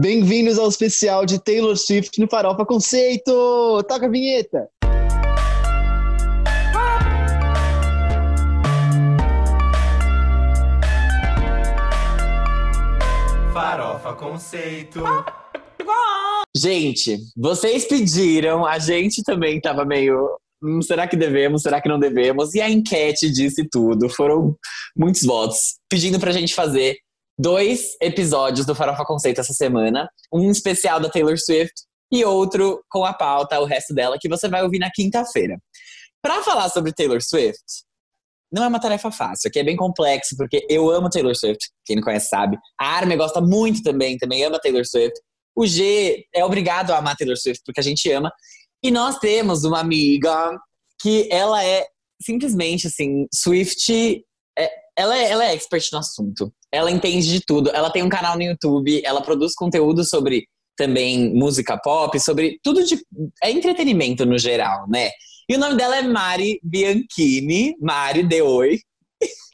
Bem-vindos ao especial de Taylor Swift no Farofa Conceito! Toca a vinheta! Farofa Conceito. Gente, vocês pediram, a gente também tava meio. "Hum, será que devemos? Será que não devemos? E a enquete disse tudo. Foram muitos votos pedindo pra gente fazer dois episódios do Farofa Conceito essa semana. Um especial da Taylor Swift e outro com a pauta, o resto dela, que você vai ouvir na quinta-feira. Pra falar sobre Taylor Swift, não é uma tarefa fácil, aqui é bem complexo, porque eu amo Taylor Swift, quem não conhece sabe. A Armin gosta muito também, também ama Taylor Swift. O G é obrigado a amar Taylor Swift, porque a gente ama. E nós temos uma amiga que ela é simplesmente assim, Swift. Ela, é, ela é expert no assunto. Ela entende de tudo. Ela tem um canal no YouTube, ela produz conteúdo sobre também música pop, sobre tudo de. É entretenimento no geral, né? E o nome dela é Mari Bianchini. Mari, dê oi.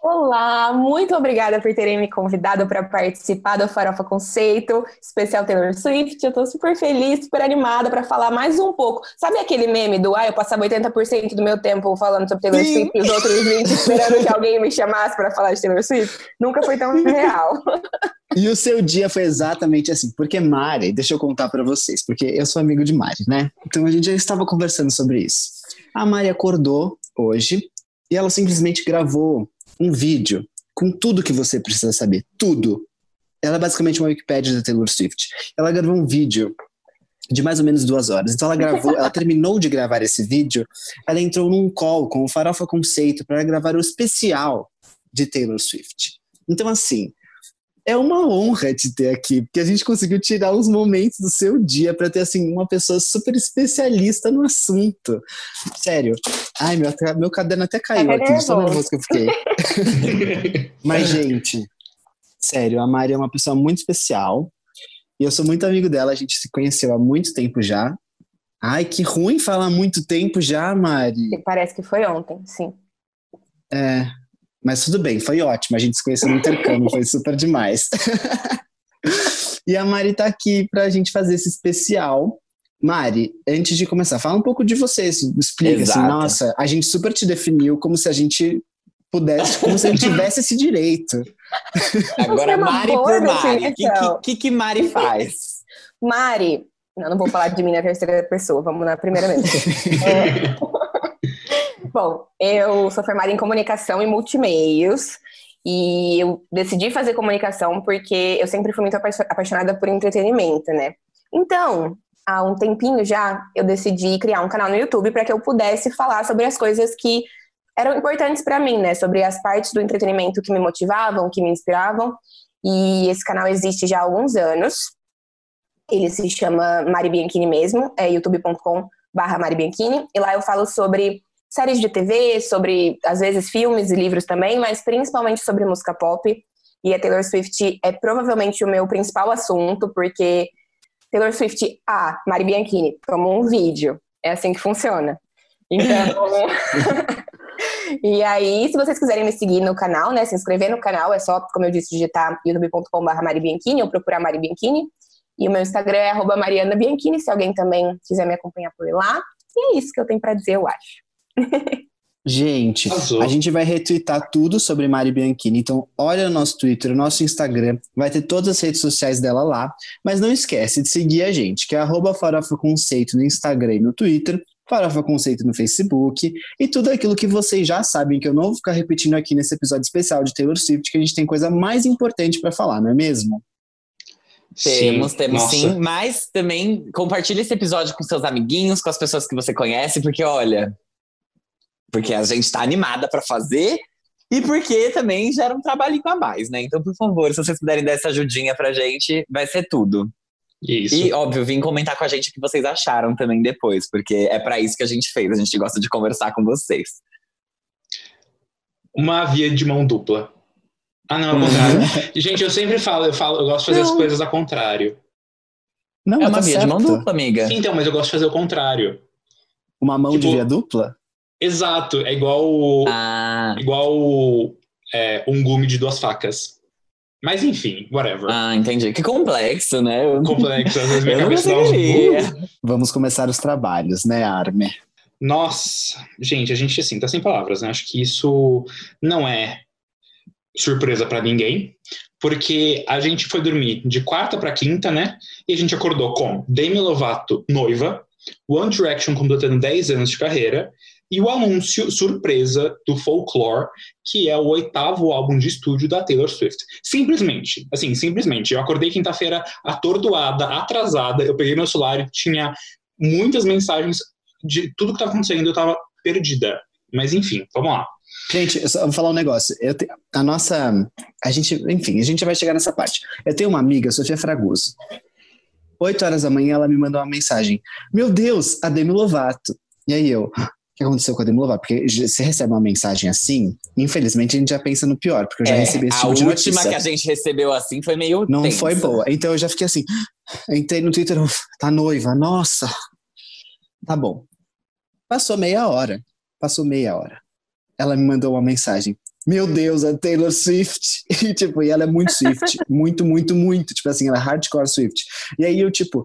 Olá, muito obrigada por terem me convidado para participar do Farofa Conceito, especial Taylor Swift. Eu tô super feliz, super animada para falar mais um pouco. Sabe aquele meme do ah, eu passava 80% do meu tempo falando sobre Taylor Sim. Swift e os outros 20 esperando que alguém me chamasse para falar de Taylor Swift? Nunca foi tão real. E o seu dia foi exatamente assim, porque Mari, deixa eu contar pra vocês, porque eu sou amigo de Mari, né? Então a gente já estava conversando sobre isso. A Mari acordou hoje e ela simplesmente gravou um vídeo com tudo que você precisa saber, tudo. Ela é basicamente uma Wikipédia da Taylor Swift. Ela gravou um vídeo de mais ou menos duas horas. Então ela gravou, ela terminou de gravar esse vídeo, ela entrou num call com o Farofa Conceito para gravar o especial de Taylor Swift. Então assim, é uma honra te ter aqui, porque a gente conseguiu tirar uns momentos do seu dia para ter assim uma pessoa super especialista no assunto. Sério. Ai, meu, meu caderno até caiu Até aqui, de tão nervoso que eu fiquei. Mas, gente, sério, a Mari é uma pessoa muito especial. E eu sou muito amigo dela, a gente se conheceu há muito tempo já. Ai, que ruim falar muito tempo já, Mari. Parece que foi ontem, sim. É, mas tudo bem, foi ótimo. A gente se conheceu no intercâmbio, foi super demais. e a Mari tá aqui pra gente fazer esse especial. Mari, antes de começar, fala um pouco de você. Explica assim, Exato. nossa, a gente super te definiu como se a gente pudesse, como se a gente tivesse esse direito. Agora, é Mari por Mari. O que, definição. que, que Mari faz? Mari, não, não vou falar de mim na terceira pessoa, vamos na primeira mesmo. É. Bom, eu sou formada em comunicação e multimeios e eu decidi fazer comunicação porque eu sempre fui muito apa- apaixonada por entretenimento, né? Então, há um tempinho já, eu decidi criar um canal no YouTube para que eu pudesse falar sobre as coisas que eram importantes para mim, né? Sobre as partes do entretenimento que me motivavam, que me inspiravam. E esse canal existe já há alguns anos. Ele se chama Mari Bianchini mesmo, é youtube.com barra. E lá eu falo sobre séries de TV, sobre, às vezes, filmes e livros também, mas principalmente sobre música pop. E a Taylor Swift é provavelmente o meu principal assunto, porque Taylor Swift, ah, Mari Bianchini, como um vídeo. É assim que funciona. Então... E aí, se vocês quiserem me seguir no canal, né, se inscrever no canal, é só, como eu disse, digitar youtube.com.br maribianchini ou procurar Mari Bianchini. E o meu Instagram é Mariana Bianchini, se alguém também quiser me acompanhar por lá. E é isso que eu tenho pra dizer, eu acho. Gente, Arrasou. a gente vai retweetar tudo sobre Mari Bianchini. Então, olha o nosso Twitter, o nosso Instagram. Vai ter todas as redes sociais dela lá. Mas não esquece de seguir a gente, que é arroba Farofa Conceito no Instagram e no Twitter. Farofa Conceito no Facebook. E tudo aquilo que vocês já sabem, que eu não vou ficar repetindo aqui nesse episódio especial de Taylor Swift, que a gente tem coisa mais importante para falar, não é mesmo? Temos, Sim, temos nossa. sim. Mas também compartilhe esse episódio com seus amiguinhos, com as pessoas que você conhece, porque olha. Porque a gente tá animada pra fazer e porque também gera um trabalhinho a mais, né? Então, por favor, se vocês puderem dar essa ajudinha pra gente, vai ser tudo. Isso. E, óbvio, vim comentar com a gente o que vocês acharam também depois, porque é pra isso que a gente fez. A gente gosta de conversar com vocês. Uma via de mão dupla. Ah, não, é contrário. Gente, eu sempre falo, eu falo, eu gosto de fazer as Não. coisas ao contrário. Não, é mas uma tá via de mão certo. dupla, amiga. Então, mas eu gosto de fazer o contrário. Uma mão de Tipo- via dupla? Exato, é igual, Ah, igual é, um gume de duas facas. Mas enfim, whatever. Ah, entendi. Que complexo, né? Complexo, às vezes minha cabeça dá uns conseguiria. burros. Vamos começar os trabalhos, né, Arme? Nossa, gente, a gente assim, tá sem palavras, né? Acho que isso não é surpresa pra ninguém, porque a gente foi dormir de quarta pra quinta, né? E a gente acordou com Demi Lovato noiva, One Direction completando 10 anos de carreira e o anúncio surpresa do Folklore, que é o oitavo álbum de estúdio da Taylor Swift. Simplesmente, assim, simplesmente. Eu acordei quinta-feira atordoada, atrasada, eu peguei meu celular e tinha muitas mensagens de tudo que estava acontecendo, eu tava perdida. Mas enfim, vamos lá. Gente, eu só vou falar um negócio. Te- a nossa. A gente, enfim, a gente vai chegar nessa parte. Eu tenho uma amiga, Sofia Fragoso. Oito horas da manhã, ela me mandou uma mensagem. Meu Deus, a Demi Lovato. E aí eu, que aconteceu com a Demi Lovato? Porque você recebe uma mensagem assim, infelizmente a gente já pensa no pior, porque eu já É, recebi esse a tipo de última notícia. que a gente recebeu assim foi meio Não tensa. foi boa. Então eu já fiquei assim. Entrei no Twitter, tá noiva, nossa. Tá bom. Passou meia hora. Passou meia hora. Ela me mandou uma mensagem. Meu Deus, a Taylor Swift. E, tipo, e ela é muito Swift. muito, muito, muito. Tipo assim, ela é hardcore Swift. E aí eu, tipo,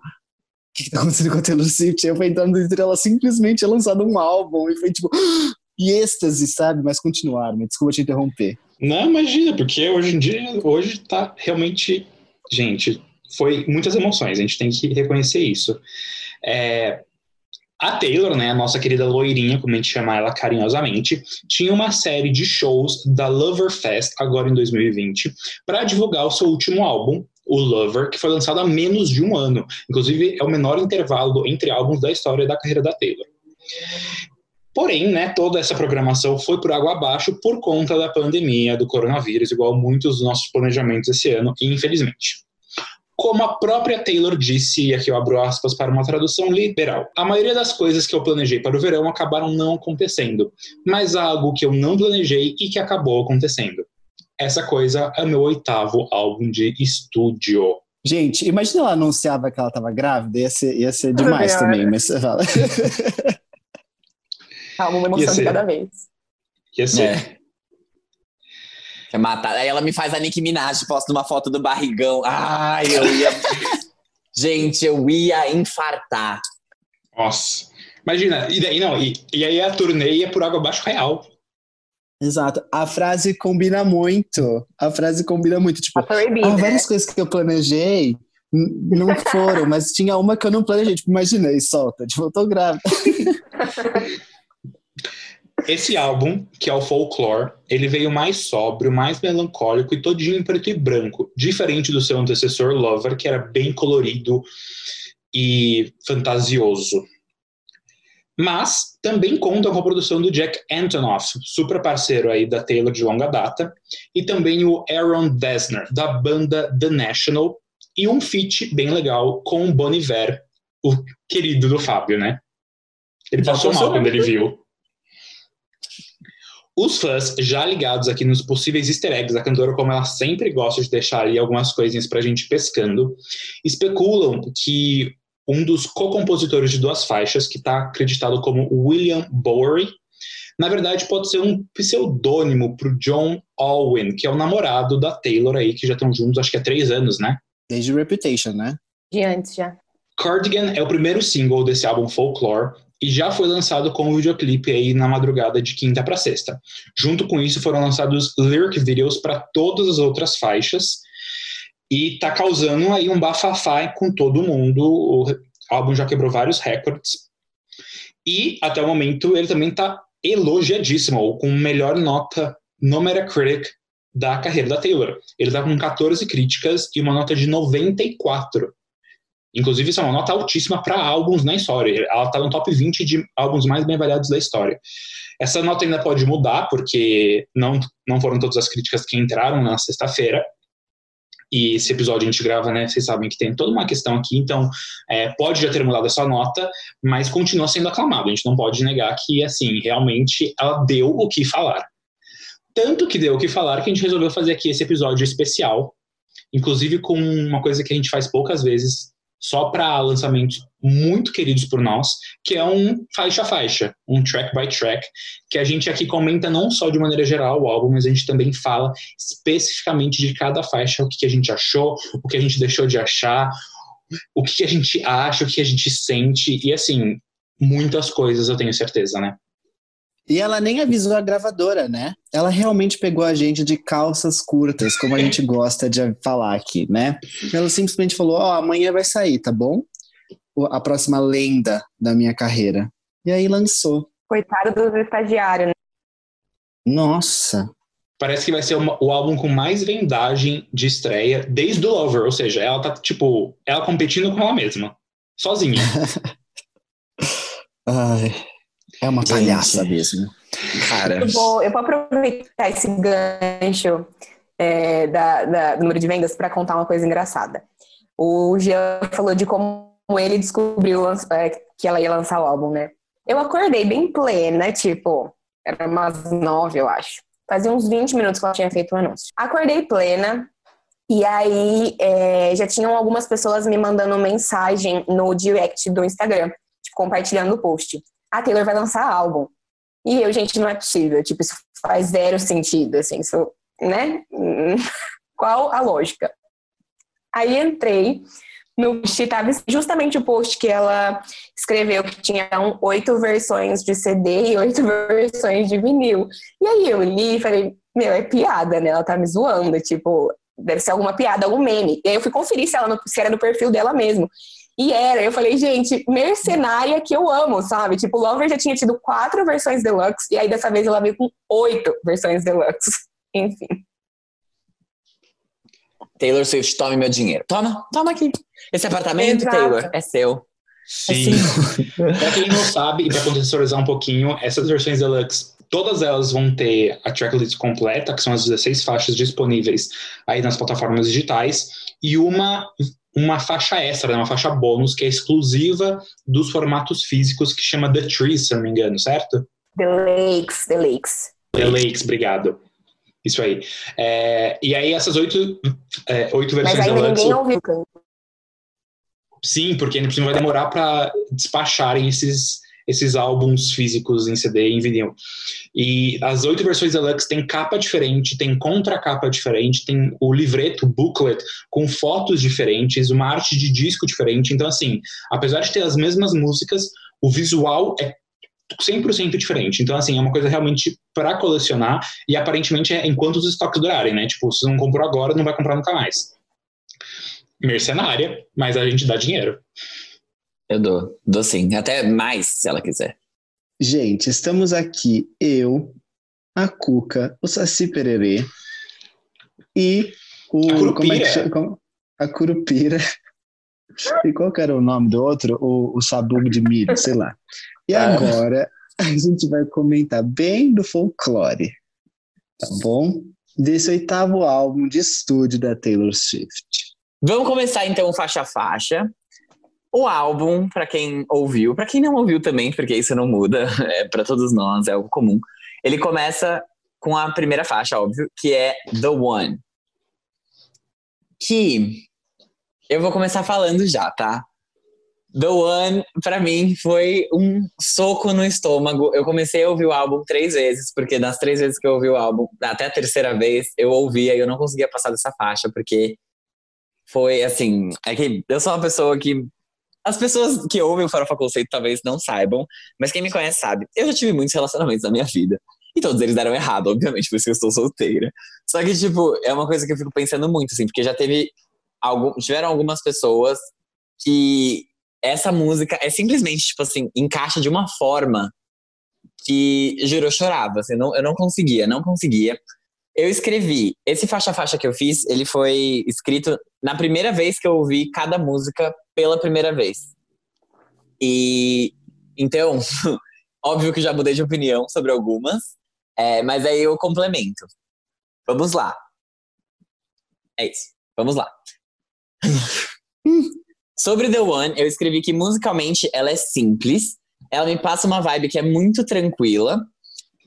que, que tá acontecendo com a Taylor Swift? Eu no Twitter, ela simplesmente tinha lançado um álbum. E foi tipo, e êxtase, sabe? Mas continuaram, me desculpa te interromper. Não, imagina, porque hoje em dia, hoje tá realmente. Gente, foi muitas emoções, a gente tem que reconhecer isso. É, a Taylor, né, a nossa querida loirinha, como a gente chama ela carinhosamente, tinha uma série de shows da Lover Fest, agora em 2020, para divulgar o seu último álbum, o Lover, que foi lançado há menos de um ano. Inclusive, é o menor intervalo entre álbuns da história da carreira da Taylor. Porém, né, toda essa programação foi por água abaixo por conta da pandemia do coronavírus, igual muitos dos nossos planejamentos esse ano, infelizmente. Como a própria Taylor disse, e aqui eu abro aspas para uma tradução literal, a maioria das coisas que eu planejei para o verão acabaram não acontecendo, mas há algo que eu não planejei e que acabou acontecendo. Essa coisa é meu oitavo álbum de estúdio. Gente, imagina ela anunciava que ela tava grávida, ia ser, ia ser demais Melhor. também, mas você fala. Calma, uma emoção de cada vez. Ia ser. É. Quer matar. Aí ela me faz a Nicki Minaj, posta uma foto do barrigão. Ai, eu ia. Gente, eu ia infartar. Nossa. Imagina, e daí não, e, e aí a turnê ia por água abaixo real. Exato. A frase combina muito. A frase combina muito. Tipo, ah, várias coisas que eu planejei não foram, mas tinha uma que eu não planejei. Tipo, imaginei, solta. Tipo, eu tô grávida. Esse álbum, que é o Folklore, ele veio mais sóbrio, mais melancólico e todinho em preto e branco, diferente do seu antecessor Lover, que era bem colorido e fantasioso. Mas também conta com a produção do Jack Antonoff, super parceiro aí da Taylor de longa data, e também o Aaron Dessner, da banda The National, e um feat bem legal com o Bon Iver, o querido do Fábio, né? Ele Já passou mal quando ele viu. Os fãs, já ligados aqui nos possíveis easter eggs da cantora, como ela sempre gosta de deixar ali algumas coisinhas pra gente pescando, especulam que um dos co-compositores de duas faixas, que está acreditado como William Bowery, na verdade pode ser um pseudônimo pro John Alwyn, que é o namorado da Taylor aí, que já estão juntos acho que há três anos, né? Desde Reputation, né? De antes já. Cardigan é o primeiro single desse álbum Folklore e já foi lançado como videoclipe aí na madrugada de quinta para sexta. Junto com isso foram lançados lyric videos para todas as outras faixas e tá causando aí um bafafá com todo mundo. O álbum já quebrou vários recordes e até o momento ele também tá elogiadíssimo, ou com melhor nota no Metacritic da carreira da Taylor. Ele tá com 14 críticas e uma nota de 94. Inclusive, isso é uma nota altíssima para álbuns na história. Ela está no top 20 de álbuns mais bem avaliados da história. Essa nota ainda pode mudar, porque não, não foram todas as críticas que entraram na sexta-feira. E esse episódio a gente grava, né? Vocês sabem que tem toda uma questão aqui, então é, pode já ter mudado essa nota, mas continua sendo aclamado. A gente não pode negar que, assim, realmente ela deu o que falar. Tanto que deu o que falar que a gente resolveu fazer aqui esse episódio especial, inclusive com uma coisa que a gente faz poucas vezes só para lançamentos muito queridos por nós, que é um faixa a faixa, um track by track, que a gente aqui comenta não só de maneira geral o álbum, mas a gente também fala especificamente de cada faixa, o que, a gente achou, o que a gente deixou de achar, o que, a gente acha, o que a gente sente, e assim, muitas coisas eu tenho certeza, né? E ela nem avisou a gravadora, né? Ela realmente pegou a gente de calças curtas, como a gente gosta de falar aqui, né? Ela simplesmente falou: Ó, oh, amanhã vai sair, tá bom? A próxima lenda da minha carreira. E aí lançou. Coitado dos estagiários, né? Nossa. Parece que vai ser uma, o álbum com mais vendagem de estreia desde o Lover, ou seja, ela tá, tipo, ela competindo com ela mesma, sozinha. Ai. É uma Gente. palhaça mesmo. Cara. Eu vou, eu vou aproveitar esse gancho é, da, da, do número de vendas para contar uma coisa engraçada. O Jean falou de como ele descobriu é, que ela ia lançar o álbum, né? Eu acordei bem plena, tipo, era umas nove, eu acho. Fazia uns 20 minutos que ela tinha feito o anúncio. Acordei plena, e aí é, já tinham algumas pessoas me mandando mensagem no direct do Instagram, tipo, compartilhando o post a Taylor vai lançar álbum. E eu, gente, não é possível. Tipo, isso faz zero sentido, assim, isso, né? Qual a lógica? Aí entrei no post, tava justamente o post que ela escreveu que tinha oito versões de CD e oito versões de vinil. E aí eu li e falei, meu, é piada, né? Ela tá me zoando, tipo, deve ser alguma piada, algum meme. E aí eu fui conferir se, ela se era no perfil dela mesmo. E era, eu falei, gente, mercenária que eu amo, sabe? Tipo, Lover já tinha tido quatro versões deluxe, e aí dessa vez ela veio com oito versões deluxe. Enfim. Taylor Swift, tome meu dinheiro. Toma, toma aqui. Esse apartamento, Exato. Taylor, é seu. Sim. É pra quem não sabe, e pra contextualizar um pouquinho, essas versões deluxe, todas elas vão ter a tracklist completa, que são as 16 faixas disponíveis aí nas plataformas digitais, e uma uma faixa extra, né, uma faixa bônus, que é exclusiva dos formatos físicos, que chama The Trees, se não me engano, certo? The Lakes, The Lakes. The Lakes, obrigado. Isso aí. É, e aí essas oito, é, oito versões Mas ainda ninguém ouviu. Sim, porque ainda vai demorar para despacharem esses, esses álbuns físicos em CD e em vinil. E as oito versões deluxe tem capa diferente, tem contracapa diferente, tem o livreto, booklet, com fotos diferentes, uma arte de disco diferente. Então, assim, apesar de ter as mesmas músicas, o visual é 100% diferente. Então, assim, é uma coisa realmente para colecionar e aparentemente é enquanto os estoques durarem, né? Tipo, se não comprou agora, não vai comprar nunca mais. Mercenária, mas a gente dá dinheiro. Eu dou, dou sim. Até mais, se ela quiser. Gente, estamos aqui, eu, a Cuca, o Saci Pererê e o. A Curupira. Como é que chama? A Curupira. E qual que era o nome do outro? O, o Sabugo de milho, sei lá. E ah. agora a gente vai comentar bem do folclore, tá bom? Desse oitavo álbum de estúdio da Taylor Swift. Vamos começar então faixa a faixa. O álbum, para quem ouviu, para quem não ouviu também, porque isso não muda, é para todos nós, é algo comum. Ele começa com a primeira faixa, óbvio, que é The One. Que eu vou começar falando já, tá? The One, para mim, foi um soco no estômago. Eu comecei a ouvir o álbum três vezes, porque nas três vezes que eu ouvi o álbum, até a terceira vez, eu ouvia e eu não conseguia passar dessa faixa, porque foi assim. É que eu sou uma pessoa que as pessoas que ouvem o Farofa Conceito talvez não saibam, mas quem me conhece sabe. Eu já tive muitos relacionamentos na minha vida. E todos eles deram errado, obviamente, por isso que eu estou solteira. Só que, tipo, é uma coisa que eu fico pensando muito, assim, porque já teve. Algum, tiveram algumas pessoas que essa música é simplesmente, tipo assim, encaixa de uma forma que, juro, eu chorava, assim, não, eu não conseguia, não conseguia. Eu escrevi, esse faixa-faixa que eu fiz, ele foi escrito na primeira vez que eu ouvi cada música pela primeira vez. E então, óbvio que já mudei de opinião sobre algumas, é, mas aí eu complemento. Vamos lá. É isso. Vamos lá. sobre The One, eu escrevi que musicalmente ela é simples, ela me passa uma vibe que é muito tranquila.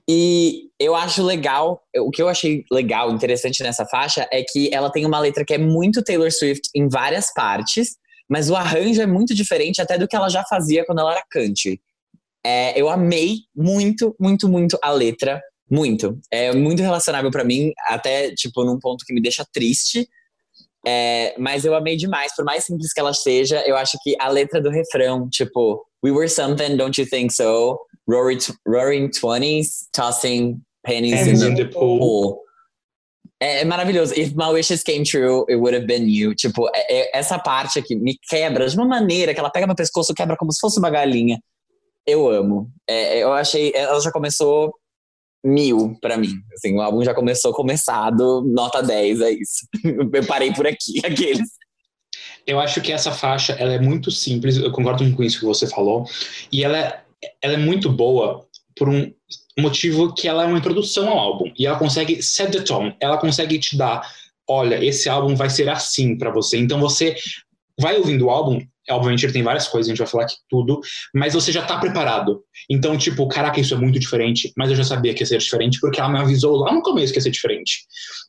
E eu acho legal, o que eu achei legal, interessante nessa faixa é que ela tem uma letra que é muito Taylor Swift em várias partes, mas o arranjo é muito diferente até do que ela já fazia quando ela era country. É, eu amei muito, muito, muito a letra. Muito. É muito relacionável para mim, até, tipo, num ponto que me deixa triste. É, mas eu amei demais, por mais simples que ela seja, eu acho que a letra do refrão, tipo, We were something, don't you think so? Roaring, roaring 20s, tossing pennies, pennies in, the, in the pool. pool. É, é, maravilhoso. If my wishes came true, it would have been you. Tipo, é, é, essa parte aqui me quebra de uma maneira que ela pega meu pescoço, quebra como se fosse uma galinha. Eu amo. É, eu achei. Ela já começou mil para mim. Assim, o álbum já começou começado, nota 10, é isso. Eu parei por aqui, aqueles. Eu acho que essa faixa, ela é muito simples, eu concordo com isso que você falou, e ela é, ela é muito boa por um motivo que ela é uma introdução ao álbum, e ela consegue set the tone, ela consegue te dar, olha, esse álbum vai ser assim para você, então você vai ouvindo o álbum Obviamente ele tem várias coisas, a gente vai falar aqui tudo, mas você já tá preparado. Então, tipo, caraca, isso é muito diferente, mas eu já sabia que ia ser diferente porque ela me avisou lá no começo que ia ser diferente.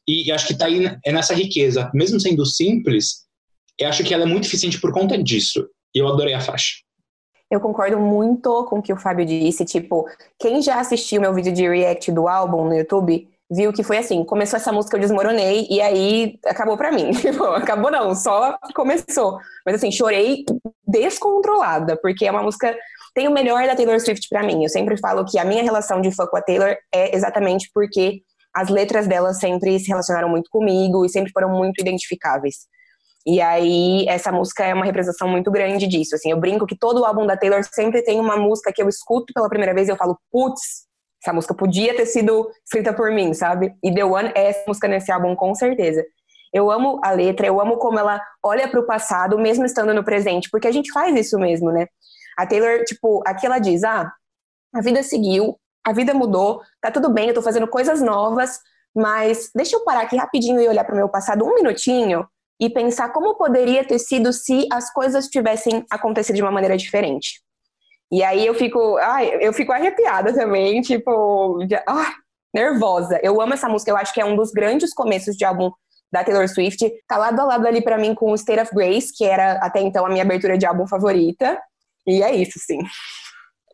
E, e acho que tá aí é nessa riqueza, mesmo sendo simples, eu acho que ela é muito eficiente por conta disso. E eu adorei a faixa. Eu concordo muito com o que o Fábio disse. Tipo, quem já assistiu meu vídeo de react do álbum no YouTube viu que foi assim, começou essa música, eu desmoronei, e aí acabou pra mim. Tipo, acabou não, só começou. Mas assim, chorei descontrolada, porque é uma música. Tem o melhor da Taylor Swift para mim. Eu sempre falo que a minha relação de fã com a Taylor é exatamente porque as letras dela sempre se relacionaram muito comigo e sempre foram muito identificáveis. E aí, essa música é uma representação muito grande disso. Assim, eu brinco que todo álbum da Taylor sempre tem uma música que eu escuto pela primeira vez e eu falo, putz, essa música podia ter sido escrita por mim, sabe? E The One é essa música nesse álbum, com certeza. Eu amo a letra, eu amo como ela olha para o passado, mesmo estando no presente, porque a gente faz isso mesmo, né? A Taylor, tipo, aqui ela diz: ah, a vida seguiu, a vida mudou, tá tudo bem, eu tô fazendo coisas novas, mas deixa eu parar aqui rapidinho e olhar para o meu passado um minutinho e pensar como poderia ter sido se as coisas tivessem acontecido de uma maneira diferente. E aí eu fico, ai, eu fico arrepiada também, tipo, ah, nervosa. Eu amo essa música, eu acho que é um dos grandes começos de álbum da Taylor Swift. Tá lado a lado ali para mim com o State of Grace, que era até então a minha abertura de álbum favorita. E é isso, sim.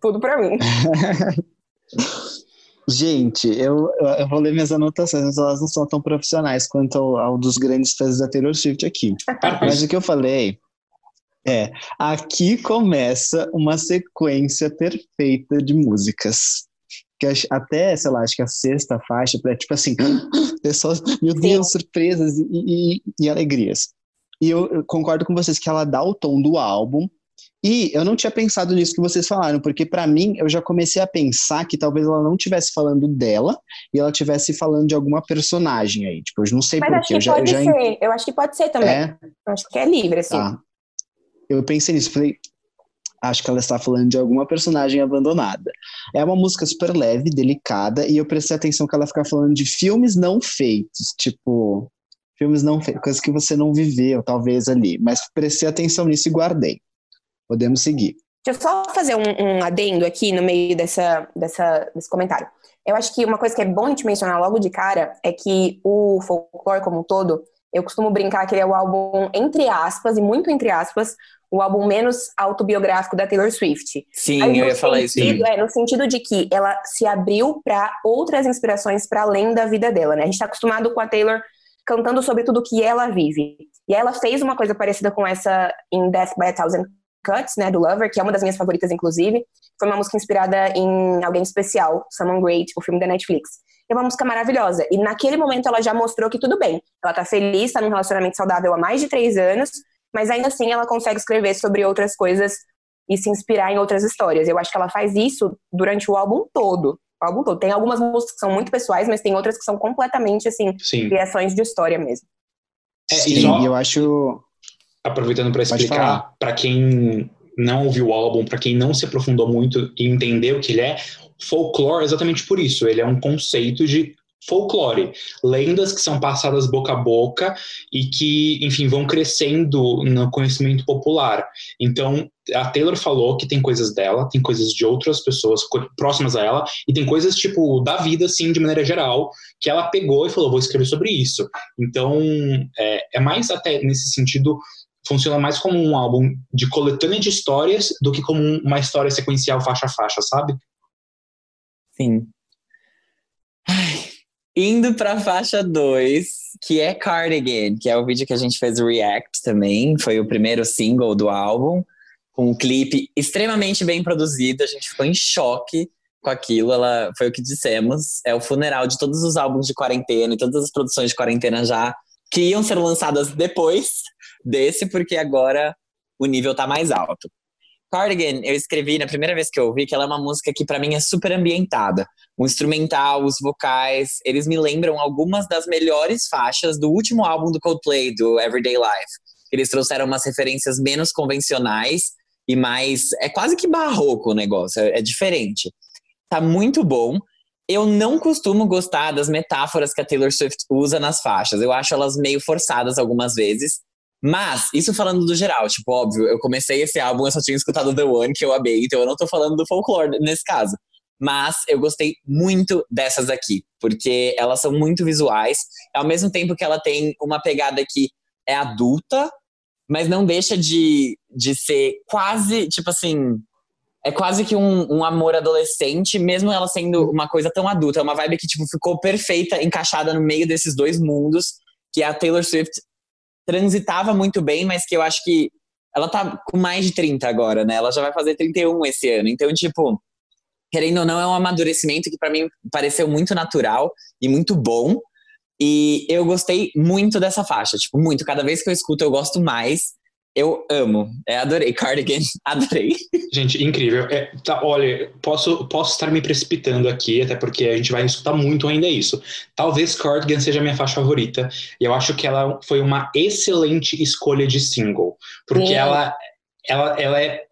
Tudo para mim. Gente, eu, eu vou ler minhas anotações, mas elas não são tão profissionais quanto ao, ao dos grandes fãs da Taylor Swift aqui. mas o que eu falei é, aqui começa uma sequência perfeita de músicas. Que até, sei lá, acho que a sexta faixa, é tipo assim, pessoas, meu Deus, Sim. surpresas e, e, e, alegrias. E eu, eu concordo com vocês que ela dá o tom do álbum, e eu não tinha pensado nisso que vocês falaram, porque para mim eu já comecei a pensar que talvez ela não estivesse falando dela e ela estivesse falando de alguma personagem aí. Tipo, eu não sei porquê. Eu pode já, ser. Eu acho que pode ser também. É? Acho que é livre, assim. Tá eu pensei nisso, falei, acho que ela está falando de alguma personagem abandonada. É uma música super leve, delicada, e eu prestei atenção que ela fica falando de filmes não feitos, tipo, filmes não feitos, coisas que você não viveu, talvez ali, mas prestei atenção nisso e guardei. Podemos seguir. Deixa eu só fazer um, um adendo aqui no meio dessa, dessa, desse comentário. Eu acho que uma coisa que é bom a gente mencionar logo de cara é que o folclore como um todo, eu costumo brincar que ele é o álbum, entre aspas, e muito entre aspas, o álbum menos autobiográfico da Taylor Swift. Sim, Aí, eu ia falar isso. É, no sentido de que ela se abriu para outras inspirações para além da vida dela, né? A gente está acostumado com a Taylor cantando sobre tudo que ela vive. E ela fez uma coisa parecida com essa em Death by a Thousand Cuts, né, do Lover, que é uma das minhas favoritas, inclusive. Foi uma música inspirada em Alguém Especial, Someone Great, o filme da Netflix. É uma música maravilhosa. E naquele momento ela já mostrou que tudo bem. Ela tá feliz, tá num relacionamento saudável há mais de três anos, mas ainda assim ela consegue escrever sobre outras coisas e se inspirar em outras histórias. Eu acho que ela faz isso durante o álbum todo. O álbum todo. Tem algumas músicas que são muito pessoais, mas tem outras que são completamente, assim, Sim. criações de história mesmo. É, Sim, só, eu acho. Aproveitando para explicar, para quem não ouviu o álbum, para quem não se aprofundou muito e entendeu o que ele é, folclore é exatamente por isso. Ele é um conceito de folclore, lendas que são passadas boca a boca e que, enfim, vão crescendo no conhecimento popular. Então, a Taylor falou que tem coisas dela, tem coisas de outras pessoas próximas a ela, e tem coisas, tipo, da vida, assim, de maneira geral, que ela pegou e falou, vou escrever sobre isso. Então, é, é mais até nesse sentido funciona mais como um álbum de coletânea de histórias do que como uma história sequencial faixa a faixa, sabe? Sim. Ai, indo pra faixa 2, que é Cardigan, que é o vídeo que a gente fez o React também. Foi o primeiro single do álbum, com um clipe extremamente bem produzido. A gente ficou em choque com aquilo. Ela foi o que dissemos. É o funeral de todos os álbuns de quarentena e todas as produções de quarentena já que iam ser lançadas depois desse, porque agora o nível tá mais alto. Cardigan, eu escrevi na primeira vez que eu ouvi que ela é uma música que para mim é super ambientada. O instrumental, os vocais, eles me lembram algumas das melhores faixas do último álbum do Coldplay, do Everyday Life. Eles trouxeram umas referências menos convencionais e mais. É quase que barroco o negócio, é, é diferente. Tá muito bom. Eu não costumo gostar das metáforas que a Taylor Swift usa nas faixas. Eu acho elas meio forçadas algumas vezes. Mas, isso falando do geral, tipo, óbvio, eu comecei esse álbum, eu só tinha escutado The One, que eu amei, então eu não tô falando do folclore nesse caso. Mas eu gostei muito dessas aqui, porque elas são muito visuais, ao mesmo tempo que ela tem uma pegada que é adulta, mas não deixa de, de ser quase, tipo assim, é quase que um, um, amor adolescente, mesmo ela sendo uma coisa tão adulta. É uma vibe que, tipo, ficou perfeita, encaixada no meio desses dois mundos, que a Taylor Swift transitava muito bem, mas que eu acho que ela tá com mais de 30 agora, né? Ela já vai fazer 31 esse ano. Então, tipo, querendo ou não, é um amadurecimento que para mim pareceu muito natural e muito bom. E eu gostei muito dessa faixa, tipo, muito. Cada vez que eu escuto, eu gosto mais. Eu amo. É, adorei. Cardigan, adorei. Gente, incrível. É, tá, olha, posso, posso estar me precipitando aqui, até porque a gente vai escutar muito ainda isso. Talvez Cardigan seja a minha faixa favorita. E eu acho que ela foi uma excelente escolha de single. Porque ela, ela, ela é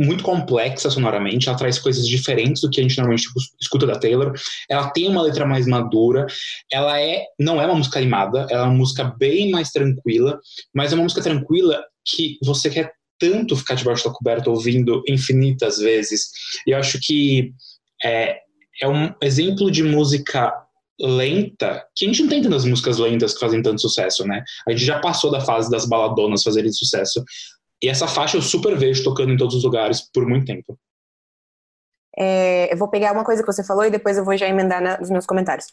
muito complexa sonoramente, ela traz coisas diferentes do que a gente normalmente tipo, escuta da Taylor. Ela tem uma letra mais madura, ela é não é uma música animada, ela é uma música bem mais tranquila, mas é uma música tranquila que você quer tanto ficar debaixo da coberta ouvindo infinitas vezes. E eu acho que é, é um exemplo de música lenta que a gente não tem tantas músicas lentas que fazem tanto sucesso, né? A gente já passou da fase das baladonas fazerem sucesso. E essa faixa eu super vejo tocando em todos os lugares por muito tempo. É, eu vou pegar uma coisa que você falou e depois eu vou já emendar na, nos meus comentários.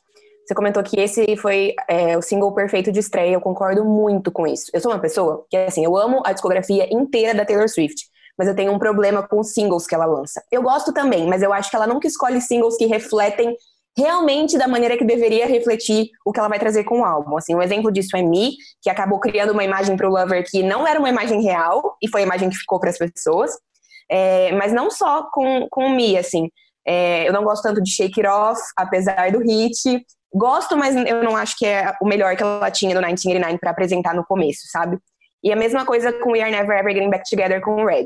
Você comentou que esse foi é, o single perfeito de estreia, eu concordo muito com isso. Eu sou uma pessoa que, assim, eu amo a discografia inteira da Taylor Swift, mas eu tenho um problema com os singles que ela lança. Eu gosto também, mas eu acho que ela nunca escolhe singles que refletem realmente da maneira que deveria refletir o que ela vai trazer com o álbum. Assim, um exemplo disso é Me, que acabou criando uma imagem para o Lover que não era uma imagem real e foi a imagem que ficou para as pessoas. É, mas não só com, com Me, assim. É, eu não gosto tanto de Shake It Off, apesar do hit. Gosto, mas eu não acho que é o melhor que ela tinha no 1989 para apresentar no começo, sabe? E a mesma coisa com We Are Never Ever Getting Back Together com o Red.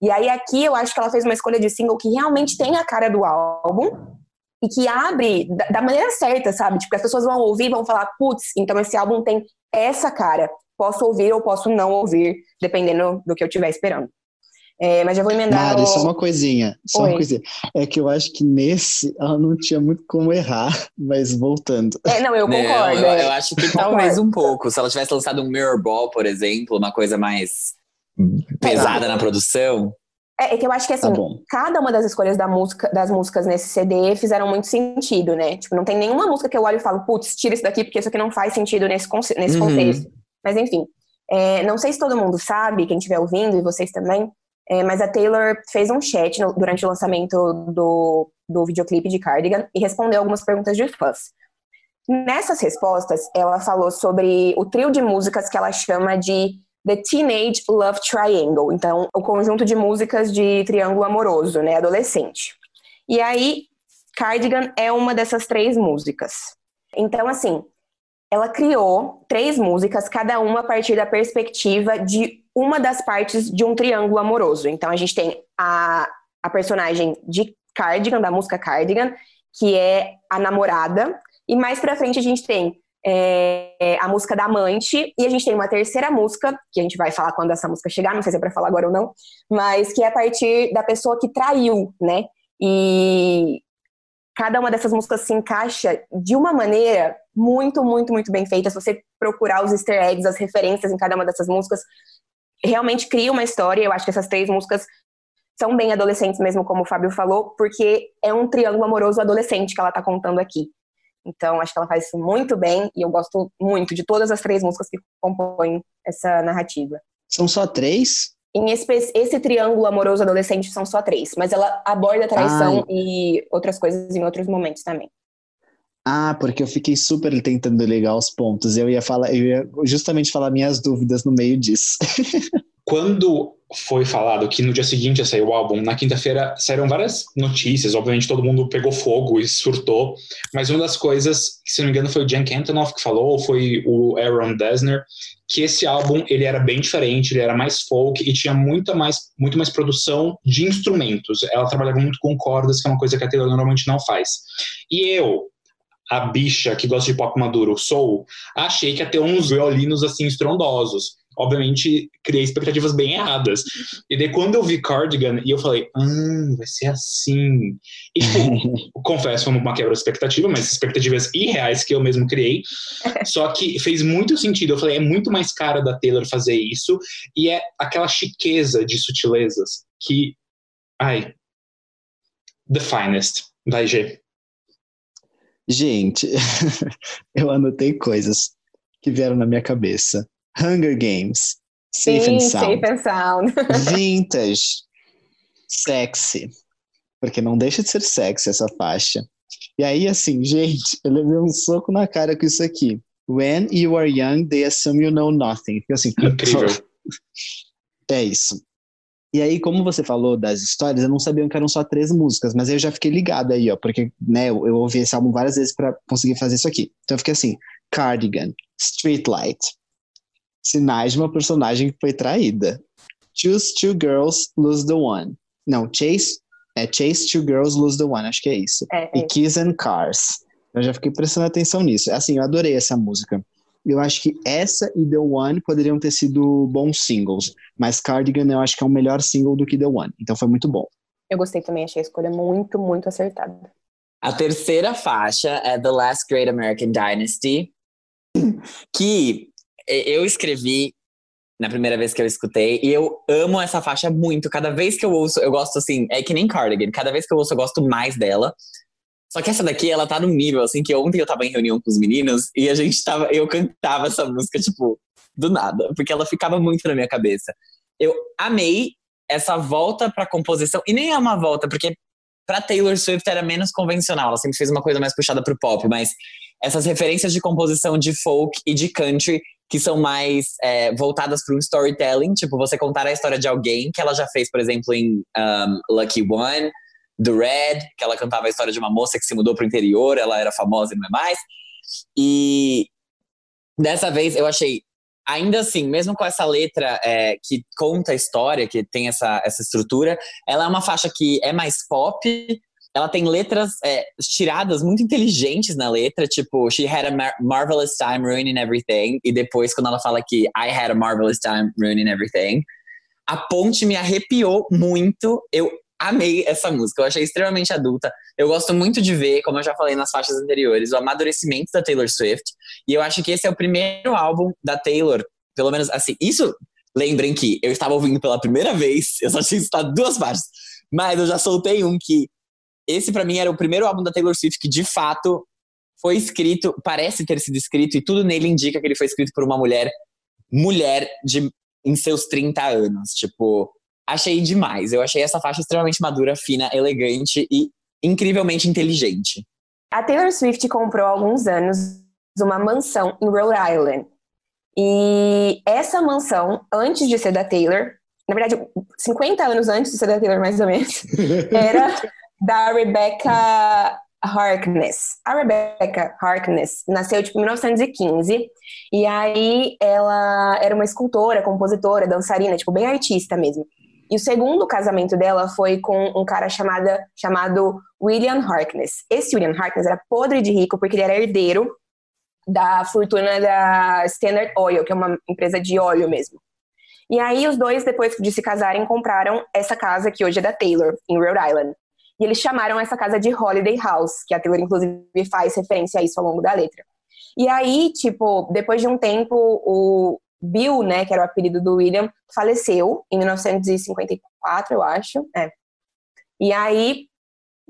E aí aqui eu acho que ela fez uma escolha de single que realmente tem a cara do álbum, e que abre da, da maneira certa, sabe? Tipo, as pessoas vão ouvir e vão falar, putz, então esse álbum tem essa cara. Posso ouvir ou posso não ouvir, dependendo do que eu estiver esperando. É, mas já vou emendar. Mari, só uma coisinha. Só Oi. uma coisinha. É que eu acho que nesse ela não tinha muito como errar, mas voltando. É, não, eu concordo. Não, eu, eu, acho que talvez um pouco. Se ela tivesse lançado um Mirror Ball, por exemplo, uma coisa mais pesada é, na produção, é, é, que eu acho que assim, tá cada uma das escolhas da música, das músicas nesse CD fizeram muito sentido, né? Tipo, não tem nenhuma música que eu olho e falo, putz, tira isso daqui porque isso aqui não faz sentido nesse, nesse uhum. contexto. Mas enfim, é, não sei se todo mundo sabe, quem estiver ouvindo e vocês também, é, mas a Taylor fez um chat no, durante o lançamento do, do videoclipe de Cardigan e respondeu algumas perguntas de fãs. Nessas respostas, ela falou sobre o trio de músicas que ela chama de The Teenage Love Triangle. Então, o conjunto de músicas de triângulo amoroso, né, adolescente. E aí, Cardigan é uma dessas três músicas. Então, assim, ela criou três músicas, cada uma a partir da perspectiva de uma das partes de um triângulo amoroso. Então, a gente tem a, a personagem de Cardigan, da música Cardigan, que é a namorada, e mais pra frente a gente tem é, a música da Amante, e a gente tem uma terceira música, que a gente vai falar quando essa música chegar, não sei se é pra falar agora ou não, mas que é a partir da pessoa que traiu, né? E cada uma dessas músicas se encaixa de uma maneira muito, muito, muito bem feita. Se você procurar os easter eggs, as referências em cada uma dessas músicas, realmente cria uma história. Eu acho que essas três músicas são bem adolescentes mesmo, como o Fábio falou, porque é um triângulo amoroso adolescente que ela tá contando aqui. Então, acho que ela faz isso muito bem e eu gosto muito de todas as três músicas que compõem essa narrativa. São só três? Em esse, esse triângulo amoroso adolescente são só três, mas ela aborda a traição Ai. e outras coisas em outros momentos também. Ah, porque eu fiquei super tentando ligar os pontos. Eu ia falar, eu ia justamente falar minhas dúvidas no meio disso. Quando foi falado que no dia seguinte ia sair o álbum, na quinta-feira saíram várias notícias, obviamente todo mundo pegou fogo e surtou, mas uma das coisas, se não me engano, foi o Jan Antonoff que falou, ou foi o Aaron Dessner, que esse álbum ele era bem diferente, ele era mais folk e tinha muita mais, muito mais produção de instrumentos. Ela trabalhava muito com cordas, que é uma coisa que a Taylor normalmente não faz. E eu, a bicha que gosta de pop maduro, sou, achei que ia ter uns violinos assim estrondosos obviamente, criei expectativas bem erradas. E daí, quando eu vi Cardigan, e eu falei, hum, vai ser assim. E, tipo, confesso, foi uma quebra de expectativa, mas expectativas irreais que eu mesmo criei. Só que fez muito sentido. Eu falei, é muito mais cara da Taylor fazer isso, e é aquela chiqueza de sutilezas que. Ai. The finest. Vai, G. Gente, eu anotei coisas que vieram na minha cabeça. Hunger Games. Safe Sim, and Sound. Safe and Sound. Vintage. Sexy. Porque não deixa de ser sexy essa faixa. E aí, assim, gente, eu levei um soco na cara com isso aqui. When you are young, they assume you know nothing. Fica assim, Incrível. É isso. E aí, como você falou das histórias, eu não sabia que eram só três músicas, mas eu já fiquei ligado aí, ó, porque, né, eu, eu ouvi esse álbum várias vezes para conseguir fazer isso aqui. Então eu fiquei assim, Cardigan, Streetlight, Sinais de uma personagem que foi traída. Choose two girls, lose the one. Não, chase. É chase two girls, lose the one. Acho que é isso. É, e Kiss and Cars. Eu já fiquei prestando atenção nisso. Assim, eu adorei essa música. Eu acho que essa e The One poderiam ter sido bons singles, mas Cardigan eu acho que é um melhor single do que The One, então foi muito bom. Eu gostei também, achei a escolha muito, muito acertada. A terceira faixa é The Last Great American Dynasty, que eu escrevi na primeira vez que eu escutei e eu amo essa faixa muito. Cada vez que eu ouço, eu gosto assim, é que nem Cardigan, cada vez que eu ouço eu gosto mais dela. Só que essa daqui, ela tá num nível assim que ontem eu tava em reunião com os meninos e a gente tava, eu cantava essa música tipo do nada, porque ela ficava muito na minha cabeça. Eu amei essa volta pra composição e nem é uma volta, porque pra Taylor Swift era menos convencional, ela sempre fez uma coisa mais puxada pro pop, mas essas referências de composição de folk e de country que são mais é, voltadas para um storytelling, tipo você contar a história de alguém que ela já fez, por exemplo, em um, Lucky One, do Red, que ela cantava a história de uma moça que se mudou para o interior, ela era famosa e não é mais. E dessa vez eu achei, ainda assim, mesmo com essa letra é, que conta a história, que tem essa, essa estrutura, ela é uma faixa que é mais pop, ela tem letras é, tiradas muito inteligentes na letra, tipo, she had a mar marvelous time ruining everything. E depois, quando ela fala que I had a marvelous time ruining everything, a ponte me arrepiou muito. Eu amei essa música, eu achei extremamente adulta. Eu gosto muito de ver, como eu já falei nas faixas anteriores, o amadurecimento da Taylor Swift. E eu acho que esse é o primeiro álbum da Taylor, pelo menos assim. Isso, lembrem que eu estava ouvindo pela primeira vez, eu só tinha escutado duas partes. Mas eu já soltei um que esse para mim era o primeiro álbum da Taylor Swift que de fato foi escrito, parece ter sido escrito e tudo nele indica que ele foi escrito por uma mulher, mulher de em seus 30 anos, tipo, achei demais. Eu achei essa faixa extremamente madura, fina, elegante e incrivelmente inteligente. A Taylor Swift comprou há alguns anos uma mansão em Rhode Island. E essa mansão, antes de ser da Taylor, na verdade, 50 anos antes de ser da Taylor, mais ou menos, era da Rebecca Harkness. A Rebecca Harkness nasceu tipo, em 1915 e aí ela era uma escultora, compositora, dançarina, tipo bem artista mesmo. E o segundo casamento dela foi com um cara chamada, chamado William Harkness. Esse William Harkness era podre de rico porque ele era herdeiro da fortuna da Standard Oil, que é uma empresa de óleo mesmo. E aí os dois, depois de se casarem, compraram essa casa que hoje é da Taylor, em Rhode Island. E eles chamaram essa casa de Holiday House, que a Taylor, inclusive, faz referência a isso ao longo da letra. E aí, tipo, depois de um tempo, o Bill, né, que era o apelido do William, faleceu em 1954, eu acho. É. E aí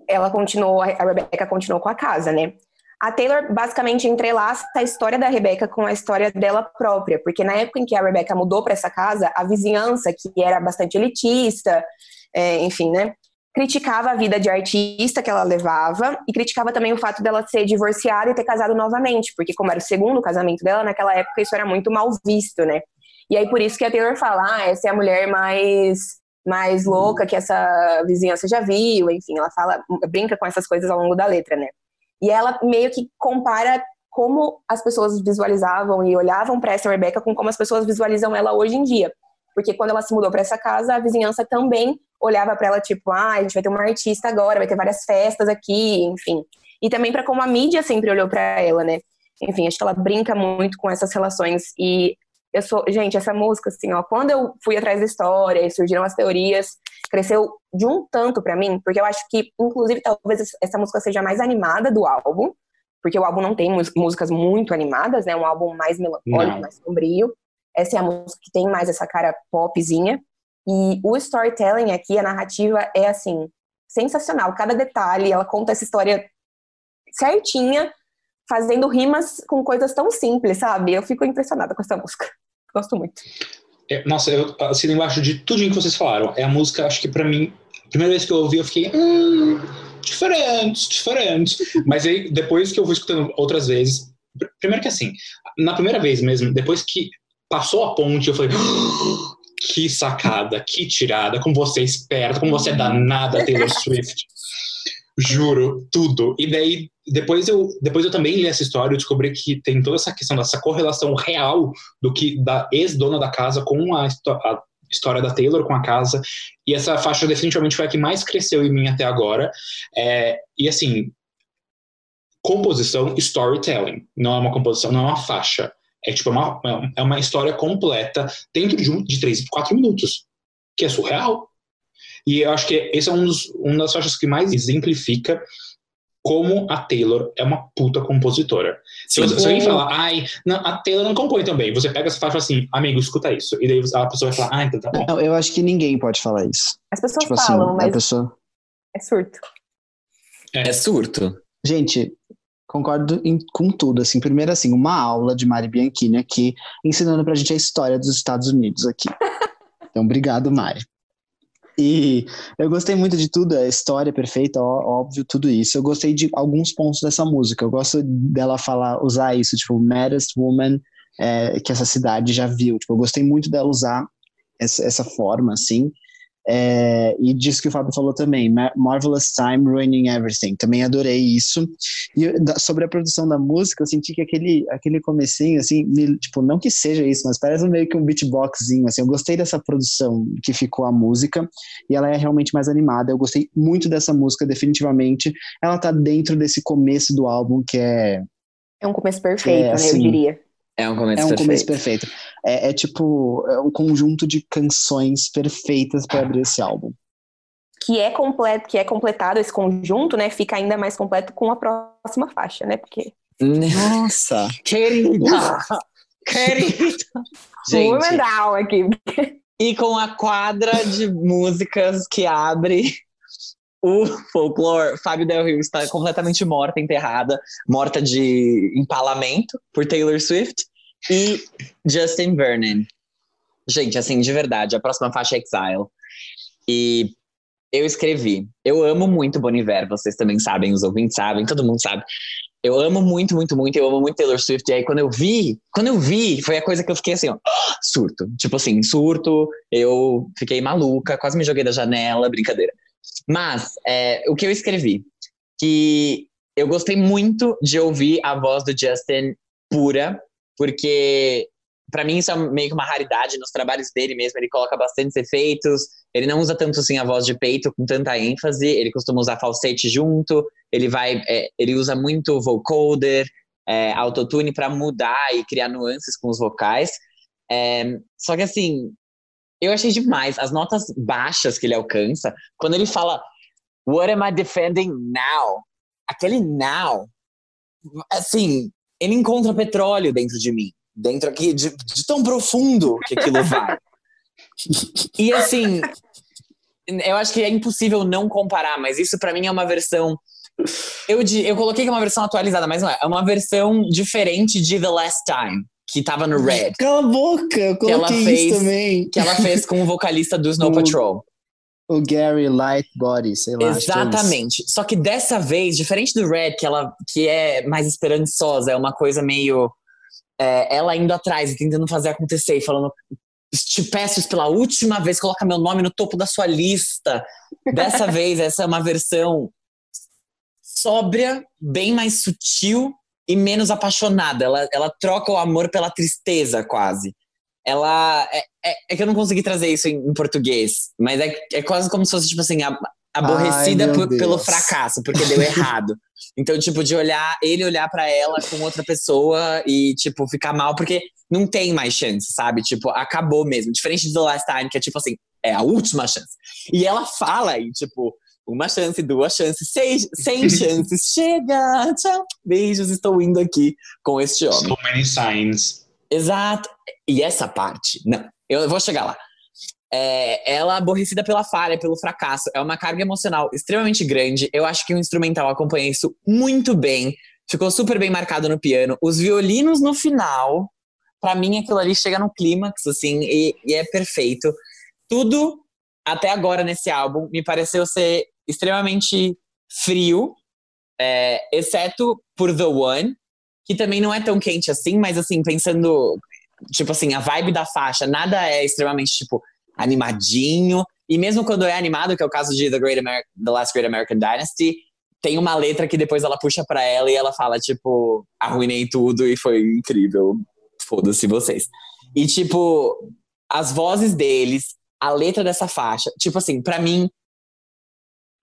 ela continuou, a Rebecca continuou com a casa, né? A Taylor basicamente entrelaça a história da Rebecca com a história dela própria, porque na época em que a Rebecca mudou para essa casa, a vizinhança, que era bastante elitista, é, enfim, né, criticava a vida de artista que ela levava e criticava também o fato dela ser divorciada e ter casado novamente, porque como era o segundo casamento dela, naquela época isso era muito mal visto, né? E aí por isso que a Taylor fala, ah, essa é a mulher mais mais louca que essa vizinhança já viu, enfim, ela fala, brinca com essas coisas ao longo da letra, né? E ela meio que compara como as pessoas visualizavam e olhavam para essa Rebecca com como as pessoas visualizam ela hoje em dia. Porque quando ela se mudou para essa casa, a vizinhança também olhava para ela tipo, ah, a gente vai ter uma artista agora, vai ter várias festas aqui, enfim. E também para como a mídia sempre olhou para ela, né? Enfim, acho que ela brinca muito com essas relações e eu sou, gente, essa música, assim, ó, quando eu fui atrás da história e surgiram as teorias, cresceu de um tanto para mim, porque eu acho que, inclusive, talvez essa música seja a mais animada do álbum, porque o álbum não tem músicas muito animadas, né? Um álbum mais melancólico, não. mais sombrio. Essa é a música que tem mais essa cara popzinha. E o storytelling aqui, a narrativa, é assim, sensacional. Cada detalhe, ela conta essa história certinha, fazendo rimas com coisas tão simples, sabe? Eu fico impressionada com essa música. Gosto muito. É, nossa, eu assino embaixo de tudo que vocês falaram. É a música, acho que para mim, a primeira vez que eu ouvi, eu fiquei. Hum, diferente, diferente. Mas aí, depois que eu fui escutando outras vezes. Primeiro que assim, na primeira vez mesmo, depois que passou a ponte, eu falei. Oh, que sacada, que tirada, como você é esperta, como você é danada, Taylor Swift. Juro, tudo. E daí, depois eu, depois eu também li essa história e descobri que tem toda essa questão dessa correlação real do que da ex-dona da casa com a, a, história da Taylor com a casa. E essa faixa definitivamente foi a que mais cresceu em mim até agora. É, e assim, composição, storytelling. Não é uma composição, não é uma faixa. É tipo uma, é uma história completa dentro de, um, de três, quatro minutos. Que é surreal. E eu acho que esse é um dos, uma das faixas que mais exemplifica como a Taylor é uma puta compositora. Se, você, se alguém falar, ai, não, a Taylor não compõe também, você pega essa faixa assim, amigo, escuta isso. E daí a pessoa vai falar, ah, então tá bom. Não, eu acho que ninguém pode falar isso. As pessoas tipo assim, falam, assim, mas pessoa... é surto. É. é surto. Gente, concordo em, com tudo. Assim, primeiro, assim, uma aula de Mari Bianchini aqui, ensinando pra gente a história dos Estados Unidos aqui. Então, obrigado, Mari. E eu gostei muito de tudo, a história perfeita, óbvio, tudo isso. Eu gostei de alguns pontos dessa música. Eu gosto dela falar, usar isso, tipo, maddest woman é, que essa cidade já viu. Tipo, eu gostei muito dela usar essa, essa forma, assim. É, e disso que o Fábio falou também, Marvelous Time Ruining Everything. Também adorei isso. E da, sobre a produção da música, eu senti que aquele, aquele comecinho, assim, me, tipo, não que seja isso, mas parece meio que um beatboxzinho, assim. Eu gostei dessa produção que ficou a música, e ela é realmente mais animada. Eu gostei muito dessa música, definitivamente. Ela tá dentro desse começo do álbum, que é... É um começo perfeito, é, assim, né, eu assim, diria. É um começo é um perfeito. começo perfeito. É, é tipo é um conjunto de canções perfeitas para abrir esse álbum. Que é completo, que é completado esse conjunto, né? Fica ainda mais completo com a próxima faixa, né? Porque nossa, querida, querida, gente. Down aqui. E com a quadra de músicas que abre o folclore, Fábio Del Rio está completamente morta, enterrada, morta de empalamento por Taylor Swift e Justin Vernon. Gente, assim, de verdade, a próxima faixa é Exile. E eu escrevi. Eu amo muito Boniver, vocês também sabem, os ouvintes sabem, todo mundo sabe. Eu amo muito, muito, muito, eu amo muito Taylor Swift. E aí, quando eu vi, quando eu vi, foi a coisa que eu fiquei assim, ó, surto. Tipo assim, surto, eu fiquei maluca, quase me joguei da janela, brincadeira. Mas, é, o que eu escrevi? Que eu gostei muito de ouvir a voz do Justin pura, porque para mim isso é meio que uma raridade nos trabalhos dele mesmo. Ele coloca bastantes efeitos, ele não usa tanto assim a voz de peito com tanta ênfase, ele costuma usar falsete junto, ele vai, é, ele usa muito vocoder, é, autotune para mudar e criar nuances com os vocais. É, só que assim, eu achei demais as notas baixas que ele alcança. Quando ele fala, What am I defending now? Aquele now, assim, ele encontra petróleo dentro de mim. dentro aqui, de, de tão profundo que aquilo vai. e assim, eu acho que é impossível não comparar, mas isso para mim é uma versão. Eu, eu coloquei que é uma versão atualizada, mas não é. É uma versão diferente de The Last Time, que tava no Red. Cala a boca, eu coloquei que ela fez, isso também. Que ela fez com o vocalista do Snow Patrol. O Gary Lightbody, sei lá. É Exatamente. Só que dessa vez, diferente do Red, que ela que é mais esperançosa, é uma coisa meio. É, ela indo atrás tentando fazer acontecer e falando: te peço pela última vez, coloca meu nome no topo da sua lista. Dessa vez, essa é uma versão sóbria, bem mais sutil e menos apaixonada. Ela, ela troca o amor pela tristeza, quase. Ela. É, é, é que eu não consegui trazer isso em, em português, mas é, é quase como se fosse, tipo assim, a, aborrecida Ai, por, pelo fracasso, porque deu errado. Então, tipo, de olhar, ele olhar para ela com outra pessoa e, tipo, ficar mal, porque não tem mais chance, sabe? Tipo, acabou mesmo. Diferente do The Last Time, que é tipo assim, é a última chance. E ela fala e, tipo, uma chance, duas chances, seis, cem chances. Chega, tchau, beijos, estou indo aqui com este homem. So many signs. Exato. E essa parte, não, eu vou chegar lá é, ela aborrecida pela falha, pelo fracasso. É uma carga emocional extremamente grande. Eu acho que o instrumental acompanha isso muito bem. Ficou super bem marcado no piano. Os violinos no final, para mim aquilo ali chega no clímax, assim, e, e é perfeito. Tudo até agora nesse álbum me pareceu ser extremamente frio, é, exceto por The One, que também não é tão quente assim, mas assim, pensando, tipo assim, a vibe da faixa, nada é extremamente, tipo, animadinho. E mesmo quando é animado, que é o caso de The, Great Amer The Last Great American Dynasty, tem uma letra que depois ela puxa para ela e ela fala, tipo, arruinei tudo e foi incrível. Foda-se vocês. E, tipo, as vozes deles, a letra dessa faixa, tipo assim, para mim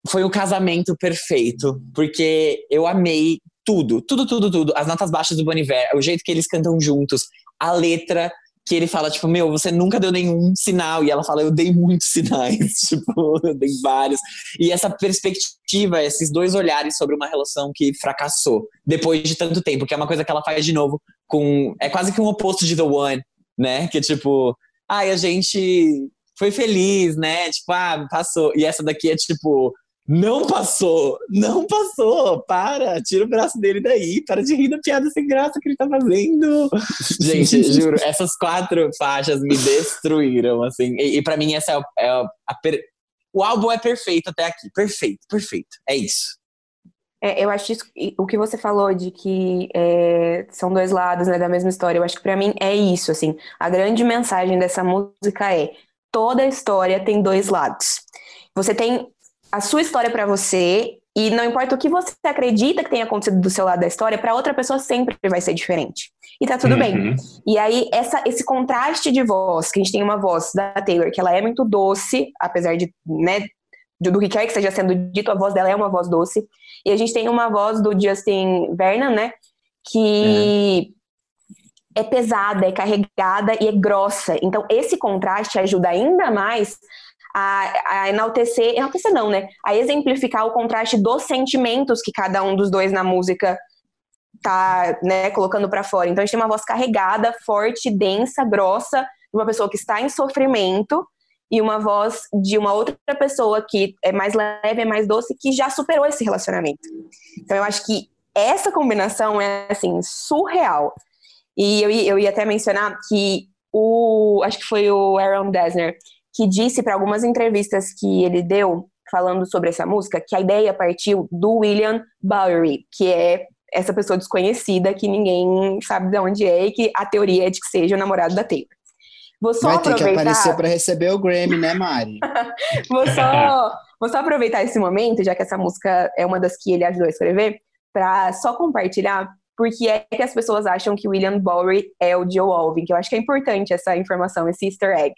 foi o casamento perfeito, porque eu amei tudo, tudo, tudo, tudo. As notas baixas do Boniver, o jeito que eles cantam juntos, a letra, que ele fala, tipo, meu, você nunca deu nenhum sinal. E ela fala, eu dei muitos sinais, tipo, eu dei vários. E essa perspectiva, esses dois olhares sobre uma relação que fracassou depois de tanto tempo, que é uma coisa que ela faz de novo com. É quase que um oposto de The One, né? Que tipo, ai, a gente foi feliz, né? Tipo, ah, passou. E essa daqui é tipo, não passou, não passou, para, tira o braço dele daí, para de rir da piada sem graça que ele tá fazendo. Gente, juro, essas quatro faixas me destruíram, assim, e, e para mim essa é, a, é a per... o álbum é perfeito até aqui, perfeito, perfeito, é isso. É, eu acho isso, o que você falou de que é, são dois lados né, da mesma história, eu acho que para mim é isso, assim, a grande mensagem dessa música é toda história tem dois lados. Você tem a sua história para você e não importa o que você acredita que tenha acontecido do seu lado da história, para outra pessoa sempre vai ser diferente. E tá tudo uhum. bem. E aí, essa, esse contraste de voz, que a gente tem uma voz da Taylor, que ela é muito doce, apesar de, né, do que quer que esteja sendo dito, a voz dela é uma voz doce. E a gente tem uma voz do Justin Vernon, né, que é. é pesada, é carregada e é grossa. Então, esse contraste ajuda ainda mais a, a enaltecer, enaltecer não, né? A exemplificar o contraste dos sentimentos que cada um dos dois na música tá, né, colocando para fora. Então a gente tem uma voz carregada, forte, densa, grossa, de uma pessoa que está em sofrimento e uma voz de uma outra pessoa que é mais leve, é mais doce, que já superou esse relacionamento. Então eu acho que essa combinação é assim surreal. E eu, eu ia até mencionar que o acho que foi o Aaron Dessner que disse para algumas entrevistas que ele deu falando sobre essa música que a ideia partiu do William Bowery, que é essa pessoa desconhecida que ninguém sabe de onde é e que a teoria é de que seja o namorado da Taylor. Vou só Vai aproveitar... ter que aparecer para receber o Grammy, né, Mari? vou, só, vou só aproveitar esse momento, já que essa música é uma das que ele ajudou a escrever, para só compartilhar porque é que as pessoas acham que William Bowery é o Joe Alvin, que eu acho que é importante essa informação, esse easter egg.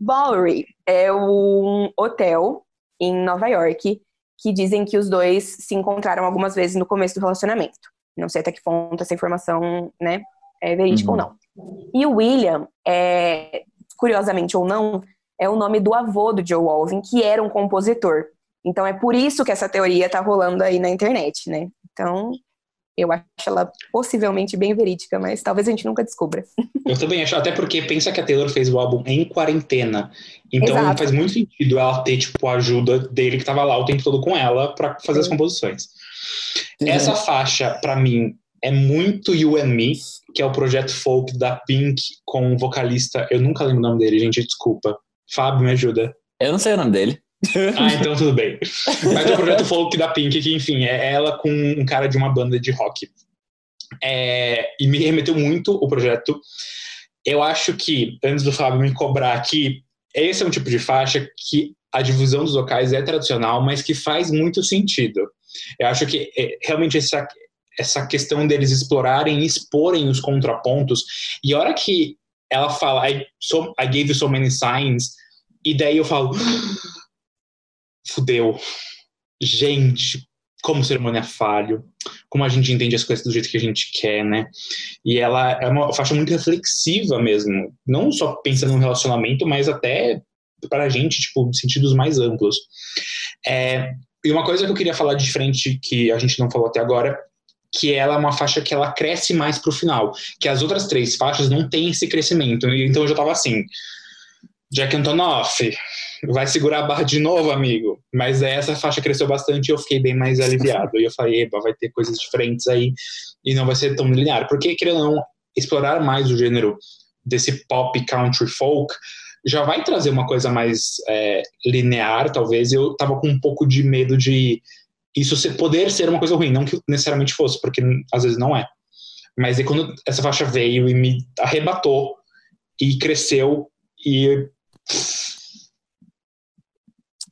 Bowery é um hotel em Nova York que dizem que os dois se encontraram algumas vezes no começo do relacionamento. Não sei até que ponto essa informação, né, é verídica uhum. ou não. E o William, é, curiosamente ou não, é o nome do avô do Joe Alvin, que era um compositor. Então é por isso que essa teoria tá rolando aí na internet, né? Então, Eu acho ela possivelmente bem verídica, mas talvez a gente nunca descubra. Eu também acho, até porque pensa que a Taylor fez o álbum em quarentena. Então Exato. faz muito sentido ela ter, tipo, a ajuda dele que tava lá o tempo todo com ela para fazer as composições. Uhum. Essa faixa, para mim, é muito You and Me, que é o projeto folk da Pink com o vocalista. Eu nunca lembro o nome dele, gente, desculpa. Fábio, me ajuda. Eu não sei o nome dele. ah, então tudo bem. Mas o projeto folk da Pink, que enfim, é ela com um cara de uma banda de rock. É, e me remeteu muito o projeto. Eu acho que, antes do Fábio me cobrar aqui, esse é um tipo de faixa que a divisão dos vocais é tradicional, mas que faz muito sentido. Eu acho que é, realmente essa, essa questão deles explorarem e exporem os contrapontos, e a hora que ela fala, I, so, I gave you so many signs, e daí eu falo, fudeu. Gente, como cerimônia falho, como a gente entende as coisas do jeito que a gente quer, né? E ela é uma faixa muito reflexiva mesmo, não só pensando no relacionamento, mas até para a gente, tipo, sentidos mais amplos. É, e uma coisa que eu queria falar de frente, que a gente não falou até agora, que ela é uma faixa que ela cresce mais pro final, que as outras três faixas não têm esse crescimento. Então eu já tava assim, Jack Antonoff, vai segurar a barra de novo, amigo. Mas essa faixa cresceu bastante e eu fiquei bem mais aliviado. e eu falei, eba, vai ter coisas diferentes aí e não vai ser tão linear. Porque, querendo ou não, explorar mais o gênero desse pop country folk já vai trazer uma coisa mais é, linear, talvez. Eu tava com um pouco de medo de isso ser, poder ser uma coisa ruim, não que necessariamente fosse, porque às vezes não é. Mas aí quando essa faixa veio e me arrebatou e cresceu e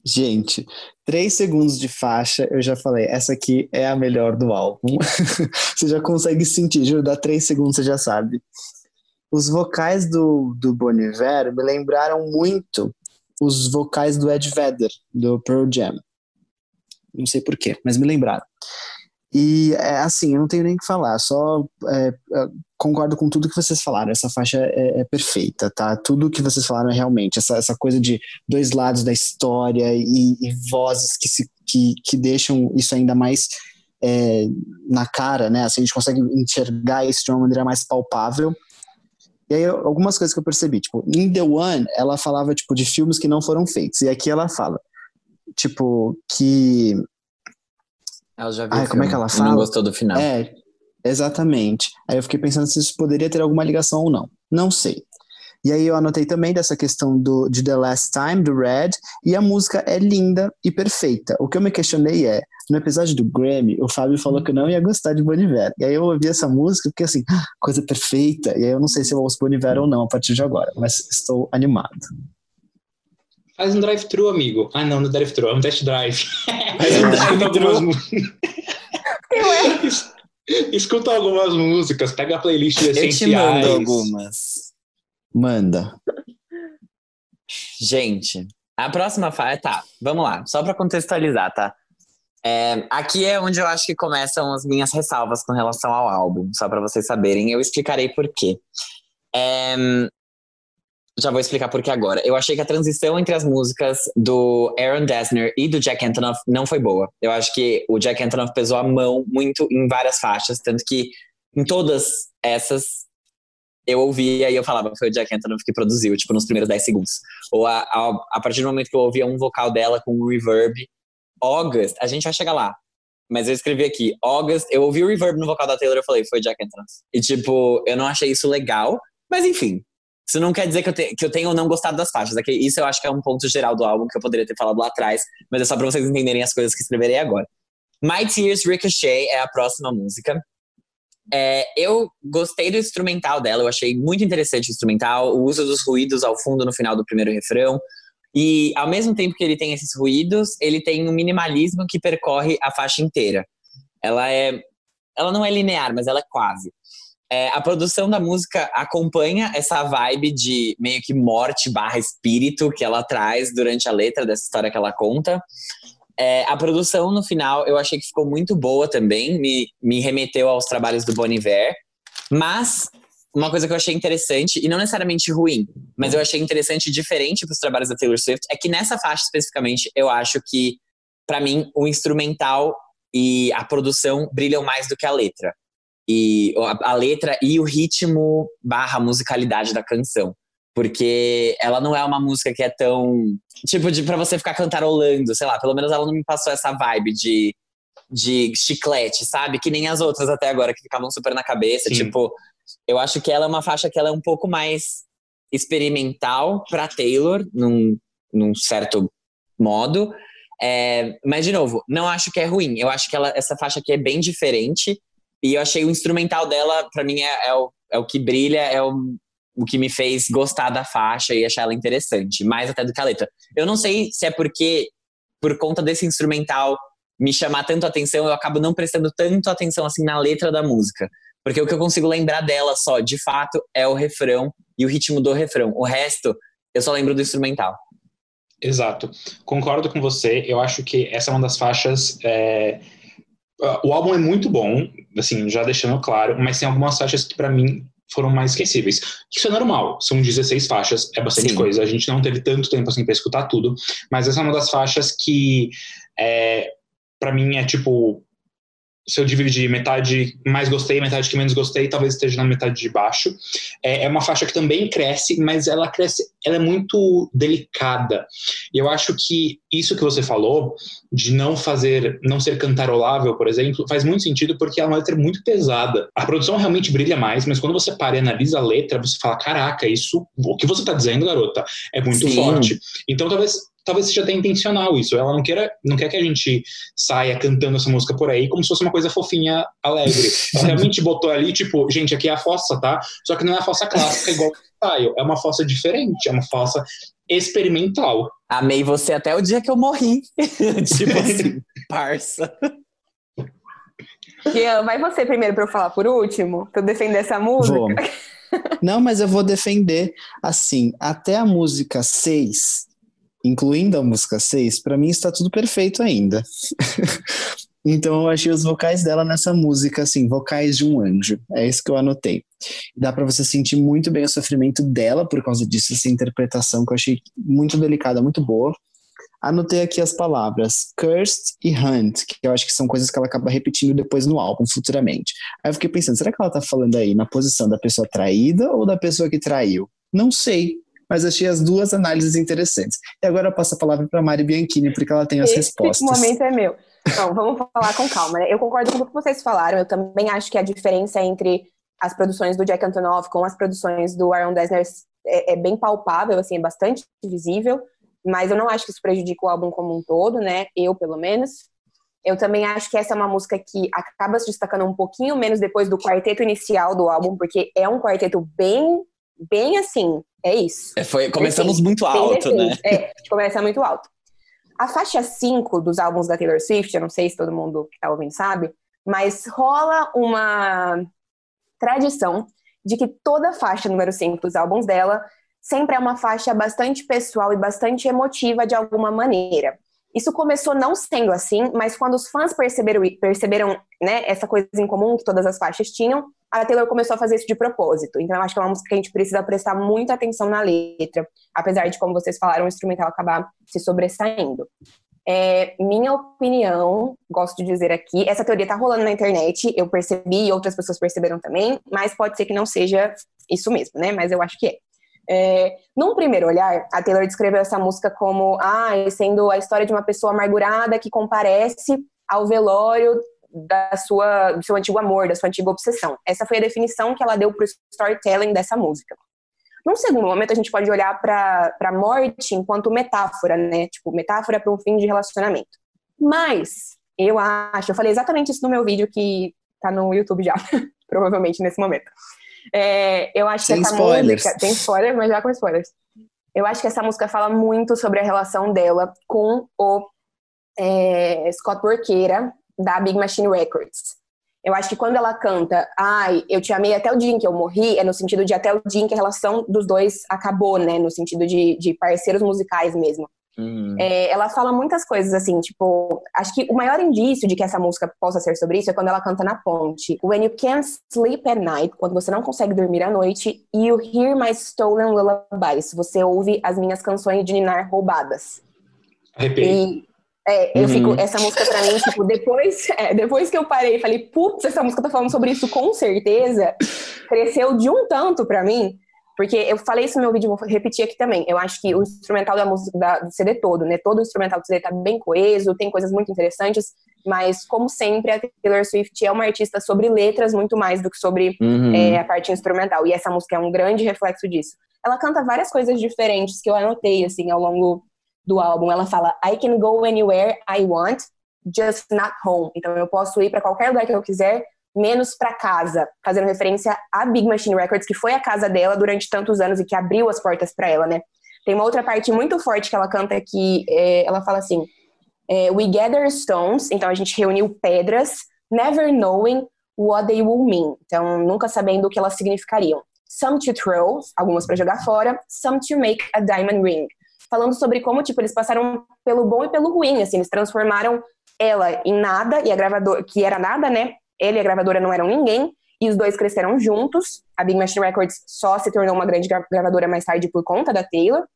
Gente, três segundos de faixa, eu já falei, essa aqui é a melhor do álbum. você já consegue sentir, juro, dá três segundos você já sabe. Os vocais do, do Bon Iver me lembraram muito os vocais do Ed Vedder, do Pearl Jam. Não sei porquê, mas me lembraram. E é, assim, eu não tenho nem o que falar, só é, é, concordo com tudo que vocês falaram. Essa faixa é, é, perfeita, tá? Tudo que vocês falaram é realmente essa, essa coisa de dois lados da história e, e vozes que, se, que, que deixam isso ainda mais é, na cara, né? Assim, a gente consegue enxergar isso de uma maneira mais palpável. E aí, algumas coisas que eu percebi, tipo, em The One, ela falava, tipo, de filmes que não foram feitos. E aqui ela fala, tipo, que ela já viu. Ai, como é que ela fala? Não gostou do final. É, exatamente. Aí eu fiquei pensando se isso poderia ter alguma ligação ou não. Não sei. E aí eu anotei também dessa questão do, de The Last Time, do Red, e a música é linda e perfeita. O que eu me questionei é, no episódio do Grammy, o Fábio falou que eu não ia gostar de Boniver. E aí eu ouvi essa música e fiquei assim, ah, coisa perfeita. E aí eu não sei se eu ouço Boniver ou não a partir de agora, mas estou animado. Faz um drive-thru, amigo. Ah, não, no drive-thru, é um test drive. Faz um drive-thru. Escuta algumas músicas, pega a playlist de essenciais. Eu te mando algumas. Manda. Gente, a próxima fase, tá, vamos lá, só para contextualizar, tá? É, aqui é onde eu acho que começam as minhas ressalvas com relação ao álbum, só para vocês saberem, eu explicarei por quê. É, já vou explicar por que agora. Eu achei que a transição entre as músicas do Aaron Dessner e do Jack Antonoff não foi boa. Eu acho que o Jack Antonoff pesou a mão muito em várias faixas, tanto que em todas essas eu ouvia e eu falava, foi o Jack Antonoff que produziu, tipo, nos primeiros 10 segundos. Ou a, a, a partir do momento que eu ouvia um vocal dela com um reverb. August, a gente vai chegar lá. Mas eu escrevi aqui, August, eu ouvi o reverb no vocal da Taylor eu falei, foi Jack Antonoff. E tipo, eu não achei isso legal, mas enfim, isso não quer dizer que eu, te, que eu tenha ou não gostado das faixas. É isso eu acho que é um ponto geral do álbum que eu poderia ter falado lá atrás, mas é só pra vocês entenderem as coisas que escreverei agora. My Tears Ricochet é a próxima música. É, eu gostei do instrumental dela, eu achei muito interessante o instrumental, o uso dos ruídos ao fundo no final do primeiro refrão. E ao mesmo tempo que ele tem esses ruídos, ele tem um minimalismo que percorre a faixa inteira. Ela é. Ela não é linear, mas ela é quase. É, a produção da música acompanha essa vibe de meio que morte barra espírito que ela traz durante a letra dessa história que ela conta. É, a produção no final eu achei que ficou muito boa também, me, me remeteu aos trabalhos do Bon Iver, mas uma coisa que eu achei interessante, e não necessariamente ruim, mas eu achei interessante diferente para os trabalhos da Taylor Swift, é que nessa faixa especificamente eu acho que, para mim, o instrumental e a produção brilham mais do que a letra. E a, a letra e o ritmo barra musicalidade da canção. Porque ela não é uma música que é tão. Tipo, de pra você ficar cantarolando, sei lá, pelo menos ela não me passou essa vibe de, de chiclete, sabe? Que nem as outras até agora, que ficavam super na cabeça. Sim. Tipo, eu acho que ela é uma faixa que ela é um pouco mais experimental para Taylor, num, num certo modo. É, mas, de novo, não acho que é ruim. Eu acho que ela, essa faixa aqui é bem diferente. E eu achei o instrumental dela, para mim, é, é, o, é o que brilha, é o, o que me fez gostar da faixa e achar ela interessante, mais até do que a letra. Eu não sei se é porque, por conta desse instrumental me chamar tanto atenção, eu acabo não prestando tanto atenção assim na letra da música. Porque o que eu consigo lembrar dela só, de fato, é o refrão e o ritmo do refrão. O resto, eu só lembro do instrumental. Exato. Concordo com você. Eu acho que essa é uma das faixas. É... O álbum é muito bom, assim, já deixando claro, mas tem algumas faixas que para mim foram mais esquecíveis. Isso é normal, são 16 faixas, é bastante Sim. coisa. A gente não teve tanto tempo assim para escutar tudo, mas essa é uma das faixas que é, para mim é tipo se eu dividir metade mais gostei, metade que menos gostei, talvez esteja na metade de baixo. É, é, uma faixa que também cresce, mas ela cresce, ela é muito delicada. E eu acho que isso que você falou, de não fazer, não ser cantarolável, por exemplo, faz muito sentido porque é uma letra muito pesada. A produção realmente brilha mais, mas quando você para e analisa a letra, você fala: caraca, isso, o que você está dizendo, garota, é muito Sim. forte. Então talvez talvez seja até intencional isso. Ela não queira, não quer que a gente saia cantando essa música por aí como se fosse uma coisa fofinha, alegre. Ela realmente botou ali, tipo, gente, aqui é a fossa, tá? Só que não é a fossa clássica igual Style, é uma fossa diferente, é uma fossa experimental. Amei você até o dia que eu morri. tipo assim, parça. Ian, vai você primeiro para eu falar por último? Pra eu defender essa música? Vou. Não, mas eu vou defender assim, até a música 6, incluindo a música 6, para mim está tudo perfeito ainda. então eu achei os vocais dela nessa música, assim, vocais de um anjo. É isso que eu anotei. Dá para você sentir muito bem o sofrimento dela por causa disso, essa interpretação que eu achei muito delicada, muito boa. Anotei aqui as palavras cursed e hunt, que eu acho que são coisas que ela acaba repetindo depois no álbum, futuramente. Aí eu fiquei pensando, será que ela tá falando aí na posição da pessoa traída ou da pessoa que traiu? Não sei, mas achei as duas análises interessantes. E agora eu passo a palavra para Mari Bianchini, porque ela tem as Esse respostas. Esse momento é meu. Então, vamos falar com calma, né? Eu concordo com o que vocês falaram, eu também acho que a diferença entre as produções do Jack Antonoff com as produções do Aaron Dessner é, é bem palpável, assim, é bastante visível, mas eu não acho que isso prejudica o álbum como um todo, né? Eu, pelo menos. Eu também acho que essa é uma música que acaba se destacando um pouquinho menos depois do quarteto inicial do álbum, porque é um quarteto bem, bem assim, é isso. É, foi, começamos muito alto, né? É, começa muito alto. A faixa 5 dos álbuns da Taylor Swift, eu não sei se todo mundo que tá ouvindo sabe, mas rola uma tradição de que toda faixa número 5 dos álbuns dela sempre é uma faixa bastante pessoal e bastante emotiva de alguma maneira. Isso começou não sendo assim, mas quando os fãs perceberam, perceberam né, essa coisa em comum que todas as faixas tinham, a Taylor começou a fazer isso de propósito. Então, eu acho que é uma música que a gente precisa prestar muita atenção na letra, apesar de, como vocês falaram, o instrumental acabar se sobressaindo. É, minha opinião, gosto de dizer aqui, essa teoria tá rolando na internet, eu percebi e outras pessoas perceberam também, mas pode ser que não seja isso mesmo, né? Mas eu acho que é. É, num primeiro olhar, a Taylor descreveu essa música como ah, sendo a história de uma pessoa amargurada que comparece ao velório da sua, do seu antigo amor, da sua antiga obsessão. Essa foi a definição que ela deu para o storytelling dessa música. Num segundo momento, a gente pode olhar para a morte enquanto metáfora, né? Tipo, metáfora para um fim de relacionamento. Mas, eu acho, eu falei exatamente isso no meu vídeo que tá no YouTube já, provavelmente nesse momento. É, eu acho Sem que essa spoilers. música. Tem spoilers, mas já com spoilers. Eu acho que essa música fala muito sobre a relação dela com o é, Scott Borqueira, da Big Machine Records. Eu acho que quando ela canta, ai, eu te amei até o dia em que eu morri, é no sentido de até o dia em que a relação dos dois acabou, né? No sentido de, de parceiros musicais mesmo. Uhum. É, ela fala muitas coisas assim, tipo, acho que o maior indício de que essa música possa ser sobre isso é quando ela canta na ponte. When you can't sleep at night, quando você não consegue dormir à noite, you hear my stolen lullabies, você ouve as minhas canções de ninar roubadas. Arrepiei. É, eu Uhum. fico, essa música pra mim, tipo, depois, é, depois que eu parei e falei, putz, essa música tá falando sobre isso com certeza, cresceu de um tanto pra mim, porque eu falei isso no meu vídeo, vou repetir aqui também. Eu acho que o instrumental da música da, do CD todo, né? Todo o instrumental do CD tá bem coeso, tem coisas muito interessantes, mas como sempre, a Taylor Swift é uma artista sobre letras muito mais do que sobre Uhum. é, a parte instrumental. E essa música é um grande reflexo disso. Ela canta várias coisas diferentes que eu anotei, assim, ao longo do álbum. Ela fala, I can go anywhere I want, just not home. Então eu posso ir para qualquer lugar que eu quiser, menos para casa. Fazendo referência à Big Machine Records, que foi a casa dela durante tantos anos e que abriu as portas para ela, né? Tem uma outra parte muito forte que ela canta que é, ela fala assim: é, We gather stones, então a gente reuniu pedras, never knowing what they will mean. Então, nunca sabendo o que elas significariam. Some to throw, algumas para jogar fora, some to make a diamond ring. Falando sobre como, tipo, eles passaram pelo bom e pelo ruim, assim, eles transformaram ela em nada e a gravadora, que era nada, né? Ele e a gravadora não eram ninguém, e os dois cresceram juntos. A Big Machine Records só se tornou uma grande gra- gravadora mais tarde por conta da Taylor.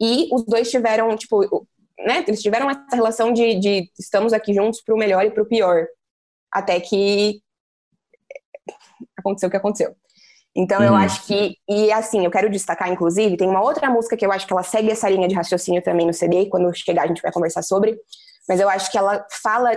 E os dois tiveram, tipo, né? Eles tiveram essa relação de, de estamos aqui juntos pro melhor e pro pior. Até que aconteceu o que aconteceu. Então eu Uhum. acho que, e assim, eu quero destacar, inclusive, tem uma outra música que eu acho que ela segue essa linha de raciocínio também no CD, e quando chegar a gente vai conversar sobre, mas eu acho que ela fala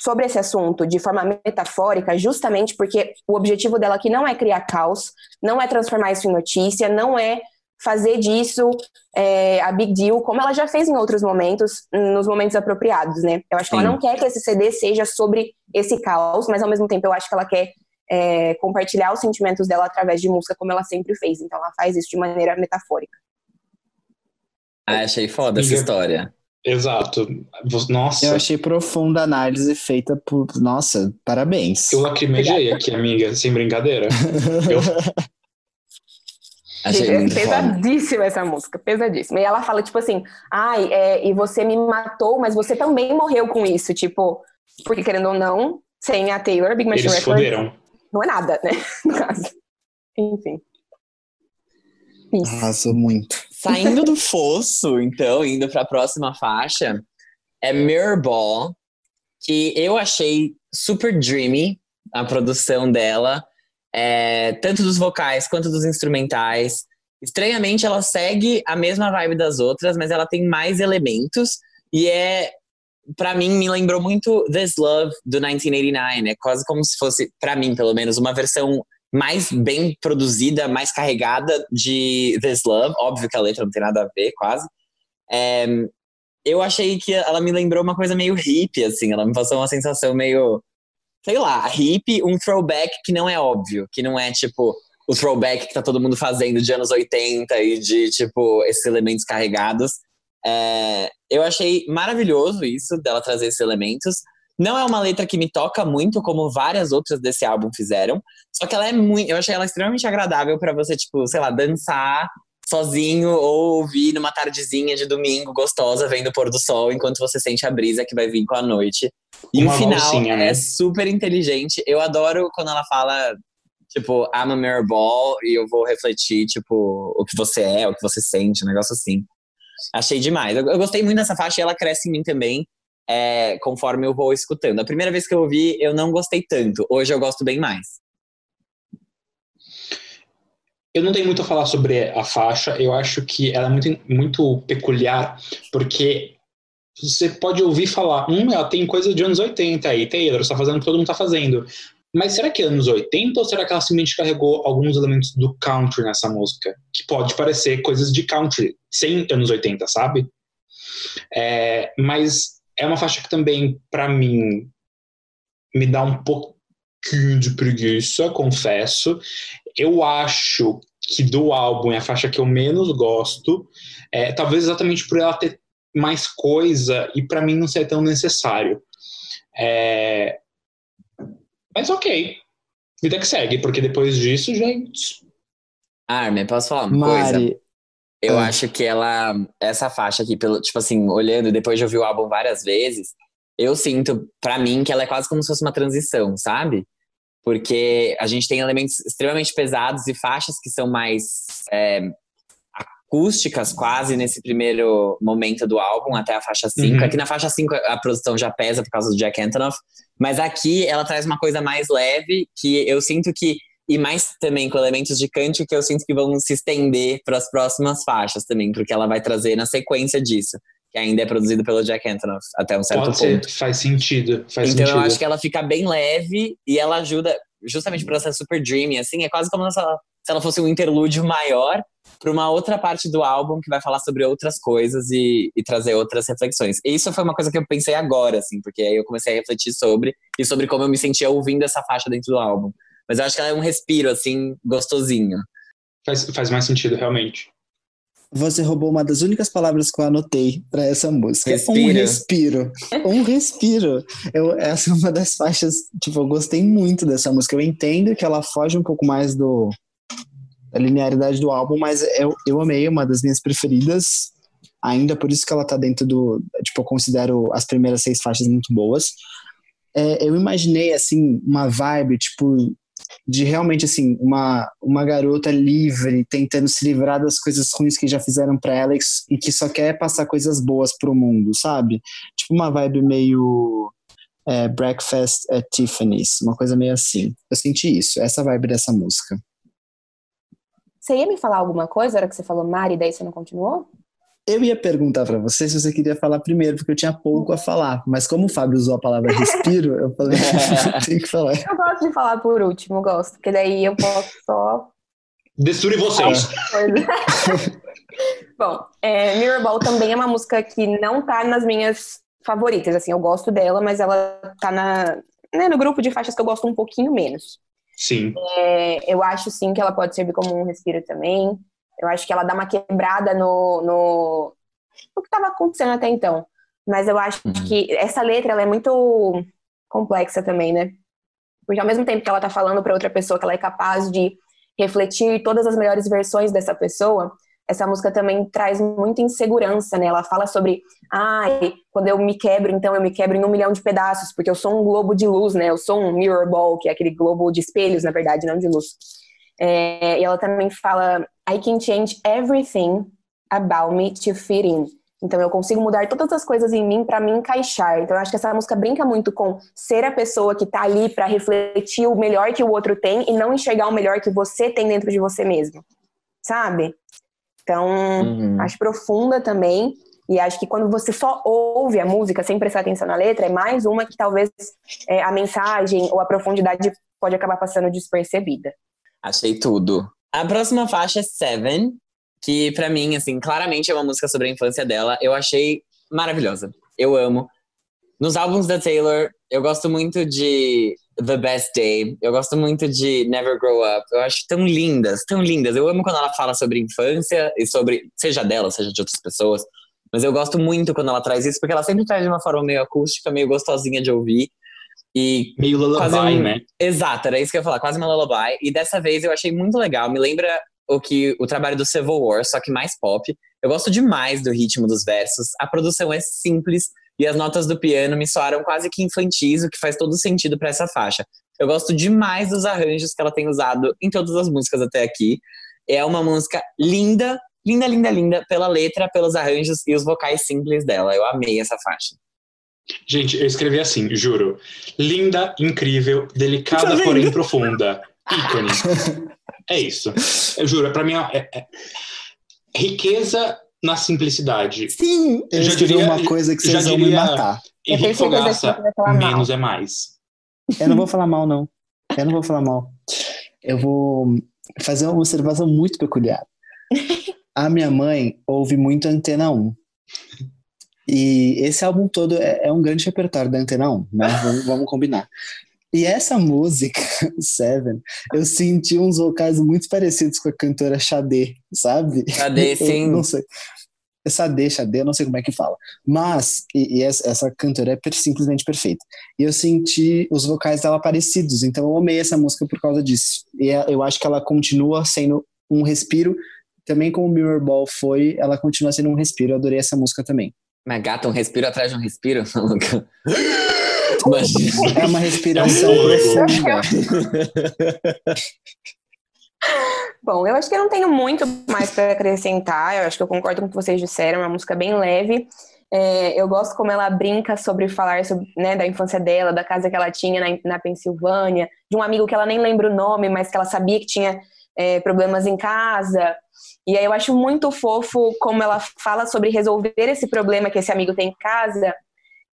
sobre esse assunto de forma metafórica, justamente porque o objetivo dela aqui não é criar caos, não é transformar isso em notícia, não é fazer disso é, a big deal, como ela já fez em outros momentos, nos momentos apropriados, né? Eu acho que ela Sim. não quer que esse CD seja sobre esse caos, mas ao mesmo tempo eu acho que ela quer é, compartilhar os sentimentos dela através de música, como ela sempre fez. Então ela faz isso de maneira metafórica. Ah, achei foda essa história. Exato. Nossa, Eu achei profunda a análise feita por. Nossa, parabéns. eu lacrimejei aqui, amiga, sem brincadeira. Eu, Achei é pesadíssima essa música, pesadíssima. E ela fala, tipo assim, ai, é, e você me matou, mas você também morreu com isso. Tipo, porque querendo ou não, sem a Taylor, Big Machine eles Records foderam. Não é nada, né? No caso. Enfim. Isso. Arrasou muito. Saindo do fosso, então, indo para a próxima faixa, é Mirrorball, que eu achei super dreamy a produção dela, é, tanto dos vocais quanto dos instrumentais. Estranhamente, ela segue a mesma vibe das outras, mas ela tem mais elementos e é, Pra mim, me lembrou muito This Love do 1989. É quase como se fosse, pra mim, pelo menos, uma versão mais bem produzida, mais carregada de This Love. Óbvio que a letra não tem nada a ver, quase. É, eu achei que ela me lembrou uma coisa meio hippie, assim. Ela me passou uma sensação meio, sei lá, hippie, um throwback que não é óbvio, que não é tipo o throwback que tá todo mundo fazendo de anos 80 e de, tipo, esses elementos carregados. É, eu achei maravilhoso isso, dela trazer esses elementos. Não é uma letra que me toca muito, como várias outras desse álbum fizeram. Só que ela é muito. Eu achei ela extremamente agradável para você, tipo, sei lá, dançar sozinho ou ouvir numa tardezinha de domingo gostosa, vendo o pôr do sol, enquanto você sente a brisa que vai vir com a noite. E Uma o final valsinha, né? é super inteligente. Eu adoro quando ela fala, tipo, I'm a mirror ball, e eu vou refletir, tipo, o que você é, o que você sente, um negócio assim. Achei demais. Eu, eu gostei muito dessa faixa e ela cresce em mim também, é, conforme eu vou escutando. A primeira vez que eu ouvi, eu não gostei tanto. Hoje eu gosto bem mais. Eu não tenho muito a falar sobre a faixa, eu acho que ela é muito, muito peculiar, porque você pode ouvir falar, hum, ela tem coisa de anos 80 aí, Taylor, está fazendo o que todo mundo está fazendo. Mas será que é anos 80 ou será que ela simplesmente carregou alguns elementos do country nessa música? Que pode parecer coisas de country, sem anos 80, sabe? É, mas é uma faixa que também, para mim, me dá um pouquinho de preguiça, confesso. Eu acho que do álbum é a faixa que eu menos gosto, é, talvez exatamente por ela ter mais coisa e para mim não ser tão necessário. É, mas ok, vida que segue, porque depois disso, gente. Armin, posso falar uma coisa? Mari, Eu Ah. acho que ela, essa faixa aqui, pelo, tipo assim, olhando, depois de ouvir o álbum várias vezes, eu sinto, pra mim, que ela é quase como se fosse uma transição, sabe? Porque a gente tem elementos extremamente pesados e faixas que são mais é, acústicas quase nesse primeiro momento do álbum, até a faixa 5. Uhum. Aqui na faixa 5 a produção já pesa por causa do Jack Antonoff, mas aqui ela traz uma coisa mais leve que eu sinto que e mais também com elementos de country que eu sinto que vão se estender para as próximas faixas também, porque ela vai trazer na sequência disso, que ainda é produzido pelo Jack Antonoff até um certo Pode ponto. ser, faz sentido. Faz Então sentido. eu acho que ela fica bem leve e ela ajuda, justamente por ela ser super dreamy, assim, é quase como se ela, se ela fosse um interlúdio maior para uma outra parte do álbum que vai falar sobre outras coisas e, e trazer outras reflexões. E isso foi uma coisa que eu pensei agora, assim, porque aí eu comecei a refletir sobre e sobre como eu me sentia ouvindo essa faixa dentro do álbum. Mas eu acho que ela é um respiro, assim, gostosinho. Faz, faz mais sentido, realmente. Você roubou uma das únicas palavras que eu anotei pra essa música. Um Respiro. respiro. Um respiro. Eu, essa é uma das faixas, tipo, eu gostei muito dessa música. Eu entendo que ela foge um pouco mais do da linearidade do álbum, mas eu, eu amei, uma das minhas preferidas. Ainda por isso que ela tá dentro do. Tipo, eu considero as primeiras seis faixas muito boas. É, eu imaginei, assim, uma vibe, tipo, de realmente assim uma, uma garota livre tentando se livrar das coisas ruins que já fizeram para ela e, e que só quer passar coisas boas pro mundo, sabe? Tipo uma vibe meio é, Breakfast at Tiffany's, uma coisa meio assim. Eu senti isso, essa vibe dessa música. Você ia me falar alguma coisa na hora que você falou Mari, daí você não continuou? Eu ia perguntar para você se você queria falar primeiro, porque eu tinha pouco a falar. Mas como o Fábio usou a palavra respiro, eu falei, tem que falar. Eu gosto de falar por último, gosto, porque daí eu posso só Destrui vocês. Bom, é, Mirrorball também é uma música que não tá nas minhas favoritas, assim, eu gosto dela, mas ela tá na, né, no grupo de faixas que eu gosto um pouquinho menos. Sim. É, eu acho, sim, que ela pode servir como um respiro também. Eu acho que ela dá uma quebrada no, no, no que estava acontecendo até então. Mas eu acho Uhum. que essa letra ela é muito complexa também, né? Porque ao mesmo tempo que ela tá falando para outra pessoa que ela é capaz de refletir todas as melhores versões dessa pessoa, essa música também traz muita insegurança, né? Ela fala sobre, ai, quando eu me quebro, então eu me quebro em um milhão de pedaços, porque eu sou um globo de luz, né? Eu sou um mirror ball, que é aquele globo de espelhos, na verdade, não de luz. É, e ela também fala, I can change everything about me to fit in. Então eu consigo mudar todas as coisas em mim para me encaixar. Então eu acho que essa música brinca muito com ser a pessoa que tá ali para refletir o melhor que o outro tem e não enxergar o melhor que você tem dentro de você mesmo. Sabe? Então, Uhum. acho profunda também. E acho que quando você só ouve a música sem prestar atenção na letra, é mais uma que talvez é, a mensagem ou a profundidade pode acabar passando despercebida. Achei tudo. A próxima faixa é Seven, que pra mim, assim, claramente é uma música sobre a infância dela. Eu achei maravilhosa. Eu amo. Nos álbuns da Taylor, eu gosto muito de The Best Day. Eu gosto muito de Never Grow Up. Eu acho tão lindas, tão lindas. Eu amo quando ela fala sobre infância e sobre, seja dela, seja de outras pessoas. Mas eu gosto muito quando ela traz isso, porque ela sempre traz de uma forma meio acústica, meio gostosinha de ouvir. E Meio lullaby, um- né? Exato, era isso que eu ia falar, quase uma lullaby. E dessa vez eu achei muito legal. Me lembra o que o trabalho do Civil War, só que mais pop. Eu gosto demais do ritmo dos versos. A produção é simples e as notas do piano me soaram quase que infantis, o que faz todo sentido para essa faixa. Eu gosto demais dos arranjos que ela tem usado em todas as músicas até aqui. É uma música linda, linda, linda, linda, pela letra, pelos arranjos e os vocais simples dela. Eu amei essa faixa. Gente, eu escrevi assim, juro. Linda, incrível, Tá delicada, vendo? porém profunda. Ícone. é isso. Eu juro, pra mim é, é- é riqueza na simplicidade. Sim! Eu Já diria- uma coisa que já vocês vão me matar. Henrique Fogaça, falar mal. menos é mais. Eu não vou falar mal, não. Eu não vou falar mal. Eu vou fazer uma observação muito peculiar. A minha mãe ouve muito Antena 1. E esse álbum todo é, é um grande repertório da Antena 1, né? Vamos, vamos combinar. E essa música, Seven, eu senti uns vocais muito parecidos com a cantora Xadê, sabe? Cadê, Eu sim? não sei. Xadê, Xadê, eu não sei como é que fala. Mas, e, e essa, essa cantora é per- simplesmente perfeita. E eu senti os vocais dela parecidos, então eu amei essa música por causa disso. E é- eu acho que ela continua sendo um respiro, também como o Mirror Ball foi, ela continua sendo um respiro. Eu adorei essa música também. Mas gata, um respiro atrás de um respiro? maluca? Imagina. É uma respiração É profunda. Bom, eu acho que eu não tenho muito mais para acrescentar. Eu acho que eu concordo com o que vocês disseram. É uma música bem leve. É, eu gosto como ela brinca sobre falar sobre, né, da infância dela, da casa que ela tinha na, na Pensilvânia, de um amigo que ela nem lembra o nome, mas que ela sabia que tinha é, problemas em casa. E aí eu acho muito fofo como ela fala sobre resolver esse problema que esse amigo tem em casa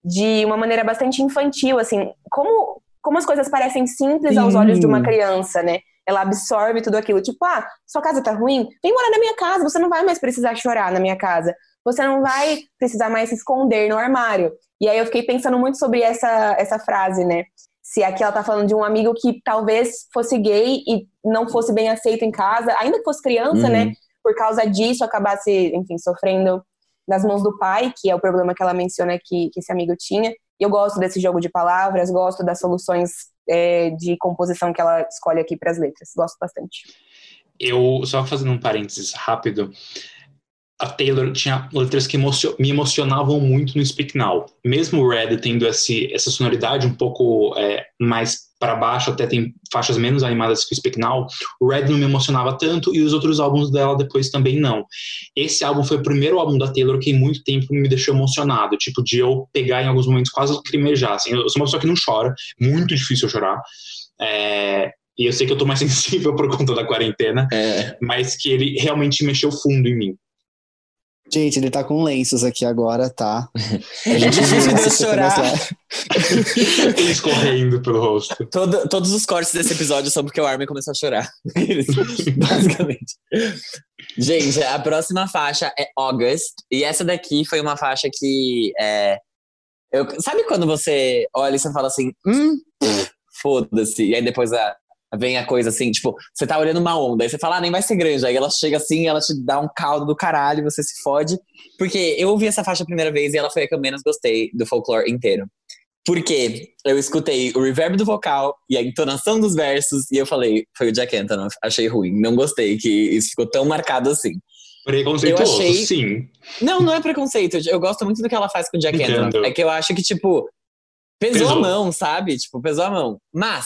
de uma maneira bastante infantil, assim, como, como as coisas parecem simples Sim. aos olhos de uma criança, né? Ela absorve tudo aquilo, tipo, ah, sua casa tá ruim? Vem morar na minha casa, você não vai mais precisar chorar na minha casa. Você não vai precisar mais se esconder no armário. E aí eu fiquei pensando muito sobre essa, essa frase, né? Se aqui ela tá falando de um amigo que talvez fosse gay e não fosse bem aceito em casa, ainda que fosse criança, né? uhum. né? Por causa disso, acabasse, enfim, sofrendo nas mãos do pai, que é o problema que ela menciona que, que esse amigo tinha. E eu gosto desse jogo de palavras, gosto das soluções é, de composição que ela escolhe aqui para as letras. Gosto bastante. Eu, só fazendo um parênteses rápido, a Taylor tinha letras que me emocionavam muito no Speak Now. Mesmo o Red tendo esse, essa sonoridade um pouco é, mais para baixo, até tem faixas menos animadas que o Speak Now, o Red não me emocionava tanto e os outros álbuns dela depois também não. Esse álbum foi o primeiro álbum da Taylor que em muito tempo me deixou emocionado, tipo, de eu pegar em alguns momentos quase crimejar. Assim, eu sou uma pessoa que não chora, muito difícil eu chorar. É, e eu sei que eu tô mais sensível por conta da quarentena, é. mas que ele realmente mexeu fundo em mim. Gente, ele tá com lenços aqui agora, tá? É difícil de eu chorar. Escorrendo pelo rosto. Todo, todos os cortes desse episódio são porque o Armin começou a chorar. Basicamente. Gente, a próxima faixa é August. E essa daqui foi uma faixa que. É, eu, sabe quando você olha e você fala assim, hum, foda-se. E aí depois a, vem a coisa assim, tipo, você tá olhando uma onda, aí você fala, ah, nem vai ser grande. Aí ela chega assim, ela te dá um caldo do caralho, você se fode. Porque eu ouvi essa faixa a primeira vez e ela foi a que eu menos gostei do folclore inteiro. Porque eu escutei o reverb do vocal e a entonação dos versos e eu falei, foi o Jack Antonoff, achei ruim, não gostei que isso ficou tão marcado assim. Preconceituoso, achei... sim. Não, não é preconceito. Eu gosto muito do que ela faz com o Jack Antonoff. É que eu acho que, tipo, pesou, pesou, a mão, sabe? Tipo, pesou a mão. Mas,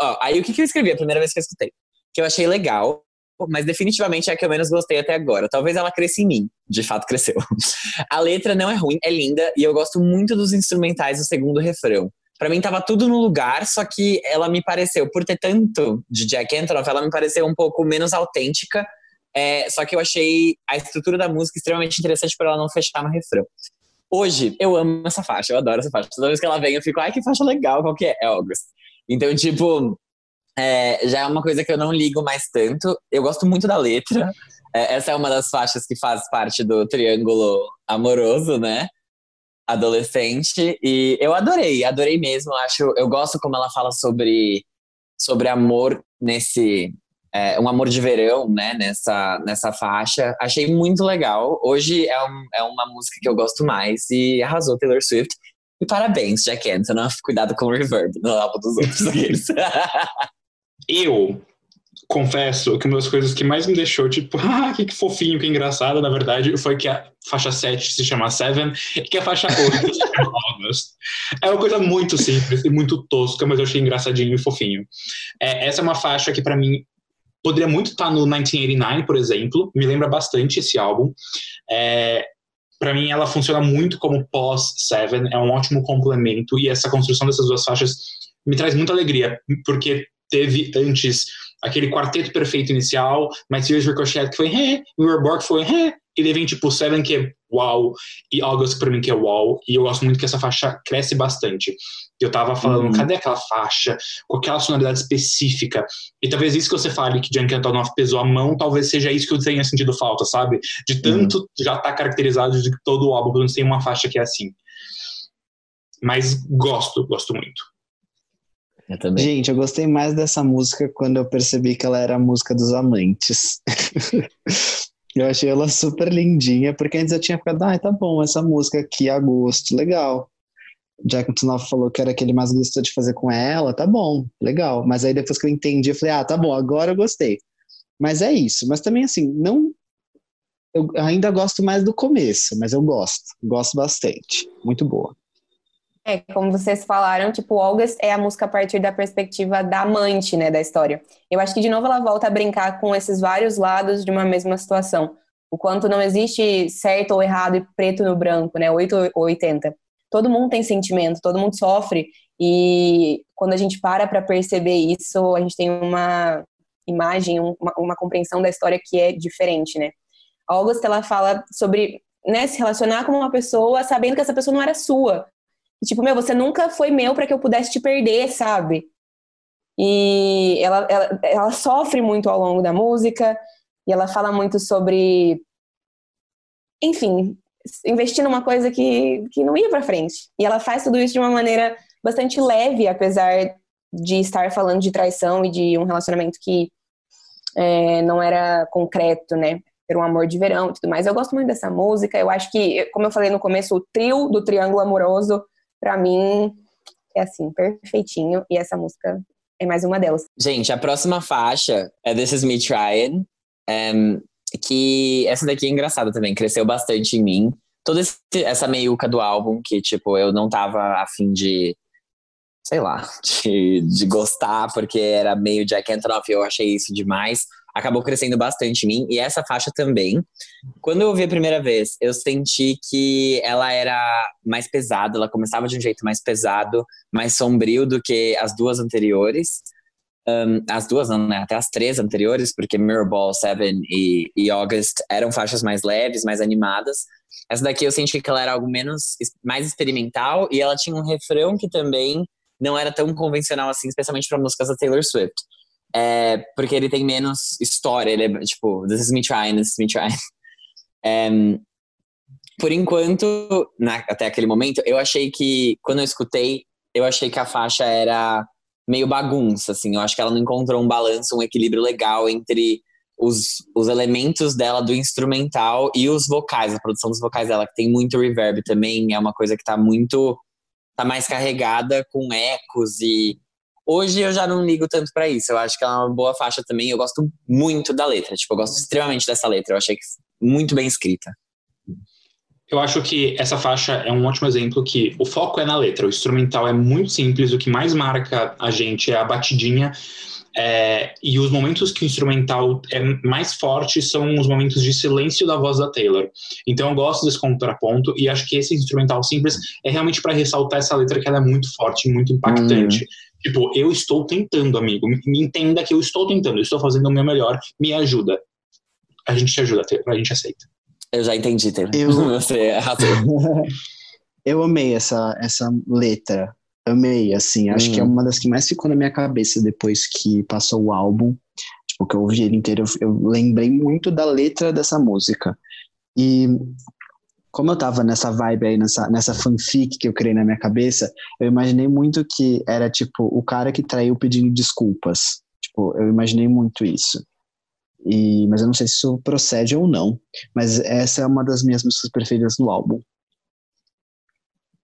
Ó, aí o que, que eu escrevi a primeira vez que eu escutei? Que eu achei legal, mas definitivamente é a que eu menos gostei até agora. Talvez ela cresça em mim. De fato, cresceu. a letra não é ruim, é linda, e eu gosto muito dos instrumentais do segundo refrão. Para mim tava tudo no lugar, só que ela me pareceu, por ter tanto de Jack Antonoff, ela me pareceu um pouco menos autêntica. É, só que eu achei a estrutura da música extremamente interessante para ela não fechar no refrão. Hoje, eu amo essa faixa, eu adoro essa faixa. Toda vez que ela vem, eu fico, ai, que faixa legal, qual que é? É August. Então, tipo, é, já é uma coisa que eu não ligo mais tanto. Eu gosto muito da letra. É, essa é uma das faixas que faz parte do triângulo amoroso, né? Adolescente. E eu adorei, adorei mesmo. Acho, eu gosto como ela fala sobre, sobre amor nesse. É, um amor de verão, né? Nessa, nessa faixa. Achei muito legal. Hoje é, um, é uma música que eu gosto mais e arrasou Taylor Swift. E parabéns, Jack Antonoff. Cuidado com o reverb no álbum dos outros. eu confesso que uma das coisas que mais me deixou, tipo, ah, que, que fofinho, que engraçado, na verdade, foi que a faixa 7 se chama Seven e que a faixa 8 se chama August. É uma coisa muito simples e muito tosca, mas eu achei engraçadinho e fofinho. É, essa é uma faixa que, para mim, poderia muito estar no 1989, por exemplo, me lembra bastante esse álbum. É, para mim ela funciona muito como pós Seven, é um ótimo complemento e essa construção dessas duas faixas me traz muita alegria, porque teve antes aquele quarteto perfeito inicial, My Tears Ricochet que foi Hey, We Were Born que foi Hey, e daí vem tipo Seven que é Wow, e August pra mim que é Wow, e eu gosto muito que essa faixa cresce bastante. Eu tava falando, uhum. cadê aquela faixa com aquela sonoridade específica? E talvez isso que você fale que Junkie Antonoff pesou a mão, talvez seja isso que eu tenha sentido falta, sabe? De tanto uhum. já tá caracterizado de que todo o álbum tem uma faixa que é assim. Mas gosto, gosto muito. Eu também. Gente, eu gostei mais dessa música quando eu percebi que ela era a música dos amantes. eu achei ela super lindinha, porque antes eu tinha ficado, ah, tá bom, essa música aqui, Agosto, legal. Jack Antonoff falou que era aquele mais gostou de fazer com ela, tá bom, legal. Mas aí depois que eu entendi, eu falei, ah, tá bom, agora eu gostei. Mas é isso. Mas também, assim, não. Eu ainda gosto mais do começo, mas eu gosto. Gosto bastante. Muito boa. É, como vocês falaram, tipo, August é a música a partir da perspectiva da amante, né, da história. Eu acho que, de novo, ela volta a brincar com esses vários lados de uma mesma situação. O quanto não existe certo ou errado e preto no branco, né, 8 ou 80. Todo mundo tem sentimento, todo mundo sofre, e quando a gente para para perceber isso, a gente tem uma imagem, uma, uma compreensão da história que é diferente, né. A August, ela fala sobre né, se relacionar com uma pessoa sabendo que essa pessoa não era sua, tipo, meu, você nunca foi meu para que eu pudesse te perder, sabe? E ela, ela, ela sofre muito ao longo da música, e ela fala muito sobre. Enfim, investir numa coisa que, que não ia para frente. E ela faz tudo isso de uma maneira bastante leve, apesar de estar falando de traição e de um relacionamento que é, não era concreto, né? Era um amor de verão e tudo mais. Eu gosto muito dessa música. Eu acho que, como eu falei no começo, o trio do Triângulo Amoroso para mim é assim, perfeitinho. E essa música é mais uma delas. Gente, a próxima faixa é This Is Me Trying. Um, que essa daqui é engraçada também, cresceu bastante em mim. Toda esse, essa meiuca do álbum, que, tipo, eu não tava afim de, sei lá, de, de gostar, porque era meio Jack Antonoff eu achei isso demais acabou crescendo bastante em mim. E essa faixa também. Quando eu ouvi a primeira vez, eu senti que ela era mais pesada, ela começava de um jeito mais pesado, mais sombrio do que as duas anteriores. Um, as duas, não, né? Até as três anteriores, porque Mirrorball, Seven e, e August eram faixas mais leves, mais animadas. Essa daqui eu senti que ela era algo menos, mais experimental e ela tinha um refrão que também não era tão convencional assim, especialmente para músicas da Taylor Swift. É, porque ele tem menos história, ele é tipo, this is me trying, this is me trying. Por enquanto, na, até aquele momento, eu achei que, quando eu escutei, eu achei que a faixa era meio bagunça, assim. Eu acho que ela não encontrou um balanço, um equilíbrio legal entre os, os elementos dela do instrumental e os vocais, a produção dos vocais dela, que tem muito reverb também, é uma coisa que tá muito. tá mais carregada com ecos e Hoje eu já não ligo tanto para isso. Eu acho que ela é uma boa faixa também. Eu gosto muito da letra. Tipo, eu gosto extremamente dessa letra. Eu achei que muito bem escrita. Eu acho que essa faixa é um ótimo exemplo que o foco é na letra. O instrumental é muito simples. O que mais marca a gente é a batidinha. É, e os momentos que o instrumental é mais forte são os momentos de silêncio da voz da Taylor. Então eu gosto desse contraponto e acho que esse instrumental simples é realmente para ressaltar essa letra que ela é muito forte, muito impactante. Hum. Tipo, eu estou tentando, amigo. Me entenda que eu estou tentando, eu estou fazendo o meu melhor, me ajuda. A gente te ajuda, a gente aceita. Eu já entendi, Taylor. Eu... Você é eu amei essa, essa letra. Amei, assim. Acho hum. que é hum. uma das que mais ficou na minha cabeça depois que passou o álbum. Tipo, que eu ouvi ele inteiro. Eu, eu lembrei muito da letra dessa música. E como eu tava nessa vibe aí, nessa, nessa fanfic que eu criei na minha cabeça, eu imaginei muito que era, tipo, o cara que traiu pedindo desculpas. Tipo, eu imaginei muito isso. E, mas eu não sei se isso procede ou não. Mas essa é uma das minhas músicas preferidas do álbum.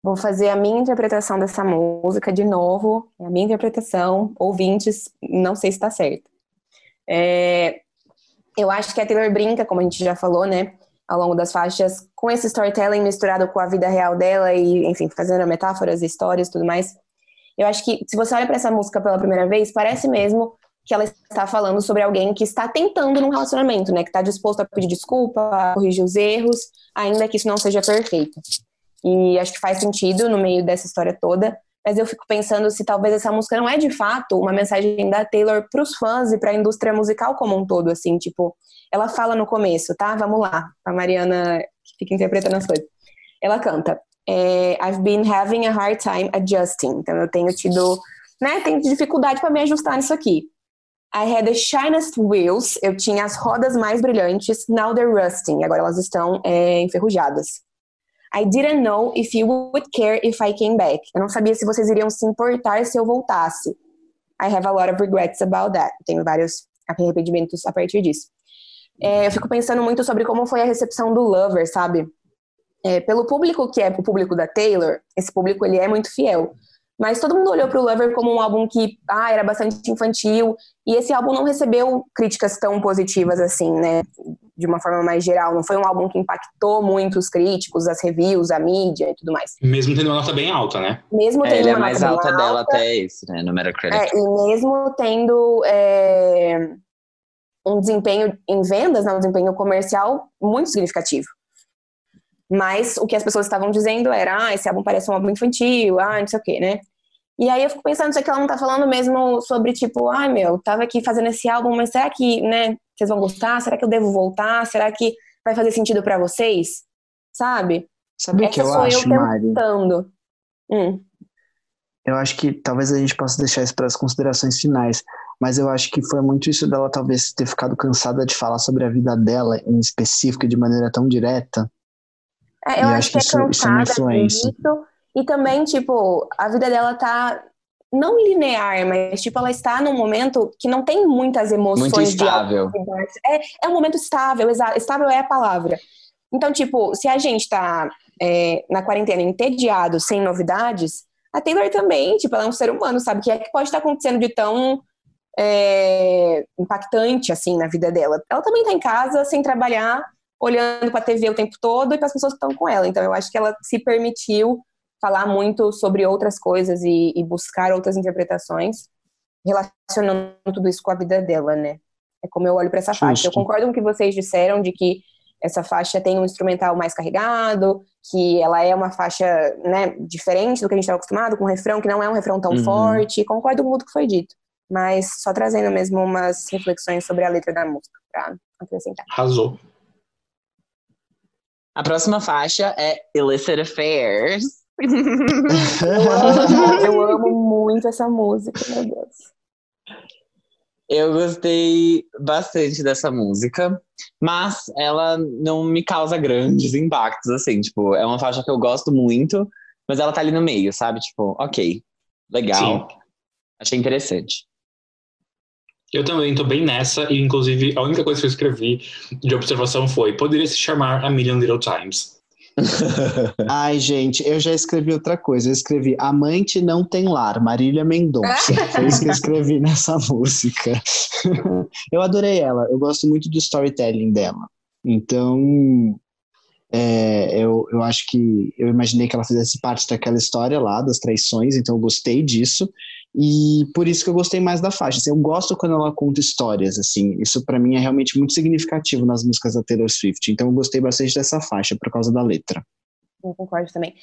Vou fazer a minha interpretação dessa música de novo. A minha interpretação. Ouvintes, não sei se está certo. É, eu acho que a Taylor brinca, como a gente já falou, né? ao longo das faixas, com esse storytelling misturado com a vida real dela e, enfim, fazendo metáforas, histórias tudo mais. Eu acho que se você olha para essa música pela primeira vez, parece mesmo que ela está falando sobre alguém que está tentando num relacionamento, né? Que está disposto a pedir desculpa, a corrigir os erros, ainda que isso não seja perfeito. E acho que faz sentido no meio dessa história toda. Mas eu fico pensando se talvez essa música não é de fato uma mensagem da Taylor para os fãs e para a indústria musical como um todo, assim, tipo, ela fala no começo, tá? Vamos lá, a Mariana que fica interpretando as coisas. Ela canta: é, I've been having a hard time adjusting. Então eu tenho tido, né, tenho dificuldade para me ajustar nisso aqui. I had the shiniest wheels. Eu tinha as rodas mais brilhantes. Now they're rusting. Agora elas estão é, enferrujadas. I didn't know if you would care if I came back. Eu não sabia se vocês iriam se importar se eu voltasse. I have a lot of regrets about that. Tenho vários arrependimentos a partir disso é, eu fico pensando muito sobre como foi a recepção do Lover, sabe? É, pelo público que é o público da Taylor, esse público ele é muito fiel. Mas todo mundo olhou para o Lover como um álbum que ah, era bastante infantil. E esse álbum não recebeu críticas tão positivas assim, né? De uma forma mais geral. Não foi um álbum que impactou muito os críticos, as reviews, a mídia e tudo mais. Mesmo tendo uma nota bem alta, né? Mesmo tendo É, ele é uma mais nota alta bem dela alta, até esse, né? No Metacritic. é, e mesmo tendo é, um desempenho em vendas, né, um desempenho comercial muito significativo. Mas o que as pessoas estavam dizendo era, ah, esse álbum parece um álbum infantil, ah, não sei o quê, né? E aí eu fico pensando, será que ela não tá falando mesmo sobre, tipo, ai meu, tava aqui fazendo esse álbum, mas será que, né, vocês vão gostar? Será que eu devo voltar? Será que vai fazer sentido pra vocês? Sabe? Sabe o que eu acho, eu Mari? Hum. Eu acho que talvez a gente possa deixar isso para as considerações finais, mas eu acho que foi muito isso dela talvez ter ficado cansada de falar sobre a vida dela em específico de maneira tão direta. É, eu acho, acho que, que isso- é isso é uma influência. disso. E também, tipo, a vida dela tá não linear, mas tipo, ela está num momento que não tem muitas emoções Muito estável. É, é um momento estável, exato. Estável é a palavra. Então, tipo, se a gente tá é, na quarentena entediado, sem novidades, a Taylor também, tipo, ela é um ser humano, sabe? O que é que pode estar acontecendo de tão é, impactante, assim, na vida dela? Ela também tá em casa, sem trabalhar, olhando pra TV o tempo todo e para as pessoas que estão com ela. Então, eu acho que ela se permitiu falar muito sobre outras coisas e, e buscar outras interpretações, relacionando tudo isso com a vida dela, né? É como eu olho para essa faixa. Eu Justo. concordo com o que vocês disseram de que essa faixa tem um instrumental mais carregado, que ela é uma faixa né, diferente do que a gente estava acostumado, com um refrão que não é um refrão tão Uhum. forte. Concordo com tudo que foi dito. Mas só trazendo mesmo umas reflexões sobre a letra da música para acrescentar. Arrasou. A próxima faixa é Illicit Affairs. Eu amo, eu amo muito essa música, meu Deus. Eu gostei bastante dessa música, mas ela não me causa grandes impactos, assim, tipo, é uma faixa que eu gosto muito, mas ela tá ali no meio, sabe? Tipo, ok, legal, achei interessante. Eu também tô bem nessa, e inclusive a única coisa que eu escrevi de observação foi: poderia se chamar A Million Little Times. Ai, gente, eu já escrevi outra coisa. Eu escrevi Amante Não Tem Lar, Marília Mendonça. Foi isso que eu escrevi nessa música. eu adorei ela. Eu gosto muito do storytelling dela. Então, é, eu, eu acho que eu imaginei que ela fizesse parte daquela história lá, das traições, então eu gostei disso. E por isso que eu gostei mais da faixa. Assim, eu gosto quando ela conta histórias, assim. Isso pra mim é realmente muito significativo nas músicas da Taylor Swift. Então eu gostei bastante dessa faixa por causa da letra. Eu concordo também.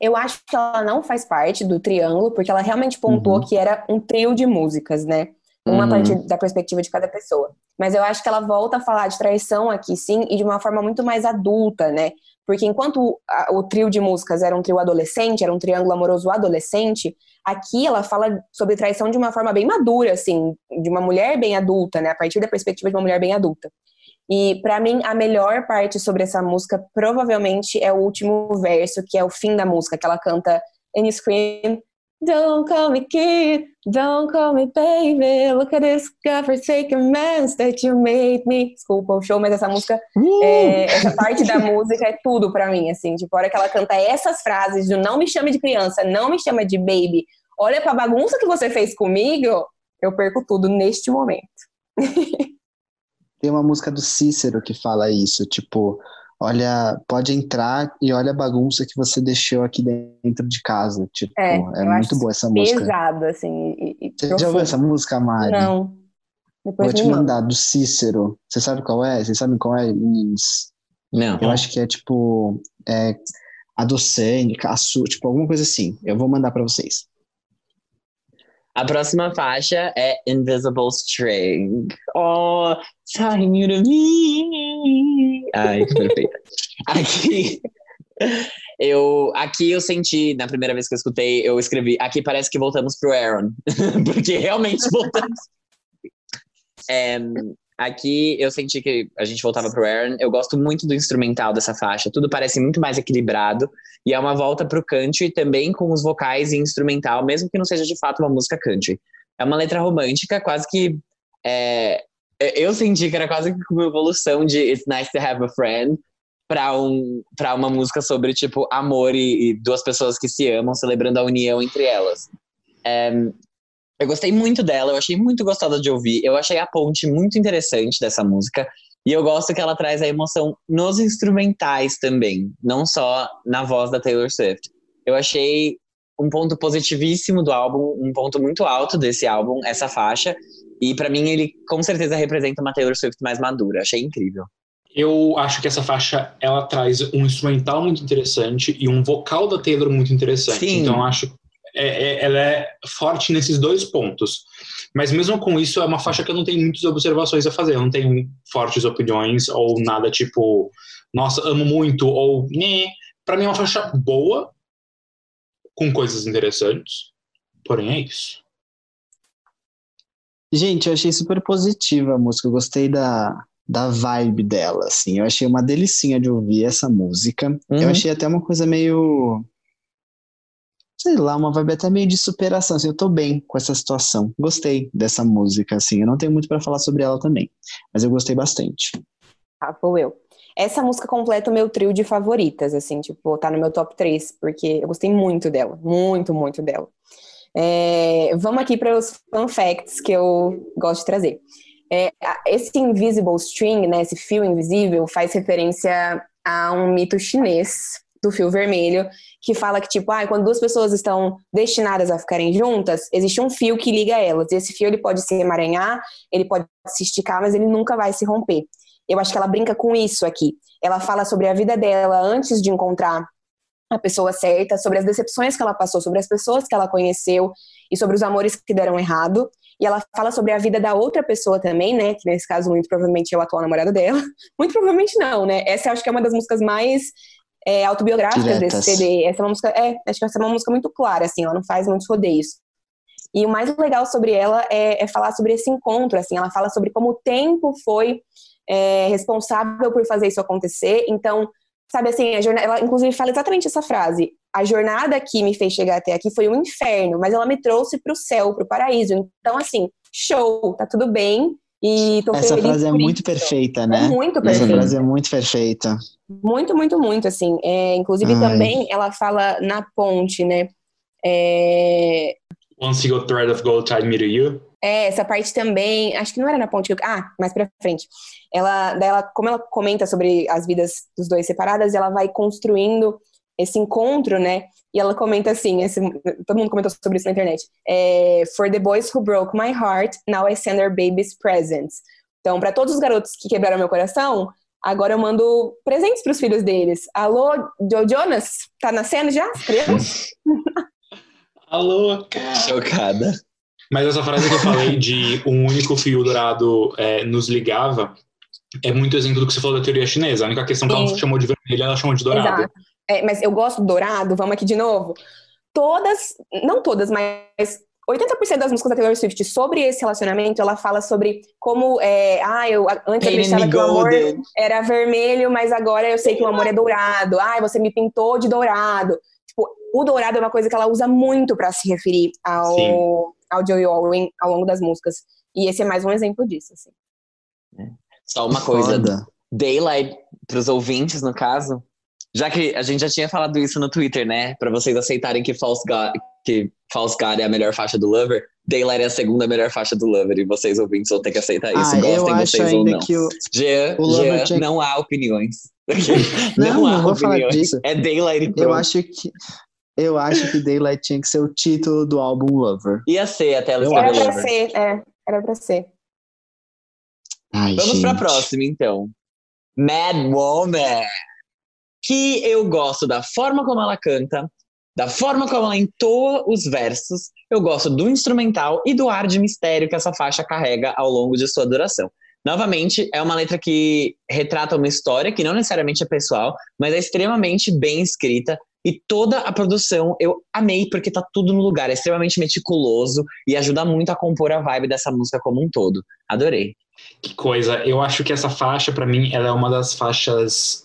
Eu acho que ela não faz parte do triângulo, porque ela realmente pontuou Uhum. que era um trio de músicas, né? Uma Uhum. a partir da perspectiva de cada pessoa. Mas eu acho que ela volta a falar de traição aqui, sim, e de uma forma muito mais adulta, né? Porque enquanto a- o trio de músicas era um trio adolescente, era um triângulo amoroso adolescente, aqui ela fala sobre traição de uma forma bem madura, assim, de uma mulher bem adulta, né? A partir da perspectiva de uma mulher bem adulta. E pra mim a melhor parte sobre essa música provavelmente é o último verso, que é o fim da música, que ela canta And you scream Don't call me kid, don't call me baby, look at this godforsaken mess that you made me. Desculpa o show, mas essa música, é, essa parte da música é tudo pra mim, assim, tipo, a hora que ela canta essas frases do não me chame de criança, não me chama de baby, olha pra bagunça que você fez comigo, eu perco tudo neste momento. Tem uma música do Cícero que fala isso, tipo, olha, pode entrar e olha a bagunça que você deixou aqui dentro de casa. Tipo, É, é, muito boa essa música. Pesado, assim, e, e Você já ouviu essa música, Mari? Não. Depois Vou te manda. mandar, do Cícero. Você sabe qual é? Vocês sabem qual é, meninos? Não. Eu acho que é tipo, é, adoçante, açúcar, tipo, alguma coisa assim. Eu vou mandar pra vocês. A próxima faixa é Invisible String. Oh, you to me. Ai, que perfeita. Aqui, eu, aqui eu senti, na primeira vez que eu escutei, eu escrevi, aqui parece que voltamos pro Aaron. Porque realmente voltamos. É, aqui eu senti que a gente voltava pro Aaron. Eu gosto muito do instrumental dessa faixa. Tudo parece muito mais equilibrado. E é uma volta pro country também com os vocais e instrumental, mesmo que não seja de fato uma música country. É uma letra romântica, quase que. é, eu senti que era quase que uma evolução de It's Nice to Have a Friend para um, pra uma música sobre, tipo, amor e, e duas pessoas que se amam, celebrando a união entre elas. É, eu gostei muito dela, eu achei muito gostosa de ouvir. Eu achei a ponte muito interessante dessa música. E eu gosto que ela traz a emoção nos instrumentais também, não só na voz da Taylor Swift. Eu achei um ponto positivíssimo do álbum, um ponto muito alto desse álbum, essa faixa. E para mim ele com certeza representa uma Taylor Swift mais madura. Achei incrível. Eu acho que essa faixa ela traz um instrumental muito interessante e um vocal da Taylor muito interessante. Sim. Então acho é, é, ela é forte nesses dois pontos. Mas mesmo com isso, é uma faixa que eu não tenho muitas observações a fazer. Eu não tenho fortes opiniões ou nada tipo, nossa, amo muito, ou né. Pra mim é uma faixa boa, com coisas interessantes. Porém, é isso. Gente, eu achei super positiva a música. Eu gostei da, da vibe dela, assim. Eu achei uma delicinha de ouvir essa música. Uhum. Eu achei até uma coisa meio sei lá, uma vibe até meio de superação. Assim, eu tô bem com essa situação. Gostei dessa música, assim. Eu não tenho muito para falar sobre ela também, mas eu gostei bastante. Ah, vou eu. Essa música completa o meu trio de favoritas, assim, tipo, tá no meu top 3, porque eu gostei muito dela, muito, muito dela. É, vamos aqui para os fun facts que eu gosto de trazer. É, esse invisible string, né, esse fio invisível, faz referência a um mito chinês do fio vermelho, que fala que, tipo, ah, quando duas pessoas estão destinadas a ficarem juntas, existe um fio que liga elas. E esse fio ele pode se emaranhar, ele pode se esticar, mas ele nunca vai se romper. Eu acho que ela brinca com isso aqui. Ela fala sobre a vida dela antes de encontrar a pessoa certa, sobre as decepções que ela passou, sobre as pessoas que ela conheceu e sobre os amores que deram errado. E ela fala sobre a vida da outra pessoa também, né? Que nesse caso, muito provavelmente é o atual namorado dela. Muito provavelmente não, né? Essa acho que é uma das músicas mais é, autobiográficas Diretas. desse CD. Essa é uma música, é, acho que essa é uma música muito clara, assim, ela não faz muitos rodeios. E o mais legal sobre ela é, é falar sobre esse encontro, assim, ela fala sobre como o tempo foi é, responsável por fazer isso acontecer. Então, sabe assim, jornada, ela inclusive fala exatamente essa frase. A jornada que me fez chegar até aqui foi um inferno, mas ela me trouxe para o céu, para o paraíso. Então, assim, show, tá tudo bem. E tô Essa frase é muito perfeita, né? É muito perfeita. Essa frase é muito perfeita. Muito, muito, muito, assim. É, inclusive, Ai. também ela fala na ponte, né? É... One single thread of gold tied me to you. É, essa parte também, acho que não era na ponte, ah, mais pra frente. Ela, dela, como ela comenta sobre as vidas dos dois separadas, ela vai construindo esse encontro, né? E ela comenta assim, esse, todo mundo comentou sobre isso na internet. É, For the boys who broke my heart, now I send their babies presents. Então, para todos os garotos que quebraram meu coração, agora eu mando presentes para os filhos deles. Alô, Joe Jonas, tá nascendo já? Criança? Alô, cara. Chocada. Mas essa frase que eu falei de um único fio dourado é, nos ligava é muito exemplo do que você falou da teoria chinesa. A única questão que ela chamou de vermelho, ela chamou de dourado. Exato. É, mas eu gosto do dourado, vamos aqui de novo. Todas, não todas, mas 80% das músicas da Taylor Swift sobre esse relacionamento, ela fala sobre como, é, ah, eu antes eu acreditava que o amor era vermelho, mas agora eu sei que o amor é dourado. Ah, você me pintou de dourado. Tipo, o dourado é uma coisa que ela usa muito para se referir ao, ao Joey Owen ao longo das músicas. E esse é mais um exemplo disso, assim. É. Só uma coisa, Foda. Daylight, para os ouvintes, no caso, já que a gente já tinha falado isso no Twitter, né? Para vocês aceitarem que False God, que False God é a melhor faixa do Lover, Daylight é a segunda melhor faixa do Lover. E vocês ouvintes vão ter que aceitar isso, ah, gostem vocês ou não. Que o, Jean, o Jean, tinha... não há opiniões. não, não, há não vou opiniões. falar disso. É Daylight e Eu acho que eu acho que Daylight tinha que ser o título do álbum Lover. Ia ser até ela Era pra Lover. ser, é. Era pra ser. Ai, Vamos gente. pra próxima, então. Mad Woman que eu gosto da forma como ela canta, da forma como ela entoa os versos, eu gosto do instrumental e do ar de mistério que essa faixa carrega ao longo de sua duração. Novamente, é uma letra que retrata uma história que não necessariamente é pessoal, mas é extremamente bem escrita e toda a produção eu amei porque tá tudo no lugar, é extremamente meticuloso e ajuda muito a compor a vibe dessa música como um todo. Adorei. Que coisa, eu acho que essa faixa para mim ela é uma das faixas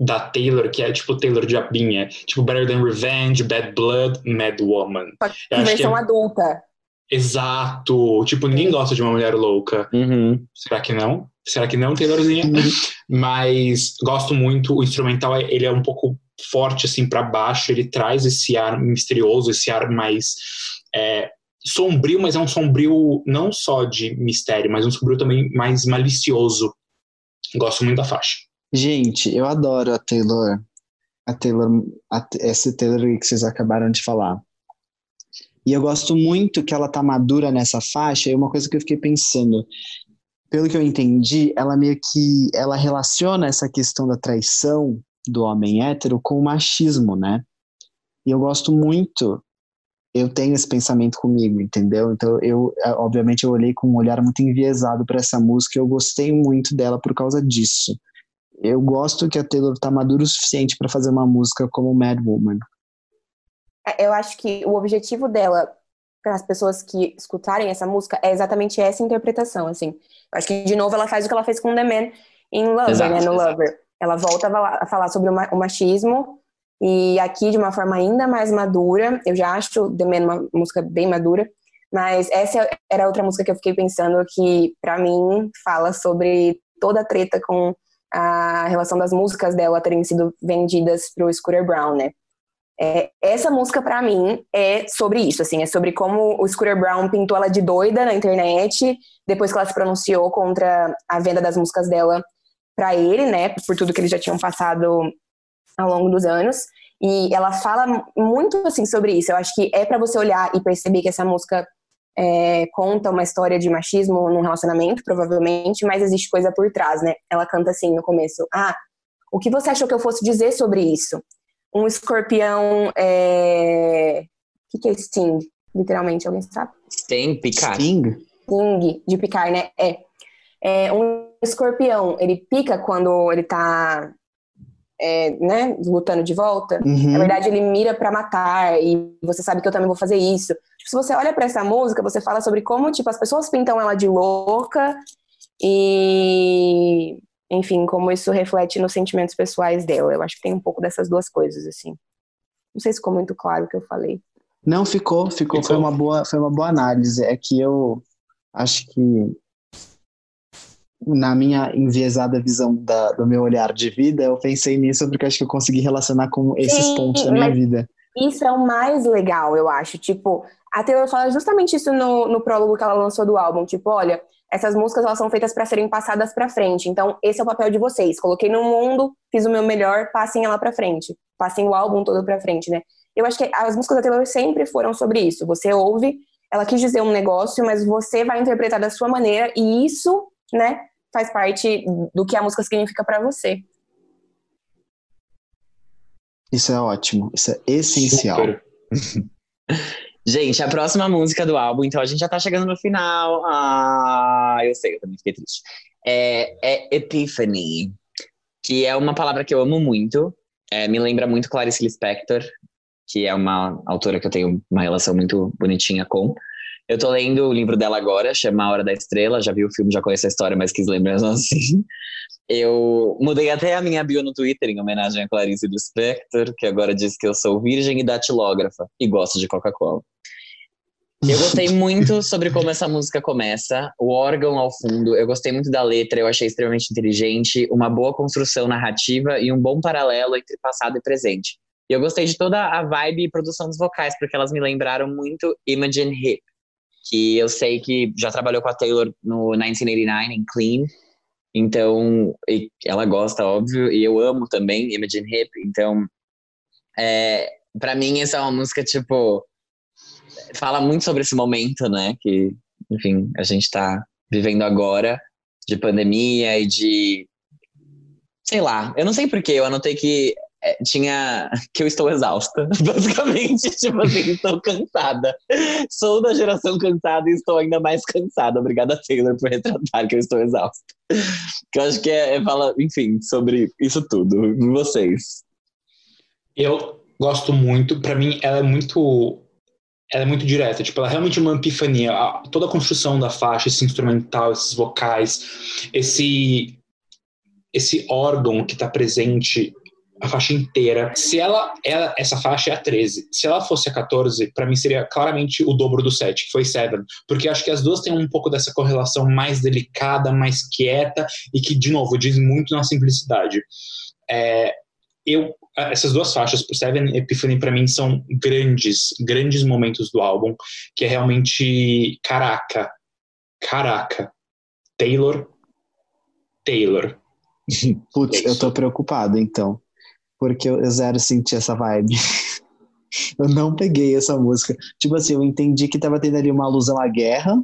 da Taylor, que é tipo Taylor de Abinha. Tipo Better Than Revenge, Bad Blood, Mad Woman. Em versão é... adulta. Exato. Tipo, ninguém gosta de uma mulher louca. Uhum. Será que não? Será que não, Taylorzinha? Mas gosto muito. O instrumental, ele é um pouco forte, assim, para baixo. Ele traz esse ar misterioso, esse ar mais é, sombrio, mas é um sombrio não só de mistério, mas um sombrio também mais malicioso. Gosto muito da faixa. Gente, eu adoro a Taylor, a Taylor, a, essa Taylor que vocês acabaram de falar. E eu gosto muito que ela tá madura nessa faixa, e uma coisa que eu fiquei pensando, pelo que eu entendi, ela meio que ela relaciona essa questão da traição do homem hétero com o machismo, né? E eu gosto muito, eu tenho esse pensamento comigo, entendeu? Então eu, obviamente, eu olhei com um olhar muito enviesado para essa música e eu gostei muito dela por causa disso. Eu gosto que a Taylor tá madura o suficiente para fazer uma música como Mad Woman. É, eu acho que o objetivo dela para as pessoas que escutarem essa música é exatamente essa interpretação, assim. Eu acho que de novo ela faz o que ela fez com The Man em Lover, exato, né, no exato. Lover. Ela volta a falar sobre o machismo e aqui de uma forma ainda mais madura. Eu já acho The Man uma música bem madura, mas essa era outra música que eu fiquei pensando que para mim fala sobre toda a treta com a relação das músicas dela terem sido vendidas pro Scooter Brown, né? É, essa música, para mim, é sobre isso, assim, é sobre como o Scooter Brown pintou ela de doida na internet, depois que ela se pronunciou contra a venda das músicas dela para ele, né, por tudo que eles já tinham passado ao longo dos anos. E ela fala muito, assim, sobre isso. Eu acho que é para você olhar e perceber que essa música é, conta uma história de machismo num relacionamento, provavelmente, mas existe coisa por trás, né? Ela canta assim no começo: Ah, o que você achou que eu fosse dizer sobre isso? um escorpião. É... O que, que é Sting? Literalmente, alguém sabe? Sting, picar. Sting? Sting, de picar, né? É. é. Um escorpião, ele pica quando ele tá. É, né, lutando de volta. Uhum. Na verdade, ele mira para matar e você sabe que eu também vou fazer isso. Tipo, se você olha para essa música, você fala sobre como tipo as pessoas pintam ela de louca e enfim, como isso reflete nos sentimentos pessoais dela. Eu acho que tem um pouco dessas duas coisas, assim. Não sei se ficou muito claro o que eu falei. Não, ficou, ficou, foi uma boa, foi uma boa análise. É que eu acho que na minha enviesada visão da, do meu olhar de vida, eu pensei nisso porque acho que eu consegui relacionar com esses Sim, pontos da minha vida. Isso é o mais legal, eu acho. Tipo, a Taylor fala justamente isso no, no prólogo que ela lançou do álbum. Tipo, olha, essas músicas elas são feitas para serem passadas para frente. Então, esse é o papel de vocês. Coloquei no mundo, fiz o meu melhor, passem ela para frente. Passem o álbum todo para frente, né? Eu acho que as músicas da Taylor sempre foram sobre isso. Você ouve, ela quis dizer um negócio, mas você vai interpretar da sua maneira e isso, né, faz parte do que a música significa para você. Isso é ótimo, isso é essencial. Gente, a próxima música do álbum, então a gente já tá chegando no final. Ah, eu sei, eu também fiquei triste. É, é Epiphany, que é uma palavra que eu amo muito. É, me lembra muito Clarice Lispector, que é uma autora que eu tenho uma relação muito bonitinha com. Eu tô lendo o livro dela agora, chama A Hora da Estrela. Já vi o filme, já conheço a história, mas quis lembrar assim. Eu mudei até a minha bio no Twitter em homenagem a Clarice Lispector, que agora diz que eu sou virgem e datilógrafa e gosto de Coca-Cola. Eu gostei muito sobre como essa música começa, o órgão ao fundo. Eu gostei muito da letra, eu achei extremamente inteligente, uma boa construção narrativa e um bom paralelo entre passado e presente. E eu gostei de toda a vibe e produção dos vocais, porque elas me lembraram muito Imogen Heap, que eu sei que já trabalhou com a Taylor no 1989 em Clean, então, ela gosta, óbvio, e eu amo também Imogen Heap. Então, é, para mim, essa é uma música, tipo, fala muito sobre esse momento, né? Que, enfim, a gente tá vivendo agora, de pandemia e de. Sei lá, eu não sei porquê, eu anotei que é, tinha que eu estou exausta, basicamente, tipo assim, estou cansada. Sou da geração cansada e estou ainda mais cansada. Obrigada, Taylor, por retratar que eu estou exausta. Que eu acho que é, é fala, enfim, sobre isso tudo. Vocês. Eu gosto muito, para mim ela é muito ela é muito direta, tipo, ela é realmente uma epifania. A, toda a construção da faixa, esse instrumental, esses vocais, esse esse órgão que está presente a faixa inteira. Se ela, ela, essa faixa é a 13. Se ela fosse a 14, para mim seria claramente o dobro do 7, que foi 7. Porque acho que as duas têm um pouco dessa correlação mais delicada, mais quieta e que, de novo, diz muito na simplicidade. É, eu essas duas faixas, Seven Epiphany, para mim são grandes, grandes momentos do álbum, que é realmente caraca, caraca, Taylor, Taylor. Putz, eu tô preocupado então, porque eu zero senti essa vibe. eu não peguei essa música. Tipo assim, eu entendi que tava tendo ali uma alusão à guerra,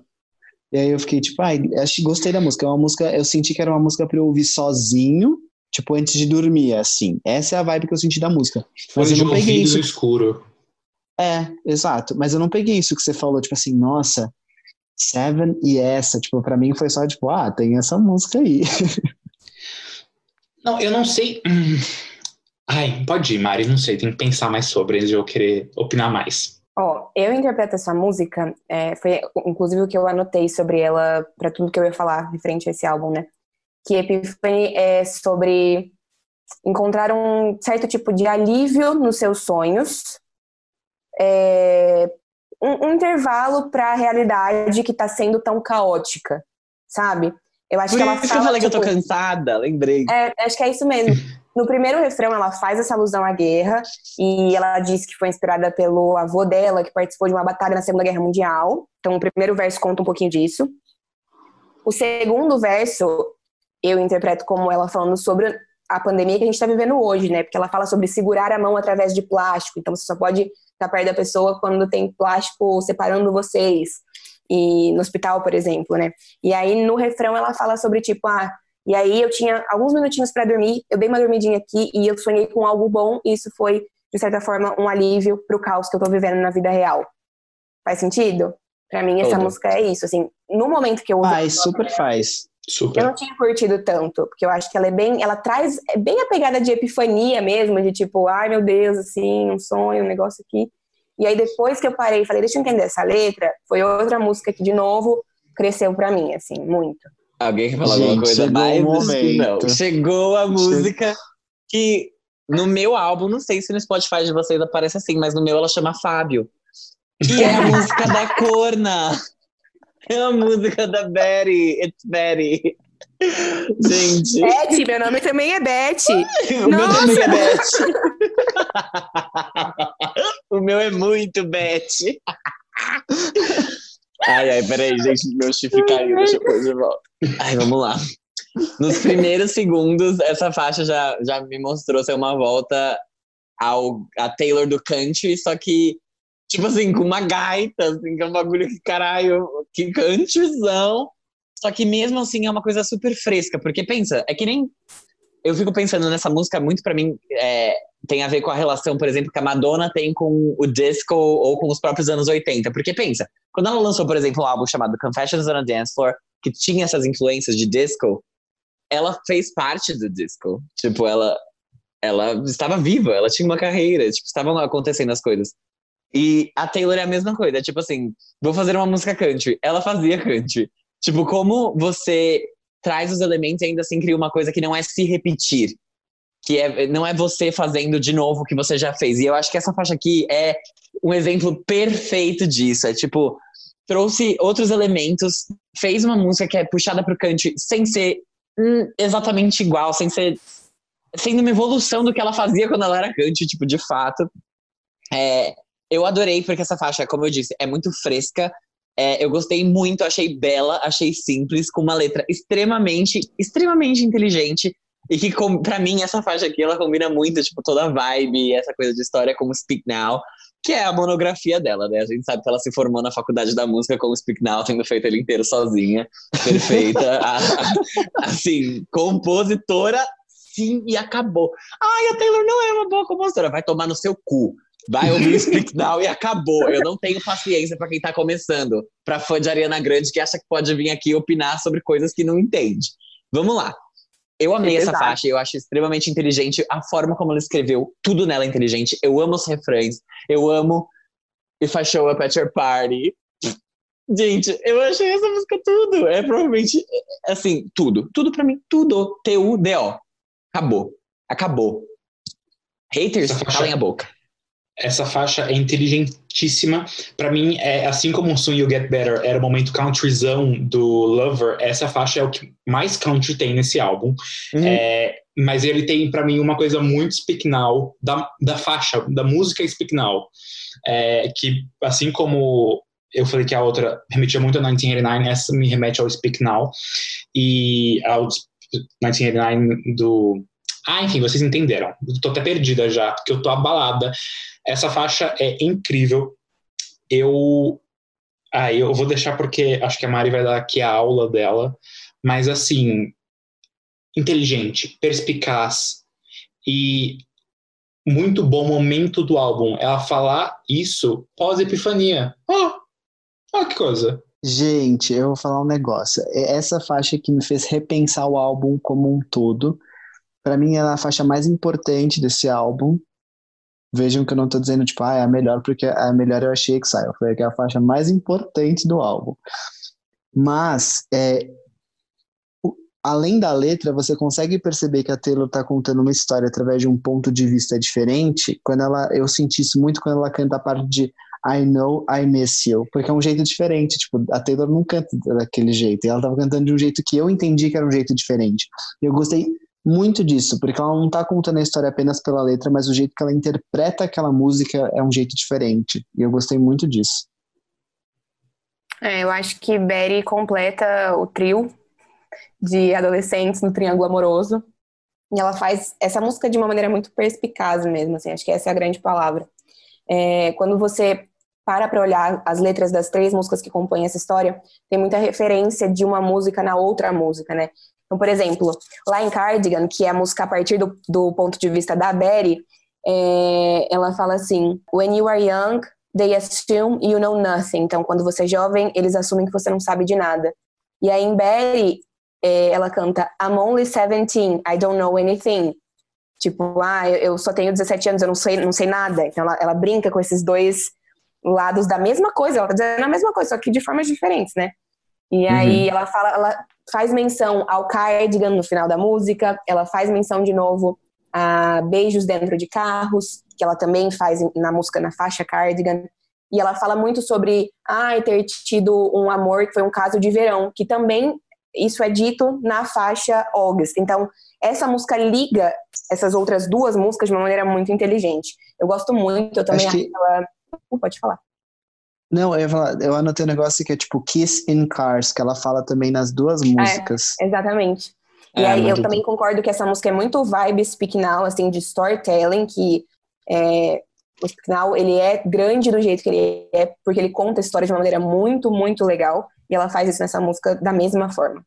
e aí eu fiquei tipo, ai, acho que gostei da música. É uma música, eu senti que era uma música para eu ouvir sozinho, tipo, antes de dormir, assim. Essa é a vibe que eu senti da música. Mas eu não peguei isso. escuro. É, exato. Mas eu não peguei isso que você falou, tipo assim, nossa, Seven e essa, tipo, para mim foi só tipo, ah, tem essa música aí. Não, eu não sei. Ai, pode ir, Mari, não sei, tem que pensar mais sobre antes de eu querer opinar mais. Ó, oh, eu interpreto essa música, é, foi inclusive o que eu anotei sobre ela para tudo que eu ia falar referente a esse álbum, né? Que Epiphany é sobre encontrar um certo tipo de alívio nos seus sonhos, é, um, um intervalo para a realidade que está sendo tão caótica, sabe? Eu acho Por que ela fala, que eu falei tipo, que eu tô tipo, cansada, lembrei. É, acho que é isso mesmo. No primeiro refrão, ela faz essa alusão à guerra e ela diz que foi inspirada pelo avô dela, que participou de uma batalha na Segunda Guerra Mundial. Então, o primeiro verso conta um pouquinho disso. O segundo verso, eu interpreto como ela falando sobre a pandemia que a gente está vivendo hoje, né? Porque ela fala sobre segurar a mão através de plástico. Então, você só pode estar perto da pessoa quando tem plástico separando vocês. E no hospital, por exemplo, né? E aí, no refrão, ela fala sobre, tipo, ah, e aí eu tinha alguns minutinhos para dormir, eu dei uma dormidinha aqui e eu sonhei com algo bom e isso foi, de certa forma, um alívio pro caos que eu tô vivendo na vida real. Faz sentido? Para mim, essa Todo. música é isso, assim, no momento que eu Faz, super faz. Super. Eu não tinha curtido tanto, porque eu acho que ela é bem, ela traz é bem a pegada de epifania mesmo, de tipo, ai meu Deus, assim, um sonho, um negócio aqui. E aí depois que eu parei e falei, deixa eu entender essa letra, foi outra música que de novo cresceu para mim, assim, muito. Alguém quer falar alguma coisa mais? Não. Chegou a música que no meu álbum, não sei se no Spotify de vocês aparece assim, mas no meu ela chama Fábio. Que é a música da Corna. É a música da Betty. It's Betty. Gente. Betty, meu nome também é Betty. o meu também é Betty. o meu é muito Betty. Ai, ai, peraí, gente, meu chifre caiu, deixa eu pôr de volta. Ai, vamos lá. Nos primeiros segundos, essa faixa já, já me mostrou ser uma volta ao, a Taylor do country, só que, tipo assim, com uma gaita, assim, que é um bagulho que, caralho, que countryzão. Só que mesmo assim é uma coisa super fresca, porque pensa, é que nem. Eu fico pensando nessa música muito para mim. É, tem a ver com a relação, por exemplo, que a Madonna tem com o disco ou com os próprios anos 80. Porque pensa, quando ela lançou, por exemplo, um álbum chamado Confessions on a Dance Floor, que tinha essas influências de disco, ela fez parte do disco. Tipo, ela ela estava viva, ela tinha uma carreira, tipo, estavam acontecendo as coisas. E a Taylor é a mesma coisa, tipo assim, vou fazer uma música country. Ela fazia country. Tipo, como você traz os elementos e ainda assim cria uma coisa que não é se repetir que é, não é você fazendo de novo o que você já fez. E eu acho que essa faixa aqui é um exemplo perfeito disso. É tipo, trouxe outros elementos, fez uma música que é puxada pro country sem ser hum, exatamente igual, sem ser. sendo uma evolução do que ela fazia quando ela era country, tipo, de fato. É, eu adorei, porque essa faixa, como eu disse, é muito fresca. É, eu gostei muito, achei bela, achei simples, com uma letra extremamente, extremamente inteligente e que, para mim, essa faixa aqui, ela combina muito, tipo, toda a vibe, essa coisa de história como Speak Now, que é a monografia dela, né? A gente sabe que ela se formou na faculdade da música como Speak Now, tendo feito ele inteiro sozinha, perfeita, a, a, assim, compositora, sim, e acabou. Ai, a Taylor não é uma boa compositora, vai tomar no seu cu. Vai ouvir Speak Now e acabou. Eu não tenho paciência para quem tá começando, para fã de Ariana Grande que acha que pode vir aqui opinar sobre coisas que não entende. Vamos lá. Eu amei é essa faixa, eu acho extremamente inteligente a forma como ela escreveu, tudo nela é inteligente. Eu amo os refrões, eu amo If I Show Up at Your Party. Gente, eu achei essa música tudo. É provavelmente, assim, tudo. Tudo pra mim, tudo. T-U-D-O. Acabou. Acabou. Haters, calem a boca. Essa faixa é inteligentíssima. Para mim, é assim como o Soon You Get Better era o momento countryzão do Lover, essa faixa é o que mais country tem nesse álbum. Uhum. É, mas ele tem para mim uma coisa muito Speak Now da, da faixa, da música Speak Now, é, que assim como eu falei que a outra remetia muito a 1989, essa me remete ao Speak Now e ao 1989 do ah, enfim, vocês entenderam. Tô até perdida já, porque eu tô abalada. Essa faixa é incrível. Eu. Ah, eu vou deixar porque acho que a Mari vai dar aqui a aula dela. Mas, assim, inteligente, perspicaz e muito bom momento do álbum. Ela falar isso pós-epifania. Oh, oh, que coisa. Gente, eu vou falar um negócio. Essa faixa que me fez repensar o álbum como um todo. Para mim, é a faixa mais importante desse álbum. Vejam que eu não tô dizendo, tipo, ah, é a melhor, porque a melhor eu achei Exile. Foi é a faixa mais importante do álbum. Mas, é, além da letra, você consegue perceber que a Taylor está contando uma história através de um ponto de vista diferente. Quando ela, eu senti isso muito quando ela canta a parte de I know I miss you, porque é um jeito diferente. Tipo, a Taylor não canta daquele jeito. Ela estava cantando de um jeito que eu entendi que era um jeito diferente. Eu gostei muito disso, porque ela não está contando a história apenas pela letra, mas o jeito que ela interpreta aquela música é um jeito diferente. E eu gostei muito disso. É, eu acho que Betty completa o trio de adolescentes no triângulo amoroso. E ela faz essa música de uma maneira muito perspicaz mesmo, assim, acho que essa é a grande palavra. É, quando você para para olhar as letras das três músicas que compõem essa história, tem muita referência de uma música na outra música, né? Então, por exemplo, lá em Cardigan, que é a música a partir do, do ponto de vista da Betty, é, ela fala assim: When you are young, they assume you know nothing. Então, quando você é jovem, eles assumem que você não sabe de nada. E aí em Betty, é, ela canta I'm only 17, I don't know anything. Tipo, ah, eu só tenho 17 anos, eu não sei, não sei nada. Então ela, ela brinca com esses dois lados da mesma coisa, ela tá dizendo a mesma coisa, só que de formas diferentes, né? E aí uhum. ela fala, ela faz menção ao cardigan no final da música, ela faz menção de novo a beijos dentro de carros, que ela também faz na música na faixa cardigan. E ela fala muito sobre ah, ter tido um amor que foi um caso de verão, que também isso é dito na faixa August. Então, essa música liga essas outras duas músicas de uma maneira muito inteligente. Eu gosto muito, eu também acho, que... acho ela... Uh, pode falar. Não, eu, ia falar, eu anotei um negócio que é tipo Kiss in Cars, que ela fala também nas duas é, músicas. É, exatamente. E é, aí eu também concordo que essa música é muito vibe Speak Now, assim, de storytelling, que é, o Speak Now, ele é grande do jeito que ele é, porque ele conta a história de uma maneira muito, muito legal. E ela faz isso nessa música da mesma forma.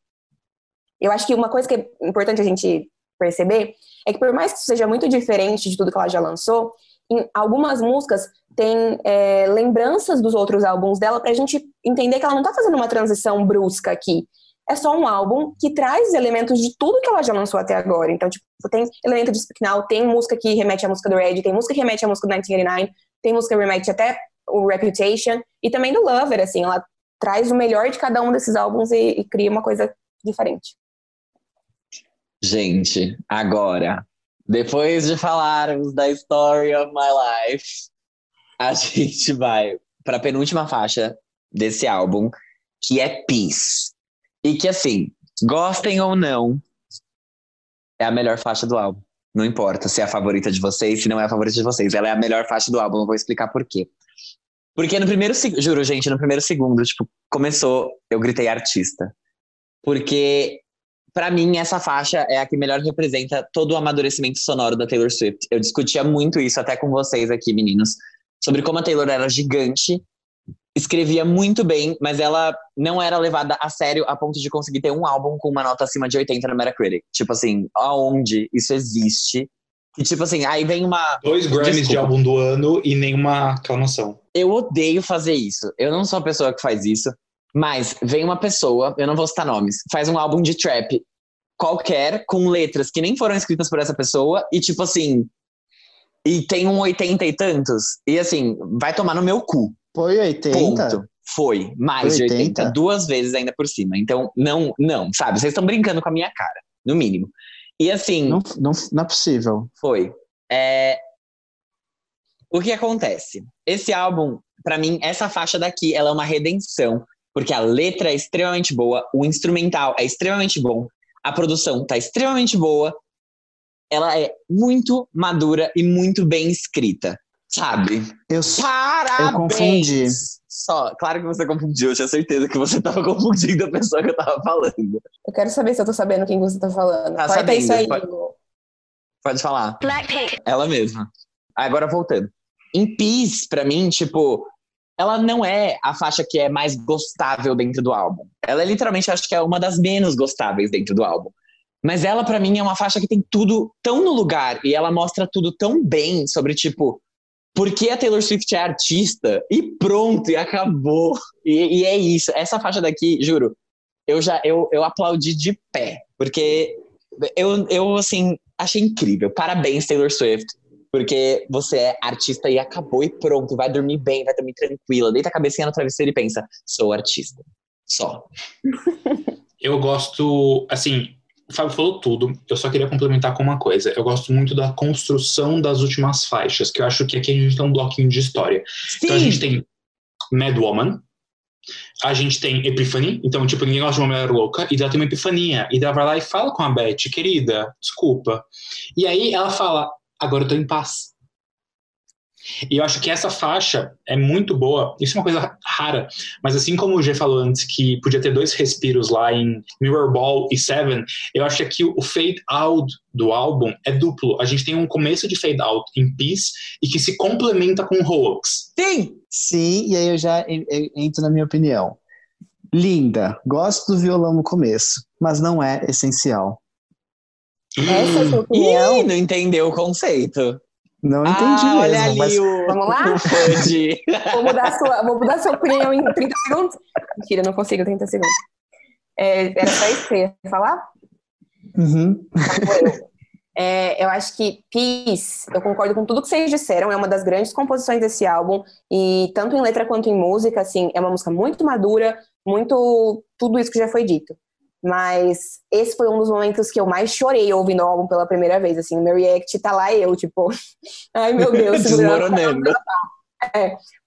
Eu acho que uma coisa que é importante a gente perceber é que por mais que seja muito diferente de tudo que ela já lançou, em algumas músicas tem é, lembranças dos outros álbuns dela pra gente entender que ela não tá fazendo uma transição brusca aqui. É só um álbum que traz elementos de tudo que ela já lançou até agora. Então, tipo, tem elemento de Speak Now, tem música que remete à música do Red, tem música que remete à música do 1989, tem música que remete até o Reputation, e também do Lover, assim, ela traz o melhor de cada um desses álbuns e, e cria uma coisa diferente. Gente, agora, depois de falarmos da Story of My Life, a gente vai para a penúltima faixa desse álbum, que é Peace. E que, assim, gostem ou não, é a melhor faixa do álbum. Não importa se é a favorita de vocês, se não é a favorita de vocês. Ela é a melhor faixa do álbum, eu vou explicar por quê. Porque no primeiro segundo, juro, gente, no primeiro segundo, tipo, começou, eu gritei artista. Porque, para mim, essa faixa é a que melhor representa todo o amadurecimento sonoro da Taylor Swift. Eu discutia muito isso até com vocês aqui, meninos, sobre como a Taylor era gigante, escrevia muito bem, mas ela não era levada a sério a ponto de conseguir ter um álbum com uma nota acima de 80 no Metacritic. Tipo assim, aonde isso existe? E tipo assim, aí vem uma. Dois Grammys Desculpa. de álbum do ano e nenhuma aclamação. Eu odeio fazer isso. Eu não sou a pessoa que faz isso. Mas vem uma pessoa, eu não vou citar nomes, faz um álbum de trap qualquer, com letras que nem foram escritas por essa pessoa, e tipo assim. E tem um 80 e tantos. E assim, vai tomar no meu cu. Foi 80? Ponto. Foi, mais Foi 80? de 80, duas vezes ainda por cima. Então, não, não, sabe? Vocês estão brincando com a minha cara, no mínimo. E assim. Não, não, não é possível. Foi. É... O que acontece? Esse álbum, para mim, essa faixa daqui, ela é uma redenção. Porque a letra é extremamente boa, o instrumental é extremamente bom, a produção tá extremamente boa. Ela é muito madura e muito bem escrita, sabe? Eu, Parabéns! eu confundi. Só, claro que você confundiu, eu tinha certeza que você tava confundindo a pessoa que eu tava falando. Eu quero saber se eu tô sabendo quem você tá falando. Tá Corta sabendo, isso aí. pode- Lu. Pode falar. Blackpink. Ela mesma. Agora voltando. Em Peace, pra mim, tipo, ela não é a faixa que é mais gostável dentro do álbum. Ela é literalmente, acho que é uma das menos gostáveis dentro do álbum. Mas ela, pra mim, é uma faixa que tem tudo tão no lugar e ela mostra tudo tão bem sobre, tipo, por que a Taylor Swift é artista e pronto, e acabou. E, e é isso. Essa faixa daqui, juro, eu já eu, eu aplaudi de pé, porque eu, eu assim, achei incrível. Parabéns, Taylor Swift. Porque você é artista e acabou e pronto. Vai dormir bem, vai dormir tranquila. Deita a cabecinha no travesseiro e pensa: sou artista. Só. Eu gosto, assim, o Fábio falou tudo. Eu só queria complementar com uma coisa. Eu gosto muito da construção das últimas faixas, que eu acho que aqui a gente tem um bloquinho de história. Então a gente tem Mad Woman, a gente tem Epiphany, então, tipo, ninguém gosta de uma mulher louca, e ela tem uma epifania, e ela vai lá e fala com a Beth, querida, desculpa. E aí ela fala, agora eu tô em paz. E eu acho que essa faixa é muito boa. Isso é uma coisa rara. Mas assim como o G falou antes que podia ter dois respiros lá em Mirror Ball e Seven, eu acho que aqui o fade out do álbum é duplo. A gente tem um começo de fade out em Peace e que se complementa com Hoax. Sim! Sim, e aí eu já en- en- entro na minha opinião. Linda, gosto do violão no começo, mas não é essencial. Essa é a sua opinião? Ih, não entendeu o conceito. Não entendi ah, mesmo, olha ali mas o, Vamos lá? Vou mudar, sua, vou mudar sua opinião em 30 segundos. Mentira, não consigo 30 segundos. É, era só isso que você ia falar? Uhum. Eu. É, eu acho que Peace, eu concordo com tudo que vocês disseram, é uma das grandes composições desse álbum, e tanto em letra quanto em música, assim, é uma música muito madura, muito tudo isso que já foi dito. Mas esse foi um dos momentos que eu mais chorei ouvindo o álbum pela primeira vez, assim, no meu react tá lá eu, tipo, ai meu Deus, Desmoronando.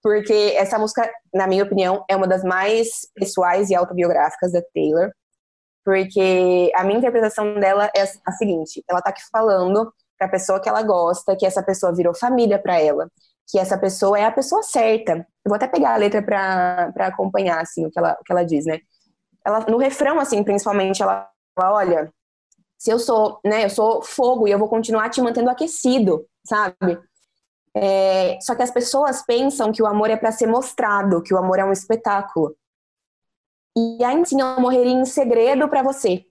porque essa música, na minha opinião, é uma das mais pessoais e autobiográficas da Taylor. Porque a minha interpretação dela é a seguinte: ela tá aqui falando pra pessoa que ela gosta, que essa pessoa virou família pra ela, que essa pessoa é a pessoa certa. Eu vou até pegar a letra pra, pra acompanhar, assim, o que, ela, o que ela diz, né? Ela, no refrão, assim, principalmente, ela fala: olha, se eu sou, né, eu sou fogo e eu vou continuar te mantendo aquecido, sabe? É, só que as pessoas pensam que o amor é para ser mostrado, que o amor é um espetáculo. E ainda assim eu morreria em segredo para você.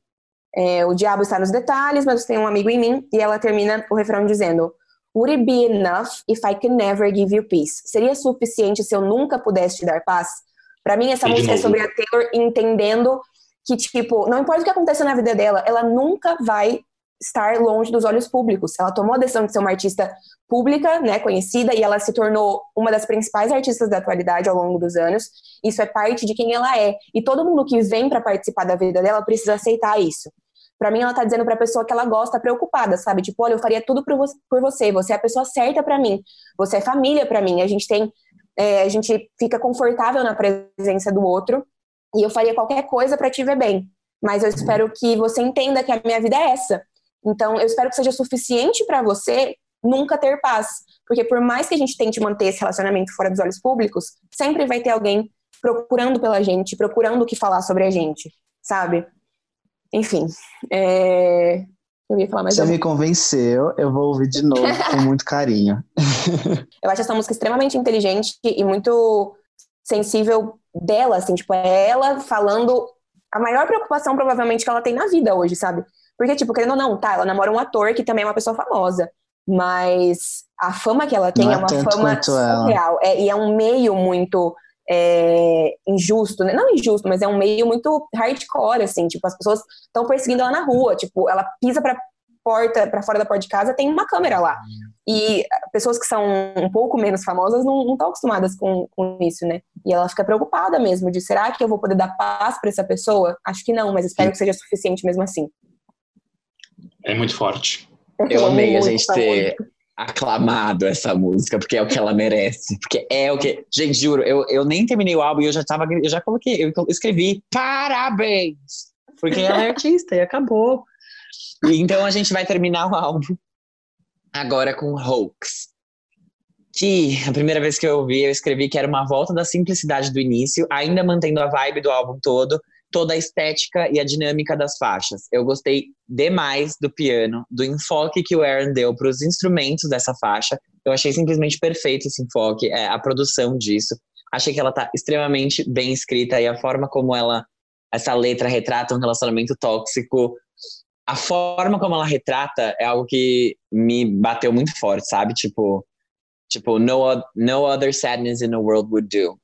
É, o diabo está nos detalhes, mas tem um amigo em mim. E ela termina o refrão dizendo: Would it be enough if I could never give you peace? Seria suficiente se eu nunca pudesse te dar paz? Para mim, essa E música é sobre a Taylor entendendo que, tipo, não importa o que aconteça na vida dela, ela nunca vai estar longe dos olhos públicos. Ela tomou a decisão de ser uma artista pública, né, conhecida, e ela se tornou uma das principais artistas da atualidade ao longo dos anos. Isso é parte de quem ela é. E todo mundo que vem para participar da vida dela precisa aceitar isso. Pra mim, ela tá dizendo pra pessoa que ela gosta, preocupada, sabe? Tipo, olha, eu faria tudo por vo- por você. Você é a pessoa certa pra mim. Você é família pra mim. A gente tem, é, a gente fica confortável na presença do outro. E eu faria qualquer coisa pra te ver bem. Mas eu espero que você entenda que a minha vida é essa. Então, eu espero que seja suficiente pra você nunca ter paz. Porque por mais que a gente tente manter esse relacionamento fora dos olhos públicos, sempre vai ter alguém procurando pela gente, procurando o que falar sobre a gente, sabe? Enfim, é... eu ia falar mais Você me convenceu, eu vou ouvir de novo com muito carinho. Eu acho essa música extremamente inteligente e muito sensível dela, assim, tipo, é ela falando a maior preocupação provavelmente que ela tem na vida hoje, sabe? Porque, tipo, querendo ou não, tá, ela namora um ator que também é uma pessoa famosa, mas a fama que ela tem Não é é uma fama surreal. É, e é um meio muito é, injusto, né? Não injusto, mas é um meio muito hardcore, assim, tipo, as pessoas estão perseguindo ela na rua, tipo, ela pisa pra porta, para fora da porta de casa, tem uma câmera lá. E pessoas que são um pouco menos famosas não estão acostumadas com, com isso, né? E ela fica preocupada mesmo de será que eu vou poder dar paz para essa pessoa? Acho que não, mas espero que seja suficiente mesmo assim. É muito forte. Eu amei a gente ter aclamado essa música, porque é o que ela merece. Porque é o que. Gente, juro, eu, eu nem terminei o álbum e eu já tava. Eu já coloquei, eu escrevi parabéns! Porque ela é artista e acabou. Então a gente vai terminar o álbum agora com Hoax. Que a primeira vez que eu ouvi, eu escrevi que era uma volta da simplicidade do início, ainda mantendo a vibe do álbum todo, toda a estética e a dinâmica das faixas. Eu gostei demais do piano, do enfoque que o Aaron deu para os instrumentos dessa faixa. Eu achei simplesmente perfeito esse enfoque, é, a produção disso. Achei que ela tá extremamente bem escrita e a forma como ela essa letra retrata um relacionamento tóxico, a forma como ela retrata é algo que me bateu muito forte, sabe? Tipo, tipo no, no other sadness in the world would do.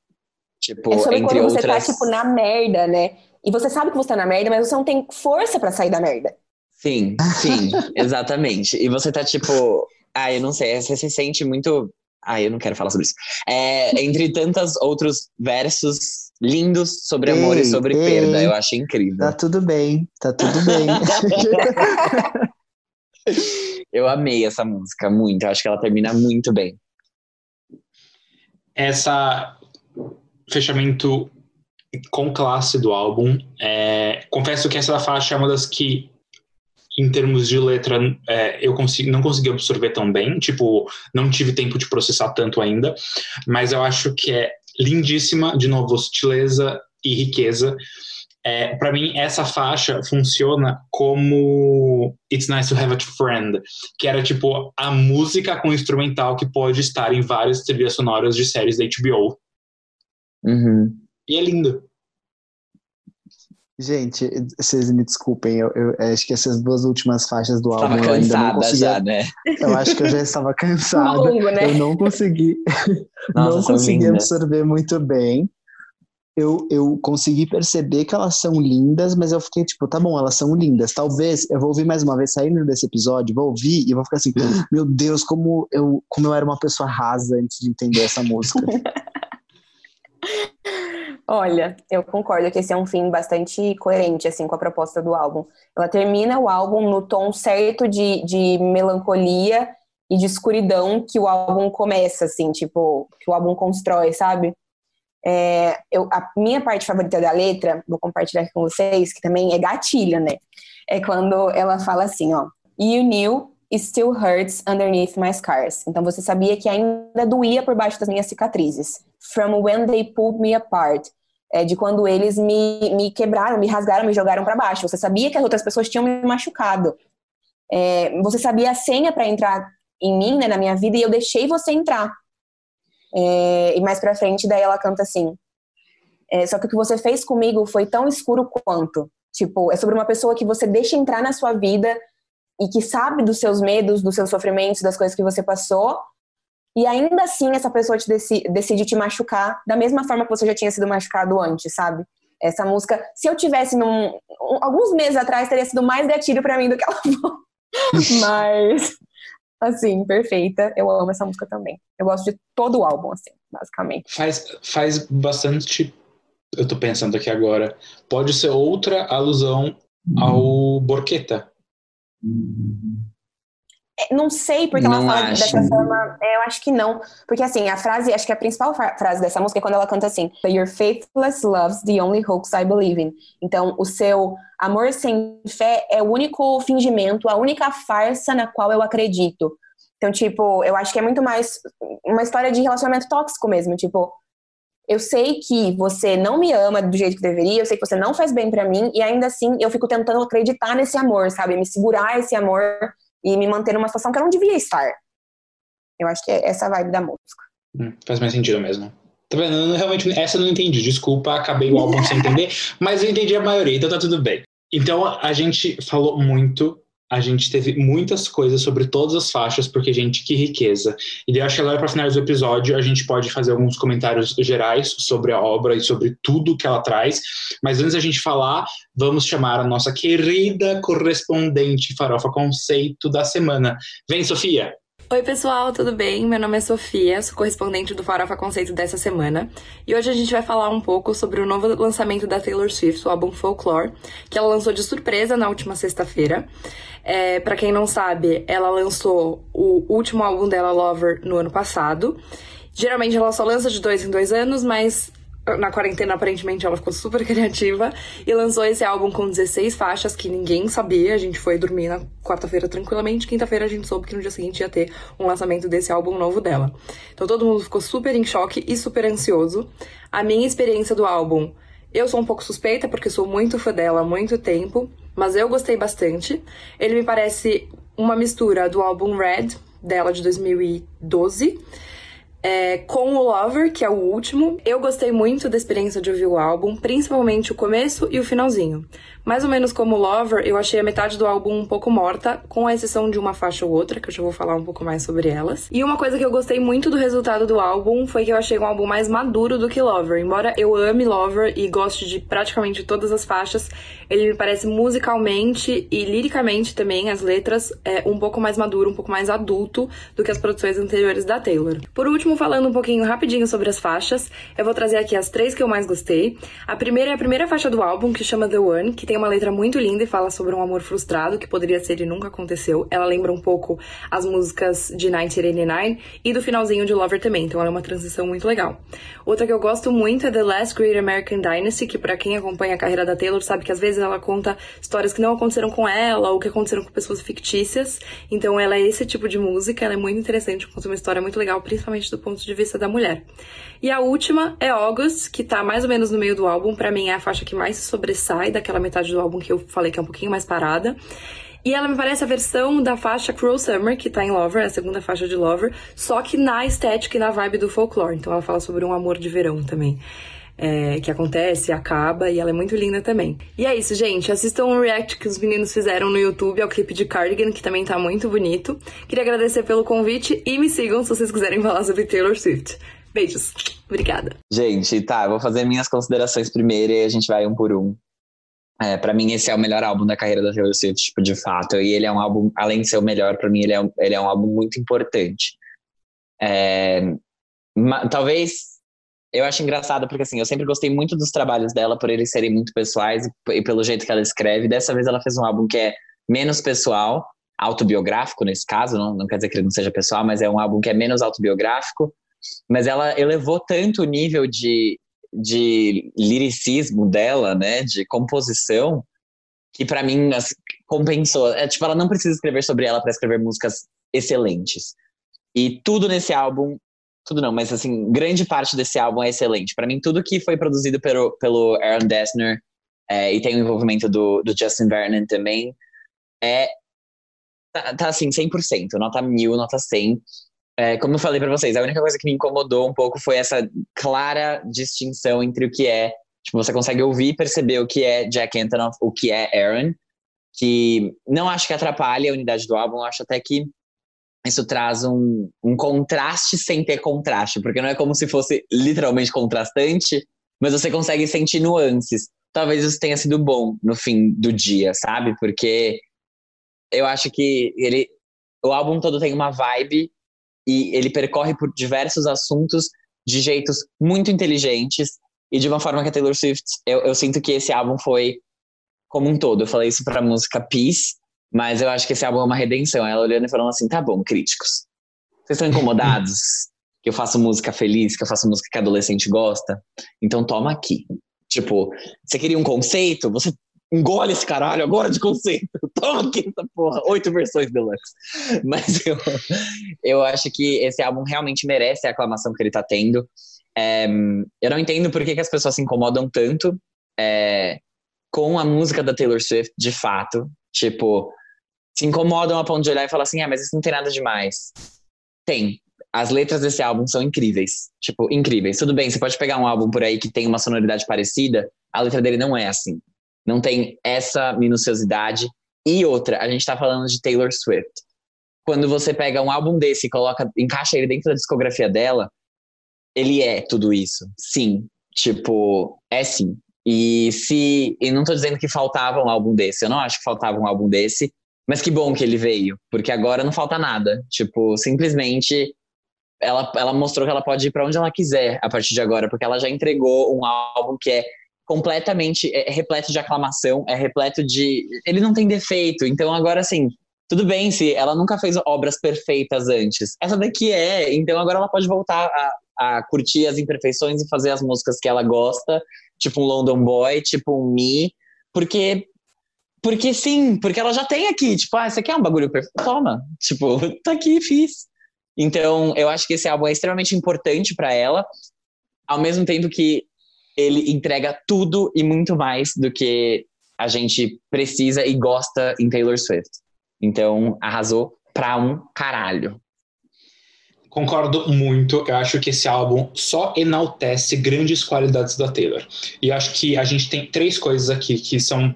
Tipo, é sobre entre quando outras... você tá, tipo, na merda, né? E você sabe que você tá na merda, mas você não tem força para sair da merda. Sim, sim, exatamente. E você tá tipo, ah, eu não sei, você se sente muito. Ah, eu não quero falar sobre isso. É, entre tantos outros versos lindos sobre amor Ei, e sobre ei, perda, eu achei incrível. Tá tudo bem, tá tudo bem. Eu amei essa música muito, eu acho que ela termina muito bem. Essa fechamento com classe do álbum. É, confesso que essa faixa é uma das que, em termos de letra, é, eu consigo, não consegui absorver tão bem. Tipo, não tive tempo de processar tanto ainda. Mas eu acho que é lindíssima, de novo, sutileza e riqueza. É, para mim, essa faixa funciona como It's Nice to Have a Friend, que era tipo a música com instrumental que pode estar em várias trilhas sonoras de séries da HBO. Uhum. E é lindo. Gente, vocês me desculpem, eu, eu acho que essas duas últimas faixas do álbum Tava eu ainda não cansada conseguia. já, né? Eu acho que eu já estava cansada. Longo, né? Eu não consegui, Nossa, não consegui lindas. absorver muito bem. Eu, eu consegui perceber que elas são lindas, mas eu fiquei tipo, tá bom, elas são lindas. Talvez eu vou ouvir mais uma vez saindo desse episódio, vou ouvir e vou ficar assim, meu Deus, como eu, como eu era uma pessoa rasa antes de entender essa música. Olha, eu concordo que esse é um fim bastante coerente, assim, com a proposta do álbum. Ela termina o álbum no tom certo de, de melancolia e de escuridão que o álbum começa, assim, tipo, que o álbum constrói, sabe? É, eu, a minha parte favorita da letra, vou compartilhar aqui com vocês, que também é gatilho, né? É quando ela fala assim, ó. You knew it still hurts underneath my scars. Então você sabia que ainda doía por baixo das minhas cicatrizes. From when they pulled me apart. É de quando eles me, me quebraram, me rasgaram, me jogaram para baixo. Você sabia que as outras pessoas tinham me machucado. É, você sabia a senha para entrar em mim, né, na minha vida, e eu deixei você entrar. É, e mais pra frente, daí ela canta assim: é, Só que o que você fez comigo foi tão escuro quanto. Tipo, é sobre uma pessoa que você deixa entrar na sua vida e que sabe dos seus medos, dos seus sofrimentos, das coisas que você passou, e ainda assim essa pessoa te decide, decide te machucar da mesma forma que você já tinha sido machucado antes, sabe? Essa música, se eu tivesse num, um, alguns meses atrás, teria sido mais gatilho pra mim do que ela foi. Mas, assim, perfeita. Eu amo essa música também. Eu gosto de todo o álbum, assim, basicamente. Faz, faz bastante. Eu tô pensando aqui agora. Pode ser outra alusão ao Borqueta. É, Não sei porque ela Não fala acho. dessa forma. É, eu acho que não. Porque assim, a frase, acho que a principal fra- frase dessa música é quando ela canta assim: your faithless love's the only hoax I believe in. Então, o seu amor sem fé é o único fingimento, a única farsa na qual eu acredito. Então, tipo, eu acho que é muito mais uma história de relacionamento tóxico mesmo. Tipo, eu sei que você não me ama do jeito que deveria, eu sei que você não faz bem pra mim, e ainda assim eu fico tentando acreditar nesse amor, sabe? Me segurar esse amor e me manter numa situação que eu não devia estar. Eu acho que é essa a vibe da música. Hum, faz mais sentido mesmo. Tá vendo? Eu realmente, essa eu não entendi. Desculpa, acabei o álbum sem entender, mas eu entendi a maioria, então tá tudo bem. Então a gente falou muito, a gente teve muitas coisas sobre todas as faixas, porque, gente, que riqueza. E eu acho que agora, para finalizar o episódio, a gente pode fazer alguns comentários gerais sobre a obra e sobre tudo que ela traz. Mas antes da gente falar, vamos chamar a nossa querida correspondente Farofa Conceito da semana. Vem, Sofia! Oi, pessoal, tudo bem? Meu nome é Sofia, sou correspondente do Farofa Conceito dessa semana. E hoje a gente vai falar um pouco sobre o novo lançamento da Taylor Swift, o álbum Folklore, que ela lançou de surpresa na última sexta-feira. É, para quem não sabe, ela lançou o último álbum dela, Lover, no ano passado. Geralmente ela só lança de dois em dois anos, mas na quarentena, aparentemente, ela ficou super criativa e lançou esse álbum com 16 faixas que ninguém sabia. A gente foi dormir na quarta-feira tranquilamente. Quinta-feira a gente soube que no dia seguinte ia ter um lançamento desse álbum novo dela. Então todo mundo ficou super em choque e super ansioso. A minha experiência do álbum, eu sou um pouco suspeita porque sou muito fã dela há muito tempo, mas eu gostei bastante. Ele me parece uma mistura do álbum Red dela de 2012 é, com o Lover, que é o último. Eu gostei muito da experiência de ouvir o álbum, principalmente o começo e o finalzinho. Mais ou menos como Lover, eu achei a metade do álbum um pouco morta, com a exceção de uma faixa ou outra, que eu já vou falar um pouco mais sobre elas. E uma coisa que eu gostei muito do resultado do álbum foi que eu achei um álbum mais maduro do que Lover. Embora eu ame Lover e goste de praticamente todas as faixas, ele me parece musicalmente e liricamente também, as letras, é um pouco mais maduro, um pouco mais adulto do que as produções anteriores da Taylor. Por último, falando um pouquinho rapidinho sobre as faixas, eu vou trazer aqui as três que eu mais gostei. A primeira é a primeira faixa do álbum, que chama The One, que tem uma letra muito linda e fala sobre um amor frustrado que poderia ser e nunca aconteceu. Ela lembra um pouco as músicas de 1989 e do finalzinho de Lover também, então ela é uma transição muito legal. Outra que eu gosto muito é The Last Great American Dynasty, que para quem acompanha a carreira da Taylor sabe que às vezes ela conta histórias que não aconteceram com ela ou que aconteceram com pessoas fictícias. Então ela é esse tipo de música, ela é muito interessante, conta uma história muito legal, principalmente do ponto de vista da mulher. E a última é August, que tá mais ou menos no meio do álbum, para mim é a faixa que mais se sobressai daquela metade do álbum que eu falei que é um pouquinho mais parada. E ela me parece a versão da faixa Cruel Summer, que tá em Lover, a segunda faixa de Lover, só que na estética e na vibe do folclore. Então ela fala sobre um amor de verão também. É, que acontece, acaba, e ela é muito linda também. E é isso, gente. Assistam um react que os meninos fizeram no YouTube ao clipe de Cardigan, que também tá muito bonito. Queria agradecer pelo convite e me sigam se vocês quiserem falar sobre Taylor Swift. Beijos. Obrigada. Gente, tá, vou fazer minhas considerações primeiro e a gente vai um por um. É, para mim, esse é o melhor álbum da carreira da Taylor Swift, tipo, de fato. E ele é um álbum, além de ser o melhor, para mim, ele é, um, ele é um álbum muito importante. É, talvez eu acho engraçado, porque assim, eu sempre gostei muito dos trabalhos dela por eles serem muito pessoais e, e pelo jeito que ela escreve. Dessa vez ela fez um álbum que é menos pessoal, autobiográfico nesse caso, não, não quer dizer que ele não seja pessoal, mas é um álbum que é menos autobiográfico. Mas ela elevou tanto o nível de, de liricismo dela, né, de composição, que para mim assim, compensou. É, tipo, ela não precisa escrever sobre ela para escrever músicas excelentes. E tudo nesse álbum, tudo não, mas assim, grande parte desse álbum é excelente. Para mim, tudo que foi produzido pelo, pelo Aaron Dessner é, e tem o envolvimento do, do Justin Vernon também, é tá, tá assim, 100%, nota mil, nota 100. É, como eu falei para vocês, a única coisa que me incomodou um pouco foi essa clara distinção entre o que é, tipo, você consegue ouvir e perceber o que é Jack Antonoff, o que é Aaron, que não acho que atrapalhe a unidade do álbum, acho até que isso traz um, um contraste sem ter contraste, porque não é como se fosse literalmente contrastante, mas você consegue sentir nuances. Talvez isso tenha sido bom no fim do dia, sabe? Porque eu acho que ele, o álbum todo tem uma vibe e ele percorre por diversos assuntos de jeitos muito inteligentes e de uma forma que a Taylor Swift, eu, eu sinto que esse álbum foi como um todo. Eu falei isso pra música Peace, mas eu acho que esse álbum é uma redenção. Ela olhando e falando assim: tá bom, críticos, vocês estão incomodados que eu faço música feliz, que eu faço música que adolescente gosta? Então toma aqui. Tipo, você queria um conceito? Você engole esse caralho agora de conceito. Toma aqui essa porra. Oito versões deluxe. Mas eu, eu acho que esse álbum realmente merece a aclamação que ele tá tendo. É, eu não entendo por que, que as pessoas se incomodam tanto é, com a música da Taylor Swift, de fato. Tipo, se incomodam a ponto de olhar e falar assim: ah, mas isso não tem nada demais. Tem. As letras desse álbum são incríveis. Tipo, incríveis. Tudo bem, você pode pegar um álbum por aí que tem uma sonoridade parecida, a letra dele não é assim não tem essa minuciosidade. E outra, a gente tá falando de Taylor Swift. Quando você pega um álbum desse e coloca, encaixa ele dentro da discografia dela, ele é tudo isso. Sim. Tipo, é sim. E se. E não tô dizendo que faltava um álbum desse, eu não acho que faltava um álbum desse, mas que bom que ele veio, porque agora não falta nada. Tipo, simplesmente ela, ela mostrou que ela pode ir para onde ela quiser a partir de agora, porque ela já entregou um álbum que é completamente é, repleto de aclamação, é repleto de. Ele não tem defeito. Então, agora, assim, tudo bem se ela nunca fez obras perfeitas antes. Essa daqui é, então agora ela pode voltar a, a curtir as imperfeições e fazer as músicas que ela gosta, tipo um London Boy, tipo um Me, porque porque sim, porque ela já tem aqui, tipo, ah, você quer um bagulho perfeito? Toma, tipo, tá aqui, fiz. Então, eu acho que esse álbum é extremamente importante para ela, ao mesmo tempo que ele entrega tudo e muito mais do que a gente precisa e gosta em Taylor Swift. Então, arrasou pra um caralho. Concordo muito. Eu acho que esse álbum só enaltece grandes qualidades da Taylor. E acho que a gente tem três coisas aqui que são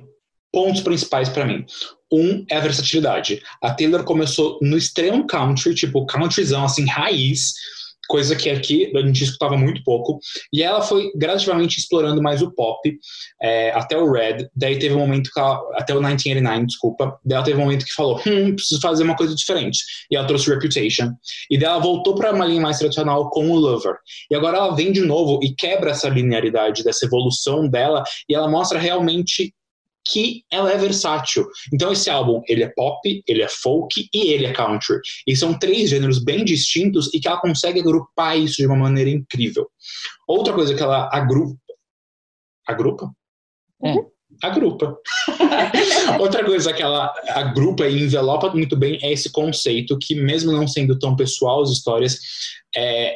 pontos principais para mim. Um é a versatilidade. A Taylor começou no extremo country, tipo countryzão, assim, raiz, coisa que aqui a gente escutava muito pouco. E ela foi gradativamente explorando mais o pop, é, até o Red. Daí teve um momento que ela, até o 1989, desculpa. Daí ela teve um momento que falou: hum, preciso fazer uma coisa diferente. E ela trouxe Reputation. E daí ela voltou para uma linha mais tradicional com o Lover. E agora ela vem de novo e quebra essa linearidade dessa evolução dela. E ela mostra realmente que ela é versátil. Então esse álbum, ele é pop, ele é folk e ele é country. E são três gêneros bem distintos e que ela consegue agrupar isso de uma maneira incrível. Outra coisa que ela agrupa... Agrupa? É. Agrupa. Outra coisa que ela agrupa e envelopa muito bem é esse conceito que, mesmo não sendo tão pessoal as histórias, é,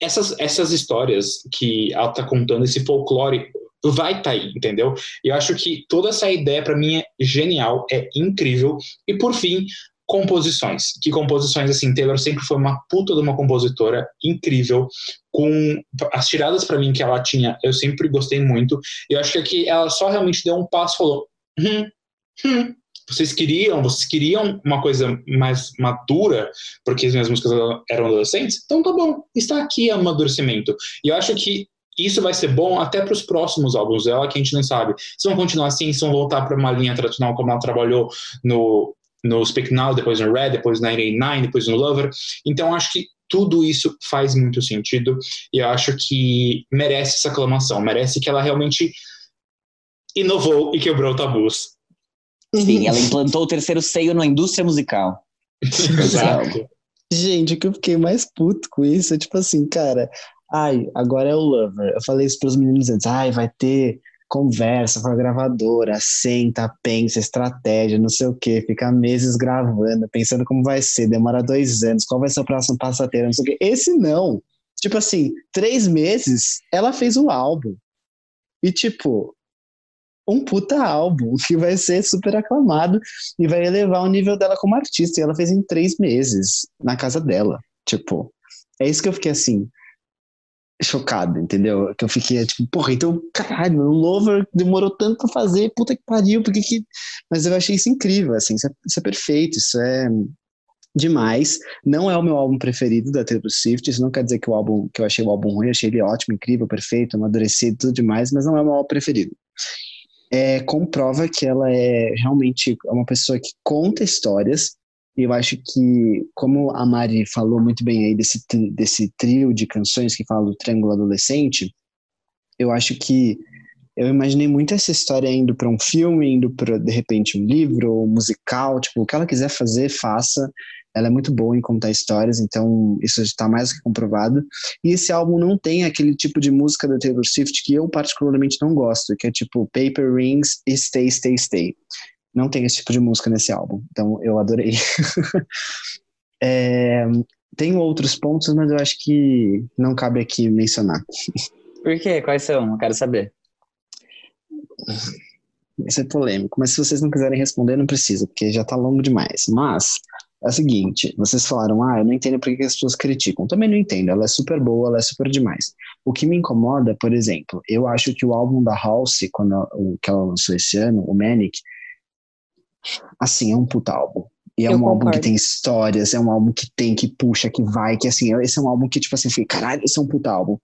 essas, essas histórias que ela está contando, esse folclore vai estar tá aí, entendeu? E eu acho que toda essa ideia para mim é genial, é incrível. E por fim, composições. Que composições assim, Taylor sempre foi uma puta de uma compositora incrível, com as tiradas para mim que ela tinha, eu sempre gostei muito. E eu acho que aqui ela só realmente deu um passo, falou: hum, hum, vocês queriam, vocês queriam uma coisa mais madura, porque as minhas músicas eram adolescentes? Então tá bom, está aqui o amadurecimento. E eu acho que isso vai ser bom até para os próximos álbuns dela, que a gente não sabe. Se vão continuar assim, se vão voltar para uma linha tradicional como ela trabalhou no, no Speak Now, depois no Red, depois no 99, depois no Lover. Então acho que tudo isso faz muito sentido e eu acho que merece essa aclamação, merece que ela realmente inovou e quebrou tabus. Sim, ela implantou o terceiro seio na indústria musical. Exato. Gente, o que eu fiquei mais puto com isso é tipo assim, cara, Ai, agora é o Lover. Eu falei isso pros meninos antes. Ai, vai ter conversa com a gravadora, senta, pensa, estratégia, não sei o que, fica meses gravando, pensando como vai ser, demora dois anos, qual vai ser o próximo passateiro, não sei o que. Esse não. Tipo assim, três meses, ela fez um álbum. E tipo, um puta álbum que vai ser super aclamado e vai elevar o nível dela como artista. E ela fez em três meses na casa dela. Tipo, é isso que eu fiquei assim chocado, entendeu? Que eu fiquei tipo, porra, então, caralho, o Lover demorou tanto pra fazer, puta que pariu, porque que. Mas eu achei isso incrível, assim, isso é, isso é perfeito, isso é demais. Não é o meu álbum preferido da Taylor Swift, isso não quer dizer que o álbum, que eu achei o álbum ruim, achei ele ótimo, incrível, perfeito, amadurecido, tudo demais, mas não é o meu álbum preferido. É, comprova que ela é realmente uma pessoa que conta histórias, eu acho que, como a Mari falou muito bem aí desse, desse trio de canções que fala do Triângulo Adolescente, eu acho que eu imaginei muito essa história indo para um filme, indo para, de repente, um livro, um musical, tipo, o que ela quiser fazer, faça. Ela é muito boa em contar histórias, então isso está mais do que comprovado. E esse álbum não tem aquele tipo de música da Taylor Swift que eu particularmente não gosto, que é tipo Paper Rings e Stay, Stay, Stay. Não tem esse tipo de música nesse álbum, então eu adorei. é, tem outros pontos, mas eu acho que não cabe aqui mencionar. Por quê? Quais são? Eu quero saber. Isso é polêmico, mas se vocês não quiserem responder, não precisa, porque já tá longo demais. Mas é o seguinte: vocês falaram, ah, eu não entendo por que as pessoas criticam. Também não entendo, ela é super boa, ela é super demais. O que me incomoda, por exemplo, eu acho que o álbum da Halsey, quando que ela lançou esse ano, o Manic, assim, é um puta álbum. E é Eu um álbum concordo. que tem histórias, é um álbum que tem, que puxa, que vai, que assim, esse é um álbum que, tipo assim, fica, caralho, esse é um puta álbum.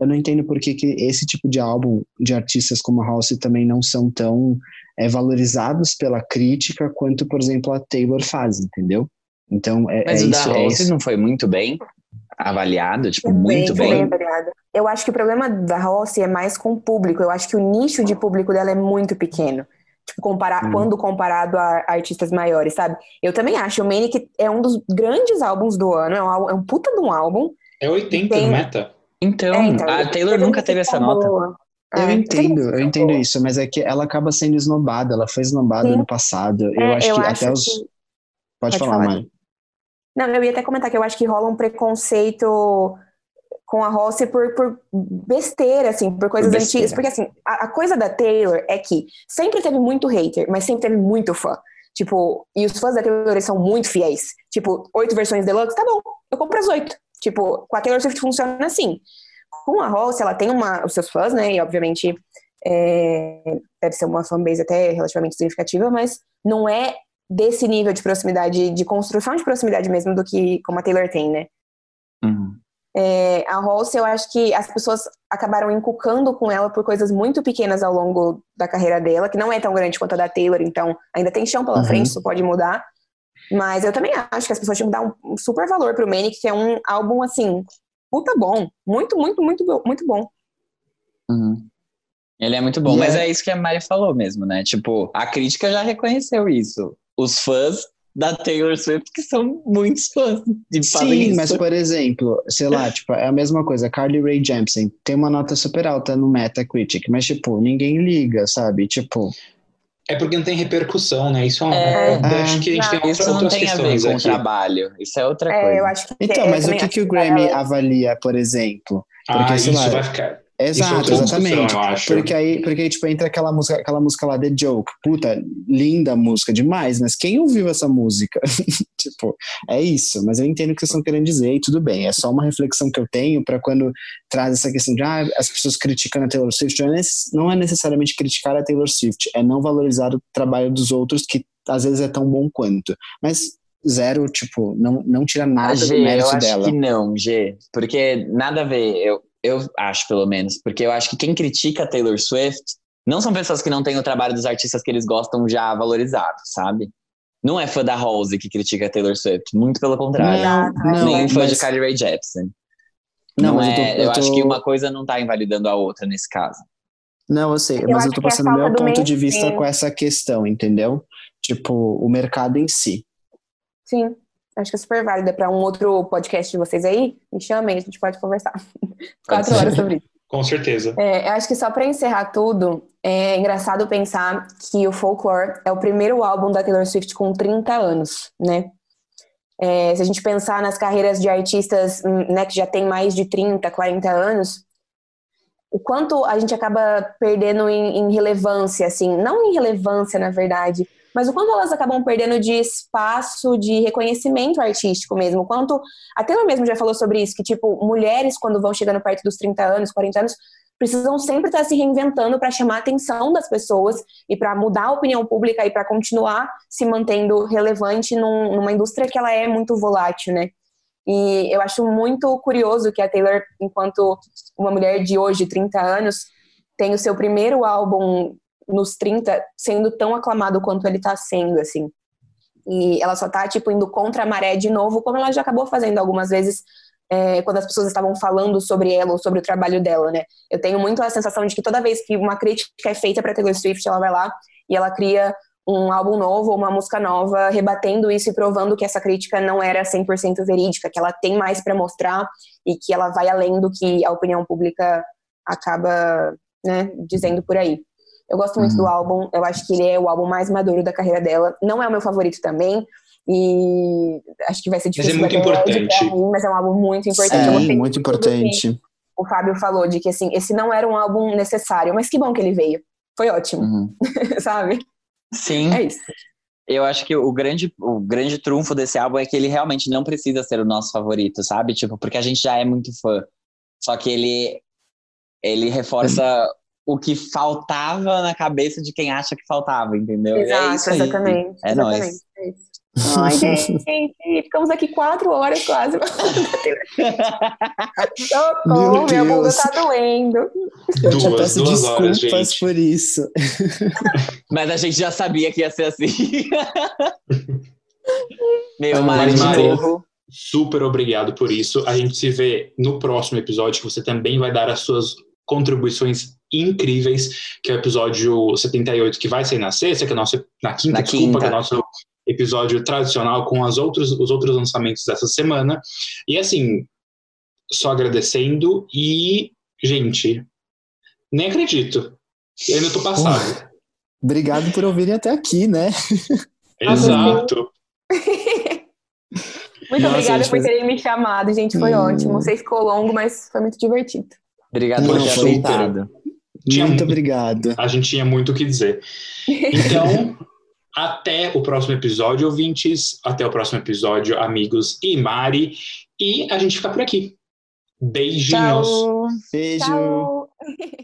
Eu não entendo por que, que esse tipo de álbum de artistas como a House também não são tão é, valorizados pela crítica quanto, por exemplo, a Taylor faz, entendeu? Então, é, Mas é o isso. da é Rose isso. não foi muito bem avaliado, tipo, Foi muito foi bem. avaliado. Eu acho que o problema da Rossi é mais com o público. Eu acho que o nicho de público dela é muito pequeno. Tipo, comparar, Hum. quando comparado a artistas maiores, sabe? Eu também acho. O Manic é um dos grandes álbuns do ano. É um, é um puta de um álbum. É 80 Tem- no meta? Então, É, então, a Taylor nunca teve essa nota. Eu É, entendo, eu entendo isso, mas é que ela acaba sendo esnobada, ela foi esnobada Sim. no passado. Eu É, acho eu que acho até os. que- Pode, Pode falar, falar. Mari. Não, eu ia até comentar que eu acho que rola um preconceito com a Rossi por, por besteira, assim, por coisas Por antigas. Porque, assim, a, a coisa da Taylor é que sempre teve muito hater, mas sempre teve muito fã. Tipo, e os fãs da Taylor são muito fiéis. Tipo, oito versões deluxe, tá bom, eu compro as oito. Tipo, com a Taylor Swift funciona assim. Com a Rossi, ela tem uma, os seus fãs, né? E, obviamente, é, deve ser uma fanbase até relativamente significativa, mas não é desse nível de proximidade, de construção de proximidade mesmo do que como a Taylor tem, né? Uhum. É, a Halsey, eu acho que as pessoas acabaram encucando com ela por coisas muito pequenas ao longo da carreira dela, que não é tão grande quanto a da Taylor, então ainda tem chão pela Uhum. frente, isso pode mudar. Mas eu também acho que as pessoas tinham que dar um, super valor pro Manic, que é um álbum, assim, puta bom. Muito, muito, muito, muito bom. Uhum. Ele é muito bom, E mas é- é isso que a Mari falou mesmo, né? Tipo, a crítica já reconheceu isso. Os fãs da Taylor Swift, que são muitos fãs de Sim, isso. mas por exemplo, sei lá, tipo, é a mesma coisa. Carly Rae Jepsen tem uma nota super alta no Metacritic, mas tipo, ninguém liga, sabe? Tipo, É porque não tem repercussão, né? Isso é, uma- É. eu acho que a gente tem outra, não outras tem a ver questões com o trabalho. Isso é outra É, coisa. eu acho que. então, é, mas o que, acho que o Grammy avalia, por exemplo? Porque, ah, isso lá, vai ficar. Exato, outra discussão, exatamente. Porque aí, porque aí, tipo, entra aquela música, aquela música lá, The Joke. Puta, linda música demais, mas quem ouviu essa música? tipo, é isso. Mas eu entendo o que vocês estão querendo dizer e tudo bem. É só uma reflexão que eu tenho para quando traz essa questão de ah, as pessoas criticando a Taylor Swift. Não é, não é necessariamente criticar a Taylor Swift, é não valorizar o trabalho dos outros que às vezes é tão bom quanto. Mas zero, tipo, não, não tira nada Ah, do G, eu mérito acho dela. que não, G. Porque nada a ver, eu, eu acho pelo menos. Porque eu acho que quem critica Taylor Swift não são pessoas que não têm o trabalho dos artistas que eles gostam já valorizado, sabe? Não é fã da Rose que critica a Taylor Swift, muito pelo contrário. Não, não, Nem fã mas- de Carly Rae Jepsen. Não, Não, mas eu é, tô- eu, eu acho tô- que uma coisa não tá invalidando a outra nesse caso. Não, eu sei, Eu mas acho eu tô é passando o meu ponto de vista mainstream. com essa questão, entendeu? Tipo, o mercado em si. Sim, acho que é super válida para um outro podcast de vocês aí. Me chamem, a gente pode conversar. Quatro horas sobre isso. Com certeza. É, eu acho que só para encerrar tudo, é engraçado pensar que o Folklore é o primeiro álbum da Taylor Swift com 30 anos, né? É, se a gente pensar nas carreiras de artistas hum, né, que já tem mais de 30, 40 anos, o quanto a gente acaba perdendo em, em relevância, assim, não em relevância, na verdade, mas o quanto elas acabam perdendo de espaço, de reconhecimento artístico mesmo, o quanto a Taylor mesmo já falou sobre isso, que, tipo, mulheres, quando vão chegando perto dos 30 anos, 40 anos, precisam sempre estar se reinventando para chamar a atenção das pessoas e para mudar a opinião pública e para continuar se mantendo relevante num- numa indústria que ela é muito volátil, né? E eu acho muito curioso que a Taylor, enquanto uma mulher de hoje, 30 anos, tem o seu primeiro álbum nos 30 sendo tão aclamado quanto ele tá sendo, assim. E ela só tá, tipo, indo contra a maré de novo, como ela já acabou fazendo algumas vezes é, quando as pessoas estavam falando sobre ela ou sobre o trabalho dela, né? Eu tenho muito a sensação de que toda vez que uma crítica é feita para Taylor Swift, ela vai lá e ela cria um álbum novo ou uma música nova, rebatendo isso e provando que essa crítica não era 100% verídica, que ela tem mais para mostrar e que ela vai além do que a opinião pública acaba né, dizendo por aí. Eu gosto muito Uhum. do álbum, eu acho que ele é o álbum mais maduro da carreira dela. Não é o meu favorito também, e acho que vai ser Mas é difícil muito importante. pra mim, mas é um álbum muito importante. Eu Sim, muito importante. O Fábio falou de que assim, esse não era um álbum necessário, mas que bom que ele veio. Foi ótimo, Uhum. sabe? Sim, É isso. eu acho que o grande, o grande trunfo desse álbum é que ele realmente não precisa ser o nosso favorito, sabe? Tipo, porque a gente já é muito fã. Só que ele, ele reforça o que faltava na cabeça de quem acha que faltava, entendeu? É Exato, isso aí. exatamente. É exatamente, nóis. é isso. Ai, gente, ficamos aqui quatro horas quase. Socorro, Meu minha bunda tá doendo. Eu te Duas, peço duas horas, desculpas gente. por isso. Mas a gente já sabia que ia ser assim. Meu, Mari, de Mari. novo. Super obrigado por isso. A gente se vê no próximo episódio, que você também vai dar as suas contribuições incríveis, que é o episódio 78, que vai sair na sexta, que é nosso, na quinta, Na desculpa, quinta. que é o nosso episódio tradicional com as outros, os outros lançamentos dessa semana. E assim, só agradecendo e, gente, nem acredito. Eu ainda tô passado. Obrigado por ouvirem até aqui, né? Exato. Muito Nossa, obrigada por terem me chamado, gente. Foi Hum. ótimo. Não sei se ficou longo, mas foi muito divertido. Obrigado por ter aceitado. Tinha Muito obrigado. A gente tinha muito o que dizer. Então, até o próximo episódio, ouvintes. Até o próximo episódio, amigos e Mari. E a gente fica por aqui. Beijinhos. Tchau. Beijo. Tchau.